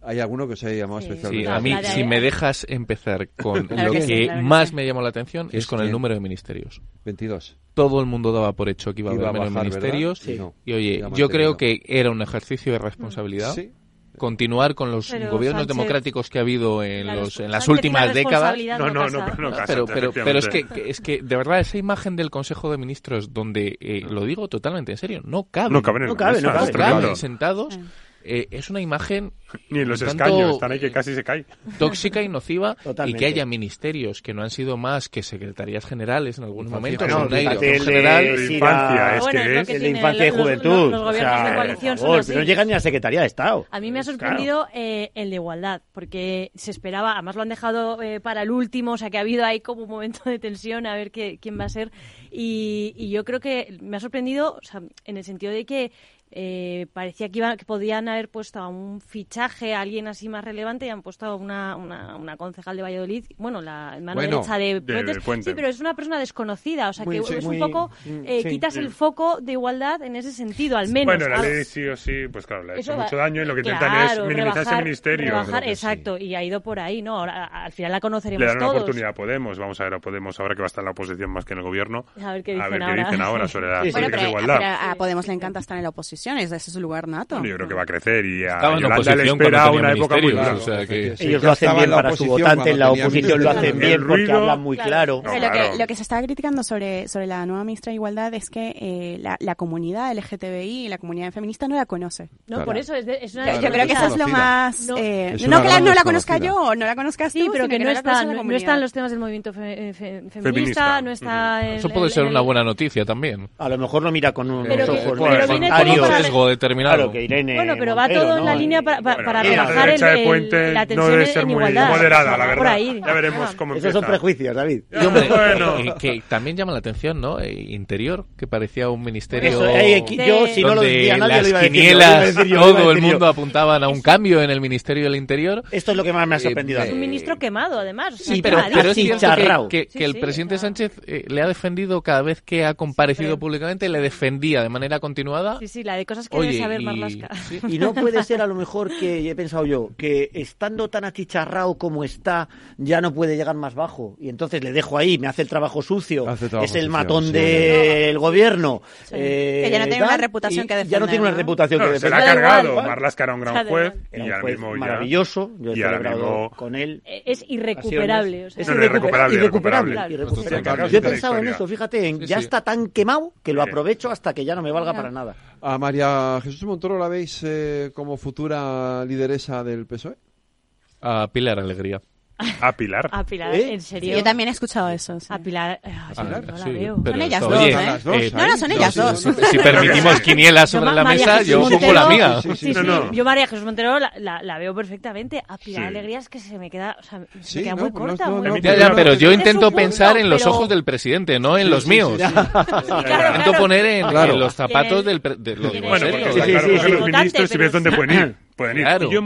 ¿hay alguno que se haya llamado especialmente? Sí, a mí, si me dejas empezar con lo que, más me llamó la atención, es, con el número de ministerios. 22. Todo el mundo daba por hecho que iba a haber menos ministerios. Y oye, yo creo que era un ejercicio de responsabilidad. Sí continuar con los gobiernos democráticos que ha habido en, los, en las últimas décadas. No, no, no, no, pero, pero, pero es que, es que de verdad esa imagen del Consejo de Ministros donde eh, lo digo totalmente en serio, no cabe. No cabe, no cabe, no cabe, sentados. Eh, es una imagen ni en los escaños están ahí que casi se cae tóxica y nociva y que haya ministerios que no han sido más que secretarías generales en algún momento no, un aire de, general. de infancia es que es el de infancia y juventud los, gobiernos de coalición son no llegan ni a secretaría de estado. A mí me ha sorprendido eh, el de igualdad porque se esperaba además lo han dejado eh, para el último o sea que ha habido ahí como un momento de tensión a ver qué, quién va a ser. Y, y yo creo que me ha sorprendido o sea, en el sentido de que eh, parecía que, iba, que podían haber puesto a un fichaje, a alguien así más relevante, y han puesto a una, una, una concejal de Valladolid, bueno, la mano bueno, derecha de, de. Sí, pero es una persona desconocida, o sea que es un poco, eh, quitas el foco de igualdad en ese sentido, al menos. Bueno, la ah, ley sí o sí, pues claro, le ha hecho mucho daño y lo que claro, intentan es minimizar rebajar, ese ministerio. Exacto, y ha ido por ahí, ¿no? Ahora, al final la conoceremos Le dan una oportunidad a Podemos, vamos a ver a Podemos ahora que va a estar en la oposición más que en el gobierno. A ver qué dicen, ahora. dicen ahora sobre la bueno, igualdad. Eh, a Podemos le encanta estar en la oposición decisiones, ese es su lugar nato. Bueno, yo creo que va a crecer y a Estaba Yolanda le espera una época muy. O sea que... Ellos lo hacen bien para su votante, en la oposición lo hacen bien ruido, porque hablan muy claro. claro. No, claro. Lo, que, lo, que, se está criticando sobre, sobre la nueva ministra de Igualdad es que eh, la, la, comunidad LGTBI y la comunidad feminista no la conoce. No, claro. por eso es, de, es una... Yo creo que eso es lo más... No, eh, no que la, no la conozca yo, no la conozcas sí, pero que, no, están, no están los temas del movimiento eh, feminista, no está... Eso puede ser una buena noticia también. A lo mejor no mira con un... Pero, pero, pero, viene sesgo determinado. Claro, que Irene bueno, pero va todo en la ¿no? línea para, para, bueno, para rebajar el, el, puente la tensión no debe ser en muy igualdad. moderada, la verdad. Ahí, ya veremos cómo empieza. Esos son prejuicios, David. Y hombre, bueno. Eh, eh, que también llama la atención, ¿no? Eh, interior, que parecía un ministerio Eso, eh, yo, si no lo decía, nadie las lo iba a decir, quinielas, yo, todo el mundo apuntaban a un cambio en el Ministerio del Interior. Esto es lo que más me ha eh, sorprendido. es un ministro quemado, además. Sí, pero, pero es cierto que, que, que el presidente Sánchez le ha defendido cada vez que ha comparecido públicamente, le defendía de manera continuada. Sí, sí, la de cosas que Oye, debe saber y... ¿Sí? Y no puede ser a lo mejor que, he pensado yo, que estando tan achicharrado como está, ya no puede llegar más bajo. Y entonces le dejo ahí, me hace el trabajo sucio, trabajo es el sucio, matón sí. del no. gobierno. Sí. Eh, que ya no tiene una reputación que defender. Ya no tiene una reputación no, que defender. Se la ha cargado. Marlaska era un gran juez. Era un juez y maravilloso. Yo he celebrado con él. Eh, es irrecuperable. O sea, es irrecuperable. irrecuperable. irrecuperable. irrecuperable. Yo he pensado en eso, fíjate, ya está tan quemado que lo aprovecho hasta que ya no me valga para nada. Ah, María Jesús Montoro la veis eh, como futura lideresa del PSOE? A Pilar Alegría. ¿A Pilar? A Pilar, ¿Eh? ¿en serio? Yo también he escuchado eso. Sí. A Pilar, ¿A Pilar? no la veo. Son ellas dos, ¿eh? eh, eh no, no, son ellas dos. Si, permitimos quinielas sobre la mesa, yo pongo la mía. Yo María Jesús Montero la, veo perfectamente. A Pilar Alegría es que se me queda, o sea, se queda muy corta. Pero yo intento pensar en los ojos del presidente, no en los míos. Intento poner en los zapatos del... Bueno, porque los ministros, si ves dónde pueden ir. Pueden ir. Yo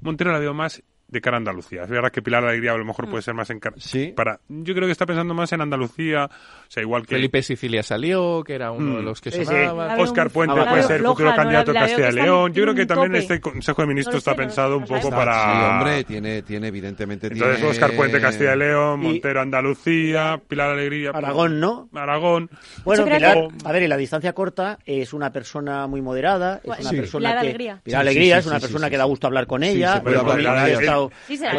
Montero la veo más de cara a Andalucía. Es verdad que Pilar Alegría a lo mejor puede ser más en ¿Sí? para Yo creo que está pensando más en Andalucía, o sea, igual que... Felipe Sicilia salió, que era uno mm. de los que sí, sonaba. Sí. Oscar Puente ah, puede ser floja, futuro no, candidato a Castilla y León. Yo creo que también tope. este Consejo de Ministros no está pensado no, un poco está, para... Sí, hombre, tiene, tiene evidentemente... Entonces tiene... Oscar Puente, Castilla y León, Montero, y... Andalucía, Pilar Alegría... Aragón, ¿no? Aragón. Bueno, Pilar, que... a ver, y la distancia corta es una persona muy moderada, es una persona Pilar que... Alegría. Pilar Alegría es una persona que da gusto hablar con ella sí, se el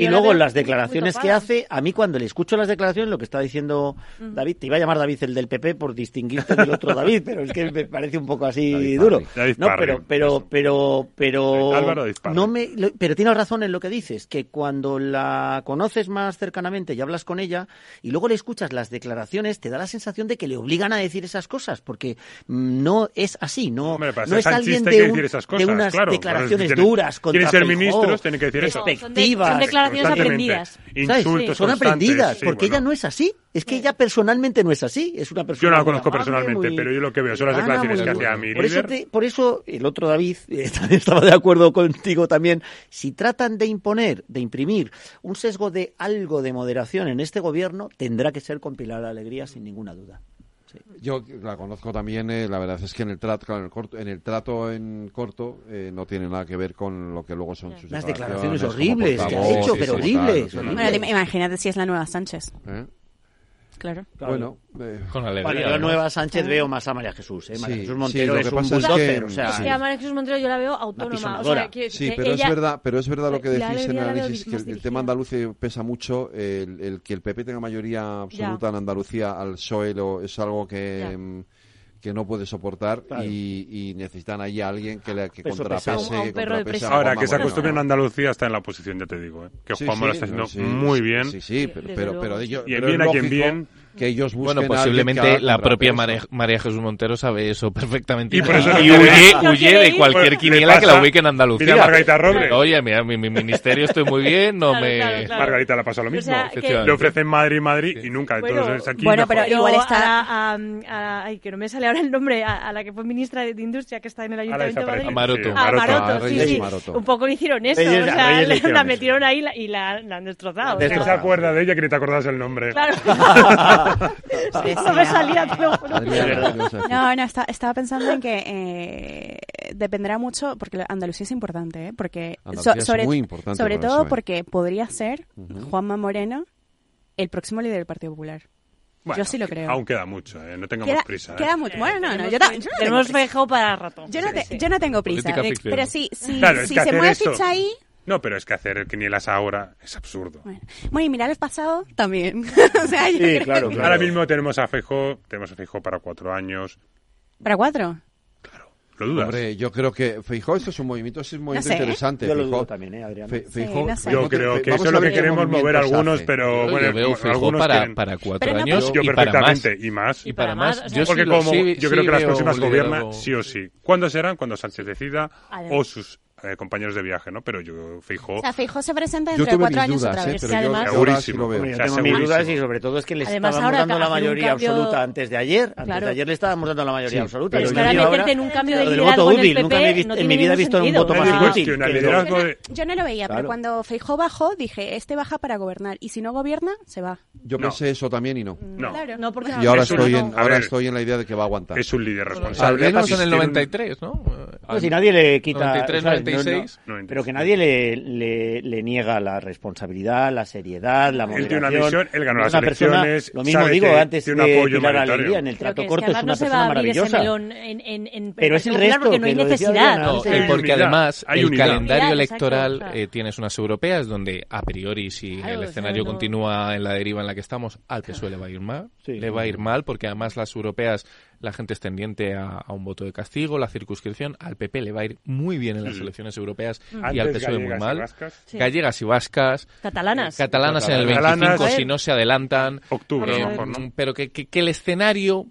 y luego las declaraciones que hace, a mí cuando le escucho las declaraciones, lo que está diciendo David, te iba a llamar David el del PP por distinguirte del otro David, pero es que me parece un poco así duro. No, pero, pero, pero, pero, no me, pero tienes razón en lo que dices, que cuando la conoces más cercanamente y hablas con ella y luego le escuchas las declaraciones, te da la sensación de que le obligan a decir esas cosas, porque mm, no es así, no, no es alguien de, un, esas cosas. Declaraciones duras contra Quieren ser Feijó, ministros, tienen que decir eso. Son, declaraciones aprendidas. Insultos. Son aprendidas, porque ella no es así. Es que ella personalmente no es así. Es una persona yo no la conozco personalmente, pero yo lo que veo son las declaraciones que hacía mi por eso, te, por eso el otro David eh, estaba de acuerdo contigo también. Si tratan de imponer, de imprimir un sesgo de algo de moderación en este gobierno, tendrá que ser compilar la Alegría sin ninguna duda. Yo la conozco también, eh, la verdad es que en el trato, en el corto, trato en corto eh, no tiene nada que ver con lo que luego son sus Las declaraciones horribles que ha hecho, pero horrible. Imagínate si es la nueva Sánchez. ¿Eh? Claro. Bueno, eh. con alegría. Bueno, yo nueva Sánchez veo más a María Jesús. ¿eh? María sí, Jesús Montero sí, es un. Es que, o sea, a María Jesús Montero yo la veo autónoma. O sea, que, sí, pero, ella... es verdad, pero es verdad lo que decís en el análisis, que el, el, tema andaluz pesa mucho. El, el, que el PP tenga mayoría absoluta ya. en Andalucía al PSOE es algo que... Ya mm, que no puede soportar y, y necesitan ahí a alguien que, le, que Peso contrapese. que contrapese a Ahora, que se Moreno. acostumbren a Andalucía está en la oposición, ya te digo. ¿eh? Que Sí, Juanma sí, lo está haciendo no, sí, muy bien. Sí, sí, pero, pero, pero ello- y en pero bien que ellos busquen Bueno, posiblemente la propia María, Jesús Montero sabe eso perfectamente. Y, huye, huye, de cualquier quiniela que la ubique en Andalucía. Mira, Margarita Robles. Oye, mira, mi, ministerio estoy muy bien, no me... Claro, claro. Margarita la pasa lo mismo. Le ofrecen Madrid, Madrid y nunca. Bueno, aquí bueno pero igual está... A, ay, que no me sale ahora el nombre, a, la que fue ministra de, Industria que está en el Ayuntamiento de Madrid. A Maroto. Sí, ah, ah, sí. Un poco le hicieron eso. o sea, la metieron ahí y la, han destrozado. ¿Quién se acuerda de ella que ni te acordás el nombre? Claro. no me salía. No, no, estaba pensando en que eh, dependerá mucho, porque Andalucía es importante, ¿eh? porque sobre, sobre todo porque podría ser. Juanma Moreno el próximo líder del Partido Popular. Yo sí lo creo. Aún queda mucho, ¿eh? no tengamos queda, prisa. ¿eh? Queda mucho. Bueno, no, no, yo, no tenemos dejado para rato. Yo no, yo no tengo prisa. Eh, pero si, si se mueve ficha ahí, no, pero es que hacer quinielas ahora es absurdo. Bueno, bueno y mirar el pasado también. o sea, sí, claro, claro. Ahora mismo tenemos a Fejo, tenemos a Fejo para cuatro años. ¿Para cuatro? Claro. ¿Lo dudas? Hombre, yo creo que Feijó, esto es un movimiento, es un movimiento no sé, interesante. Yo lo dudo también, ¿eh, Adrián? Fe, Feijó, sí, no sé. Yo creo que Vamos eso es lo que queremos mover algunos, pero yo bueno, veo algunos para, quieren... para cuatro años yo y perfectamente, para más. y más. Y para más. Yo Porque sí, como sí, yo creo que las próximas gobierna sí o sí. ¿Cuándo serán? Cuando Sánchez decida o sus eh, compañeros de viaje, ¿no? Pero yo, Fijo... O sea, Fijo se presenta dentro de cuatro años dudas, otra eh, vez. Eh, pero además. Yo, yo tengo mis dudas y sobre todo es que le estábamos dando la mayoría cambio... absoluta antes de ayer. Antes claro. de ayer le estábamos dando la mayoría sí, absoluta. Pero, es ahora en un cambio de liderazgo en el PP Nunca no en mi vida he visto sentido. un voto más inútil. Yo no lo veía, pero cuando Fijo bajó, dije, este baja para gobernar. Y si no gobierna, se va. Yo pensé eso también y no. Mm, no, porque... Y ahora estoy en la idea de que va a aguantar. Es un líder responsable. Al menos en el 93, ¿no? Si nadie le quita... 96. No, no, pero que nadie le, le, le, niega la responsabilidad, la seriedad, la moderación. Él tiene una misión, él ganó las elecciones. Persona, lo mismo digo antes de tirar alegría en el trato corto, es, una no persona maravillosa. En, en, en, pero es el resto, porque no hay necesidad. porque además hay el calendario electoral eh, tienes unas europeas donde a priori si claro, el escenario continúa en la deriva en la que estamos, al PSOE le va a ir mal. Sí. Le va a ir mal porque además las europeas la gente es tendiente a, un voto de castigo, la circunscripción. Al PP le va a ir muy bien en las elecciones europeas y Antes al PSOE muy mal. Y vascas. Gallegas y vascas. Catalanas. Catalanas, en el 25 si no se adelantan. Octubre. Pero mm, que el escenario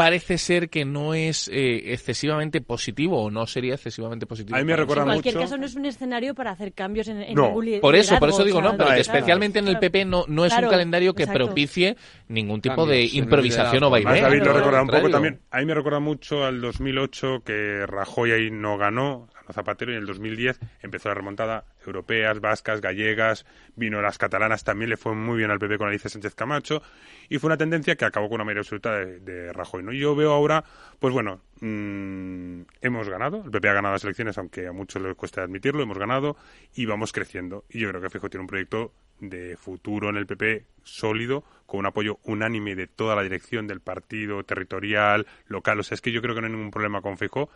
parece ser que no es eh, excesivamente positivo o no sería excesivamente positivo. En cualquier caso no es un escenario para hacer cambios en, en no. Por eso, por eso digo no, pero especialmente en el PP no, no es un calendario que propicie ningún tipo de improvisación o vaivén. David lo recuerda un poco también. A mí me recuerda mucho al 2008 que Rajoy ahí no ganó, Zapatero y en el 2010 empezó la remontada europeas, vascas, gallegas, vino las catalanas, también le fue muy bien al PP con Alicia Sánchez Camacho y fue una tendencia que acabó con una mayoría absoluta de, Rajoy. ¿no? Yo veo ahora, pues bueno, mmm, hemos ganado, el PP ha ganado las elecciones, aunque a muchos les cuesta admitirlo, hemos ganado y vamos creciendo. Y yo creo que Fijo tiene un proyecto de futuro en el PP sólido, con un apoyo unánime de toda la dirección del partido, territorial, local. O sea, es que yo creo que no hay ningún problema con Feijóo.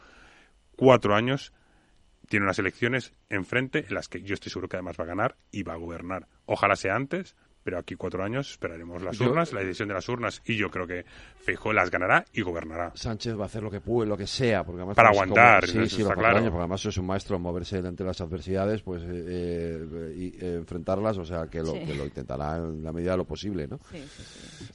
Cuatro años tiene unas elecciones enfrente en las que yo estoy seguro que además va a ganar y va a gobernar. Ojalá sea antes, pero aquí cuatro años esperaremos las urnas, la decisión de las urnas, y yo creo que Feijóo las ganará y gobernará. Sánchez va a hacer lo que puede, lo que sea, porque además para aguantar, sí, sí, está claro. Años, porque además es un maestro en moverse delante de las adversidades, pues eh, eh y, eh, enfrentarlas, o sea que lo, que lo intentará en la medida de lo posible, ¿no?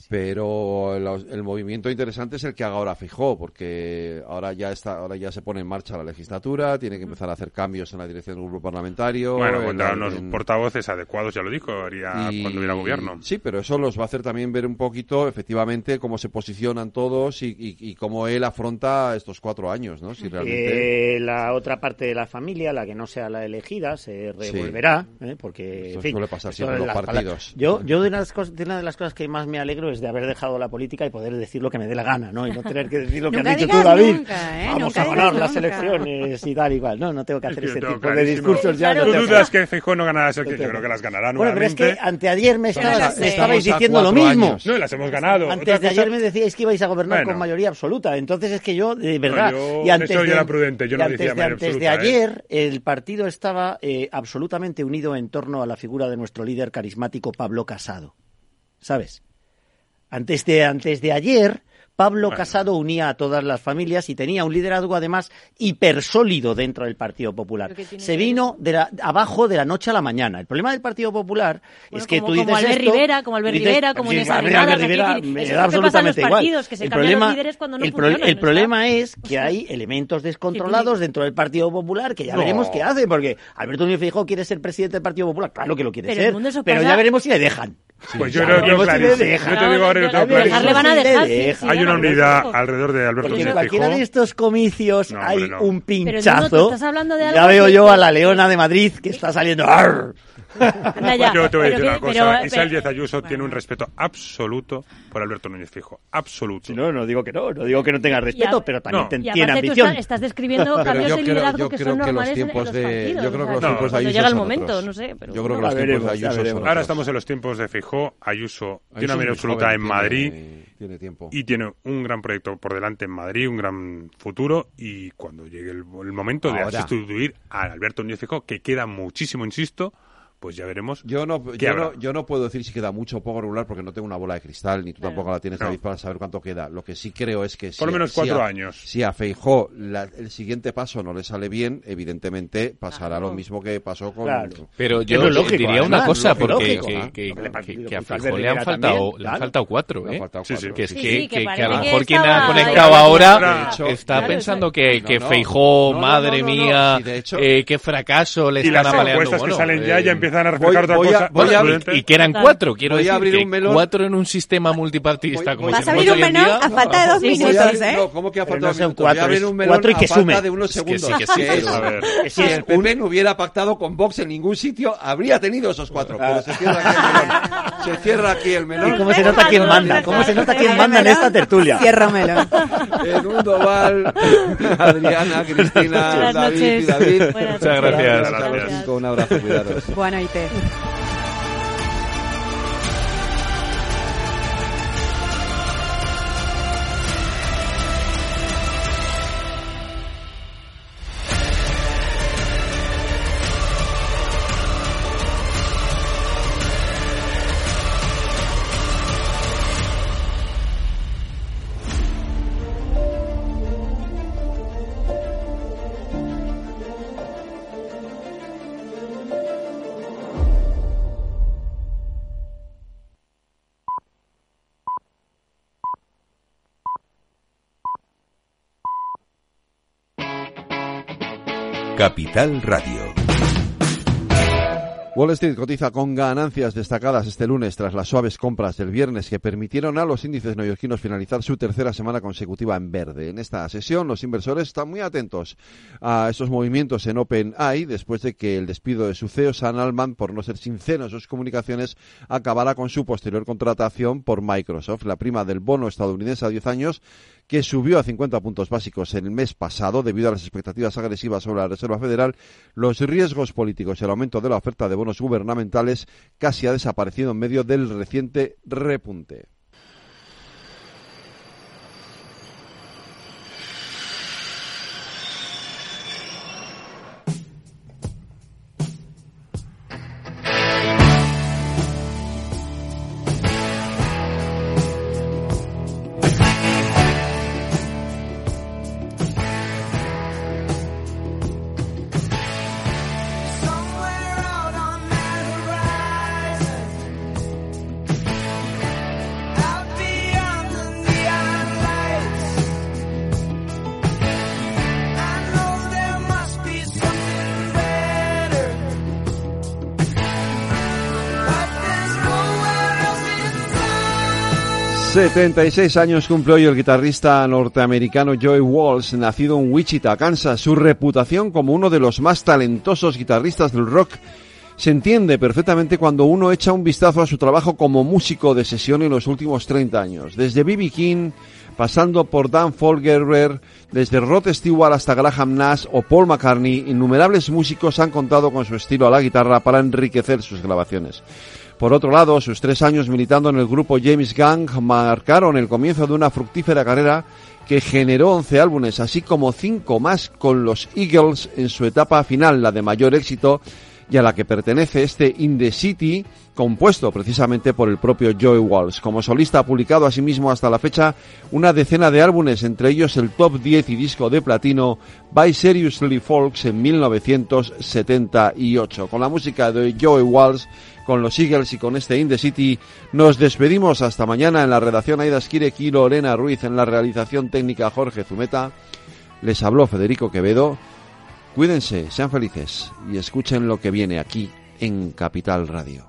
Pero el, movimiento interesante es el que haga ahora Feijóo, porque ahora ya está, ahora ya se pone en marcha la legislatura, tiene que empezar a hacer cambios en la dirección del grupo parlamentario. Bueno, encontrar unos portavoces adecuados, ya lo dijo, haría cuando hubiera gobierno. Sí, pero eso los va a hacer también ver un poquito, efectivamente, cómo se posicionan todos y, cómo él afronta estos cuatro años, ¿no? Si eh, realmente... La otra parte de la familia, la que no sea la elegida, se revolverá, ¿eh? porque... Eso en fin, suele pasar siempre los partidos. Yo, yo de, las cosas, de una de las cosas que más me alegro es de haber dejado la política y poder decir lo que me dé la gana, ¿no? Y no tener que decir lo que has dicho tú, David. Vamos a ganar las nunca. elecciones y tal, igual. No, no tengo que hacer ese tipo de discursos ya. No dudas que Feijóo no ganará las? Yo creo que las ganará Bueno, pero es que anteayer me estabais diciendo lo mismo. No, las hemos ganado. Antes de ayer me decíais que ibais a gobernar con mayoría absoluta. Entonces es que yo, de verdad. Yo, y antes era prudente, yo no decía de, ¿eh? ayer, el partido estaba eh, absolutamente unido en torno a la figura de nuestro líder carismático Pablo Casado. ¿Sabes? Antes de, antes de ayer Pablo Casado unía a todas las familias y tenía un liderazgo además hipersólido dentro del Partido Popular. Se vino de la, abajo de la noche a la mañana. El problema del Partido Popular es que como, tú dices como Albert esto, Rivera, como Albert dices, Rivera, como sí, Inés Albert Arrimadas, me da absolutamente igual. partidos, que se el problema, los líderes cuando no el, funcionan, el ¿no? problema es que hay elementos descontrolados dentro del Partido Popular que ya No. veremos qué hace, porque Alberto Núñez Feijóo quiere ser presidente del Partido Popular, claro que lo quiere Pero ser, pero ya veremos si le dejan. Pues Ya yo creo que veremos si le clarísimo. dejan. Yo te digo ahora, yo tengo Ya clarísimo. si van a le dejar, sí, sí, Hay una unidad alrededor de Alberto Porque en Núñez cualquiera de estos comicios No, hay hombre, no. un Pero, Nuno, tú pinchazo. estás hablando de ya algo veo que- yo a la leona de Madrid que está saliendo. ¡Arr! Anda ya. Yo te voy a decir una cosa. pero- Isabel pero- Díaz Ayuso tiene un respeto absoluto por Alberto Núñez Fijo. Absoluto. No, no digo que no, no digo que no tenga respeto, a- pero también No. tiene aparte tú ambición. estás, estás describiendo Pero cambios yo de liderazgo que son normales en- en tiempos los de- partidos. yo creo que los sea, tiempos de Ayuso llega el momento, otros. no sé. Pero Yo creo que los tiempos de Ayuso son. Ahora estamos en los tiempos de Feijóo. Ayuso tiene una muy absoluta en Madrid Tiene tiempo. y tiene un gran proyecto por delante en Madrid, un gran futuro. Y cuando llegue el, el momento de Ahora. sustituir a Alberto Núñez Fijo, que queda muchísimo, insisto, pues ya veremos. Yo no, qué yo, habrá. no, yo no puedo decir si queda mucho o poco regular porque no tengo una bola de cristal, ni tú tampoco la tienes, No. David, para saber cuánto queda. Lo que sí creo es que si, Por lo menos si cuatro a- años. Si a Feijó la- el siguiente paso no le sale bien, evidentemente pasará lo mismo que pasó con... Claro. Pero Es yo lo lógico, diría además, una cosa, lógico, porque lógico, que, ¿ah? que- Hombre, que- digo, que a pues Feijóo le han faltado, también, le han faltado cuatro, ¿eh? faltado Sí, sí. cuatro, Que es sí. que, a lo mejor quien ha conectado ahora está pensando que. Feijó, madre mía, eh, qué fracaso le Y están las apaleando. encuestas que Bueno, salen ya, ya empiezan a voy- reflejar otra voy a- cosa. voy más a- y que eran cuatro, quiero Voy a decir, abrir que un melón. cuatro en un sistema multipartista Voy- como voy- Vas a abrir hoy un día. a falta de dos minutos. ¿eh? No, ¿cómo que ha Pero faltado no son minutos? cuatro, Voy a abrir un melón cuatro y que a falta sume. de unos segundos. A. Si el PP no hubiera pactado con Vox en ningún sitio, habría tenido esos cuatro. Pero se cierra aquí el melón. Se cierra aquí el ¿Y melón. cómo se nota quién manda? ¿Cómo se nota quién manda en esta tertulia? Ciérramelo. En un doval, Adriana, Cristina, David y. David. Muchas gracias. a. Un abrazo, cuidaros. Buena Capital Radio. Wall Street cotiza con ganancias destacadas este lunes tras las suaves compras del viernes que permitieron a los índices neoyorquinos finalizar su tercera semana consecutiva en verde. En esta sesión los inversores están muy atentos a esos movimientos en OpenAI después de que el despido de su CEO Sam Altman por no ser sincero en sus comunicaciones acabara con su posterior contratación por Microsoft. La prima del bono estadounidense a 10 años que subió a 50 puntos básicos en el mes pasado debido a las expectativas agresivas sobre la Reserva Federal, los riesgos políticos y el aumento de la oferta de bonos gubernamentales casi ha desaparecido en medio del reciente repunte. ...76 años cumple hoy el guitarrista norteamericano Joey Walsh, nacido en Wichita, Kansas. Su reputación como uno de los más talentosos guitarristas del rock se entiende perfectamente cuando uno echa un vistazo a su trabajo como músico de sesión en los últimos 30 años. Desde B.B. King, pasando por Dan Folgerber, desde Rod Stewart hasta Graham Nash o Paul McCartney, innumerables músicos han contado con su estilo a la guitarra para enriquecer sus grabaciones. Por otro lado, sus tres años militando en el grupo James Gang marcaron el comienzo de una fructífera carrera que generó 11 álbumes, así como cinco más con los Eagles en su etapa final, la de mayor éxito, y a la que pertenece este In the City, compuesto precisamente por el propio Joey Walsh. Como solista ha publicado asimismo hasta la fecha una decena de álbumes, entre ellos el top 10 y disco de platino By Seriously Folks en 1978. Con la música de Joey Walsh, con los Eagles y con este In the City, nos despedimos hasta mañana en la redacción Aida Skirek y Lorena Ruiz, en la realización técnica Jorge Zumeta. Les habló Federico Quevedo. Cuídense, sean felices y escuchen lo que viene aquí en Capital Radio.